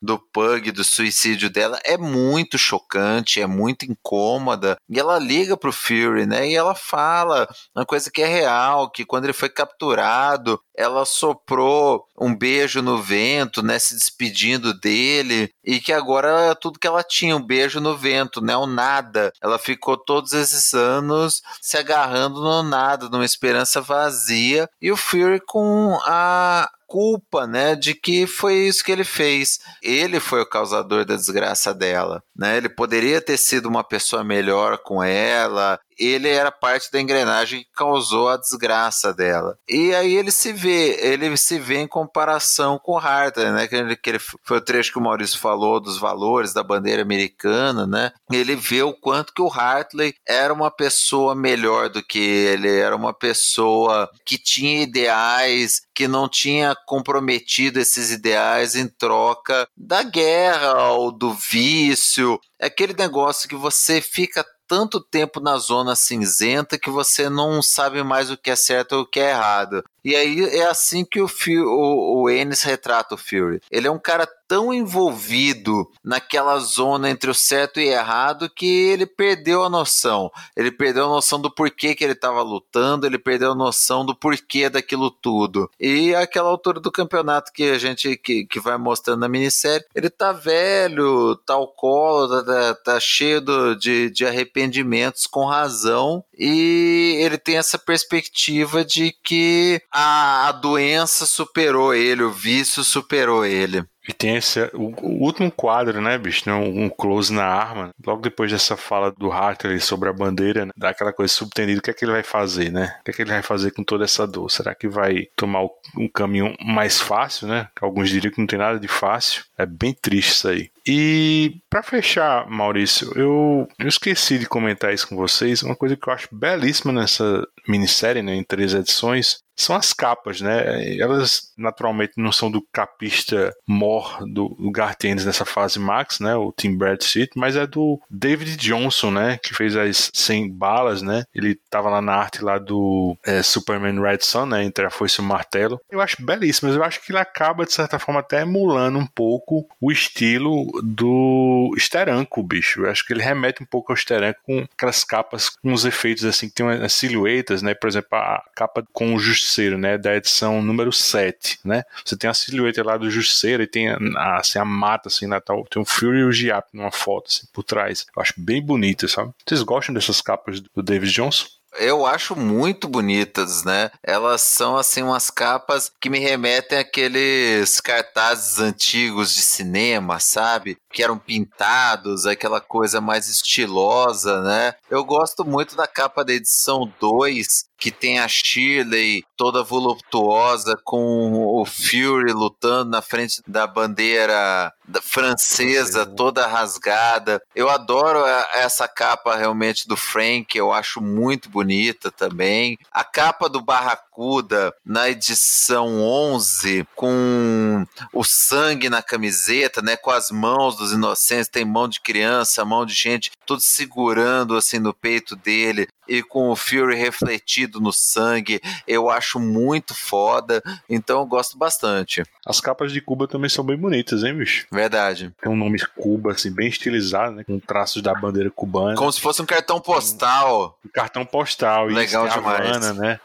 do Pug, do suicídio dela é muito chocante, é muito incômoda. E ela liga pro Fury, né? E ela fala uma coisa que é real, que quando ele foi capturado, ela soprou um beijo no vento, né, se despedindo dele, e que agora tudo que ela tinha, um beijo no vento, né? O nada. Ela ficou todos esses anos se agarrando no nada, numa esperança vazia. E o Fury com a culpa, né, de que foi isso que ele fez. Ele foi o causador da desgraça dela, né? Ele poderia ter sido uma pessoa melhor com ela, ele era parte da engrenagem que causou a desgraça dela. E aí ele se vê, ele se vê em comparação com o Hartley, né? Que, ele, que ele, foi o trecho que o Maurício falou dos valores da bandeira americana, né? Ele vê o quanto que o Hartley era uma pessoa melhor do que ele, era uma pessoa que tinha ideais, que não tinha comprometido esses ideais em troca da guerra ou do vício. É aquele negócio que você fica tanto tempo na zona cinzenta que você não sabe mais o que é certo ou o que é errado. E aí é assim que o, o, o Ennis retrata o Fury. Ele é um cara tão envolvido naquela zona entre o certo e errado que ele perdeu a noção. Ele perdeu a noção do porquê que ele estava lutando, ele perdeu a noção do porquê daquilo tudo. E aquela altura do campeonato que a gente que, que vai mostrando na minissérie, ele tá velho, tá alcoólatra, tá, tá cheio do, de, de arrependimentos com razão e ele tem essa perspectiva de que a, a doença superou ele, o vício superou ele. E tem esse, o, o, último quadro, né, bicho? Né, um, close na arma. Logo depois dessa fala do Hartley sobre a bandeira, né, dá aquela coisa subtendida: o que é que ele vai fazer, né? O que é que ele vai fazer com toda essa dor? Será que vai tomar um caminho mais fácil, né? Alguns diriam que não tem nada de fácil. É bem triste isso aí. E para fechar, Maurício, eu, eu esqueci de comentar isso com vocês. Uma coisa que eu acho belíssima nessa minissérie, né, em três edições, são as capas, né? Elas naturalmente não são do capista mor do, do Garth Ennis nessa fase Max, né? O Tim Bradstreet, mas é do David Johnson, né? Que fez as 100 balas, né? Ele tava lá na arte lá do é, Superman Red Sun, né? Entre a foice e o martelo. Eu acho belíssimo, mas eu acho que ele acaba de certa forma até emulando um pouco o estilo do Steranko, bicho. Eu acho que ele remete um pouco ao Steranko com aquelas capas com uns efeitos assim que tem uma silhueta né? Por exemplo, a capa com o Justiceiro, né? Da edição número 7, né? Você tem a silhueta lá do Justiceiro e tem a, assim, a mata, assim, né? Tem o Fury e o Giap numa foto, assim, por trás. Eu acho bem bonita, sabe? Vocês gostam dessas capas do David Johnson? Eu acho muito bonitas, né? Elas são assim umas capas que me remetem àqueles cartazes antigos de cinema, sabe? Que eram pintados, aquela coisa mais estilosa, né? Eu gosto muito da capa da edição 2, que tem a Shirley toda voluptuosa com o Fury lutando na frente da bandeira francesa toda rasgada. Eu adoro essa capa realmente do Frank, eu acho muito bonita também. A capa do Barracuda na edição 11 com o sangue na camiseta, né, com as mãos dos inocentes, tem mão de criança, mão de gente, tudo segurando assim no peito dele e com o Fury refletido no sangue, eu acho muito foda, então eu gosto bastante. As capas de Cuba também são bem bonitas, hein, bicho? Verdade. Tem um nome Cuba, assim, bem estilizado, né? Com traços da bandeira cubana. Como se fosse um cartão postal. Um cartão postal. Legal isso, demais. Havana, né?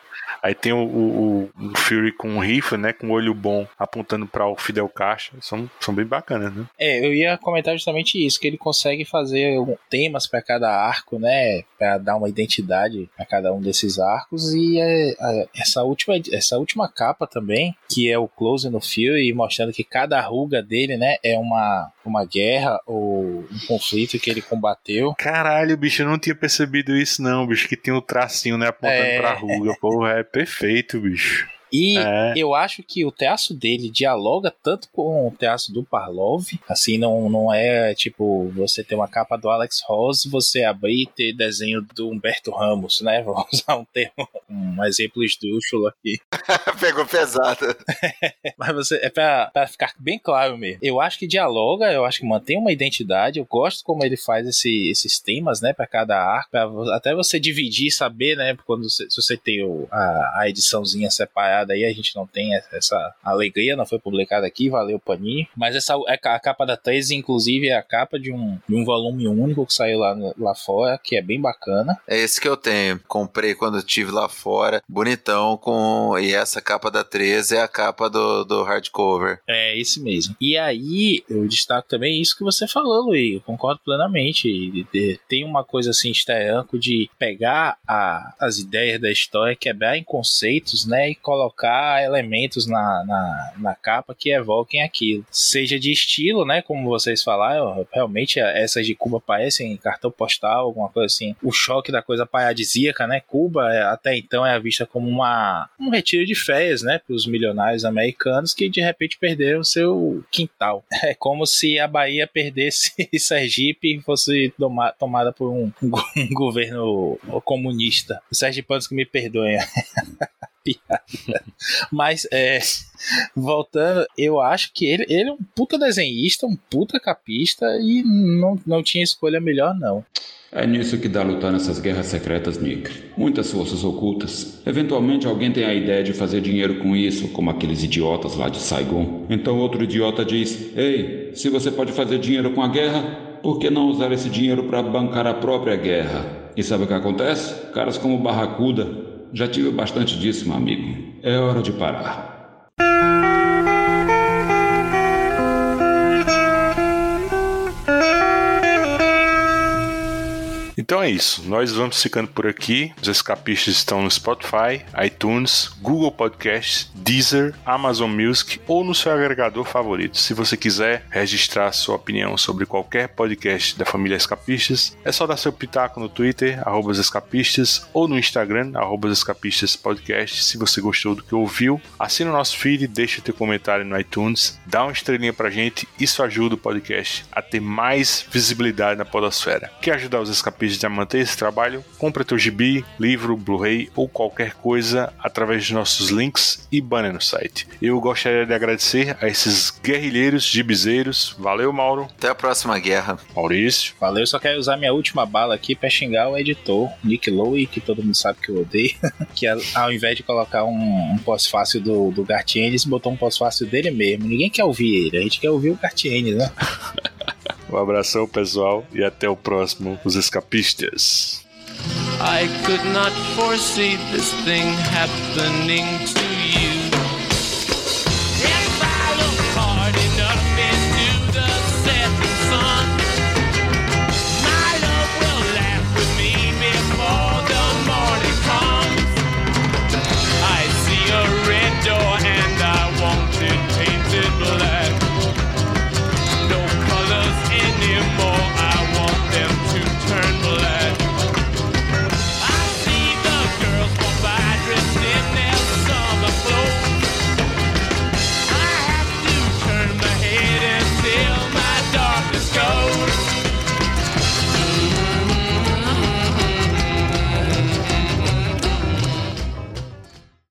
Aí tem o, o, o Fury com um rifle, né? Com um olho bom, apontando para o Fidel Castro. São, são bem bacanas, né? É, eu ia comentar justamente isso, que ele consegue fazer temas para cada arco, né? Para dar uma identidade a cada um desses arcos. E é, é, essa, última, essa última capa também, que é o close no Fury, mostrando que cada ruga dele, né? É uma, uma guerra ou um conflito que ele combateu. Caralho, bicho, eu não tinha percebido isso, não, bicho, que tem o um tracinho, né? Apontando é... pra ruga. Porra, é [LAUGHS] perfeito, bicho. E é. eu acho que o teatro dele dialoga tanto com o teatro do Parlov, assim, não, não é tipo você ter uma capa do Alex Ross, você abrir e ter desenho do Humberto Ramos, né? [LAUGHS] Vou usar um termo, um exemplo esdrúxulo aqui. [LAUGHS] Pegou pesado. [LAUGHS] Mas você, é pra, pra ficar bem claro mesmo. Eu acho que dialoga, eu acho que mantém uma identidade, eu gosto como ele faz esse, esses temas, né, pra cada arco, pra até você dividir e saber, né, quando você, se você tem o, a, a ediçãozinha separada publicada aí, a gente não tem essa alegria, não foi publicada aqui, valeu Panini. Mas essa é a capa da 13, inclusive, é a capa de um, de um volume único que saiu lá, lá fora, que é bem bacana. É esse que eu tenho. Comprei quando estive lá fora, bonitão, com. E essa capa da 13 é a capa do, do hardcover. É, esse mesmo. E aí, eu destaco também isso que você falou, Luiz. Eu concordo plenamente. Tem uma coisa assim, esteranco de pegar a, as ideias da história, quebrar em conceitos, né? E colocar colocar elementos na, na, na, capa que evoquem aquilo. Seja de estilo, né? Como vocês falaram, realmente essas de Cuba parecem cartão postal, alguma coisa assim. O choque da coisa paradisíaca, né? Cuba é, até então é vista como uma, um retiro de férias, né? Para os milionários americanos que de repente perderam seu quintal. [LAUGHS] É como se a Bahia perdesse [LAUGHS] Sergipe e fosse toma, tomada por um, um [LAUGHS] governo comunista. Os sergipanos que me perdoem. Piada. Mas, é, voltando, eu acho que ele, ele é um puta desenhista, um puta capista e não, não tinha escolha melhor, não. É nisso que dá lutar nessas guerras secretas, Nick. Muitas forças ocultas. Eventualmente alguém tem a ideia de fazer dinheiro com isso, como aqueles idiotas lá de Saigon. Então outro idiota diz: Ei, se você pode fazer dinheiro com a guerra, por que não usar esse dinheiro para bancar a própria guerra? E sabe o que acontece? Caras como Barracuda já tive bastante disso, meu amigo. É hora de parar. Então é isso. Nós vamos ficando por aqui. Os escapistas estão no Spotify, iTunes, Google Podcasts, Deezer, Amazon Music ou no seu agregador favorito. Se você quiser registrar sua opinião sobre qualquer podcast da família Escapistas, é só dar seu pitaco no Twitter, escapistas, ou no Instagram, escapistaspodcast. Se você gostou do que ouviu, assina o nosso feed, deixa teu comentário no iTunes, dá uma estrelinha pra gente. Isso ajuda o podcast a ter mais visibilidade na podosfera. Quer ajudar os escapistas de manter esse trabalho, compre teu gibi, livro, Blu-ray ou qualquer coisa através de nossos links e banner no site. Eu gostaria de agradecer a esses guerrilheiros gibizeiros. Valeu, Mauro. Até a próxima guerra. Maurício. Valeu, só quero usar minha última bala aqui para xingar o editor, Nick Lowe, que todo mundo sabe que eu odeio, [LAUGHS] que ao invés de colocar um, um pós-fácil do, do Gartienes, botou um pós-fácil dele mesmo. Ninguém quer ouvir ele, a gente quer ouvir o Gartienes, né? [LAUGHS] Um abração, pessoal, e até o próximo Os Escapistas. I could not foresee this thing happening to.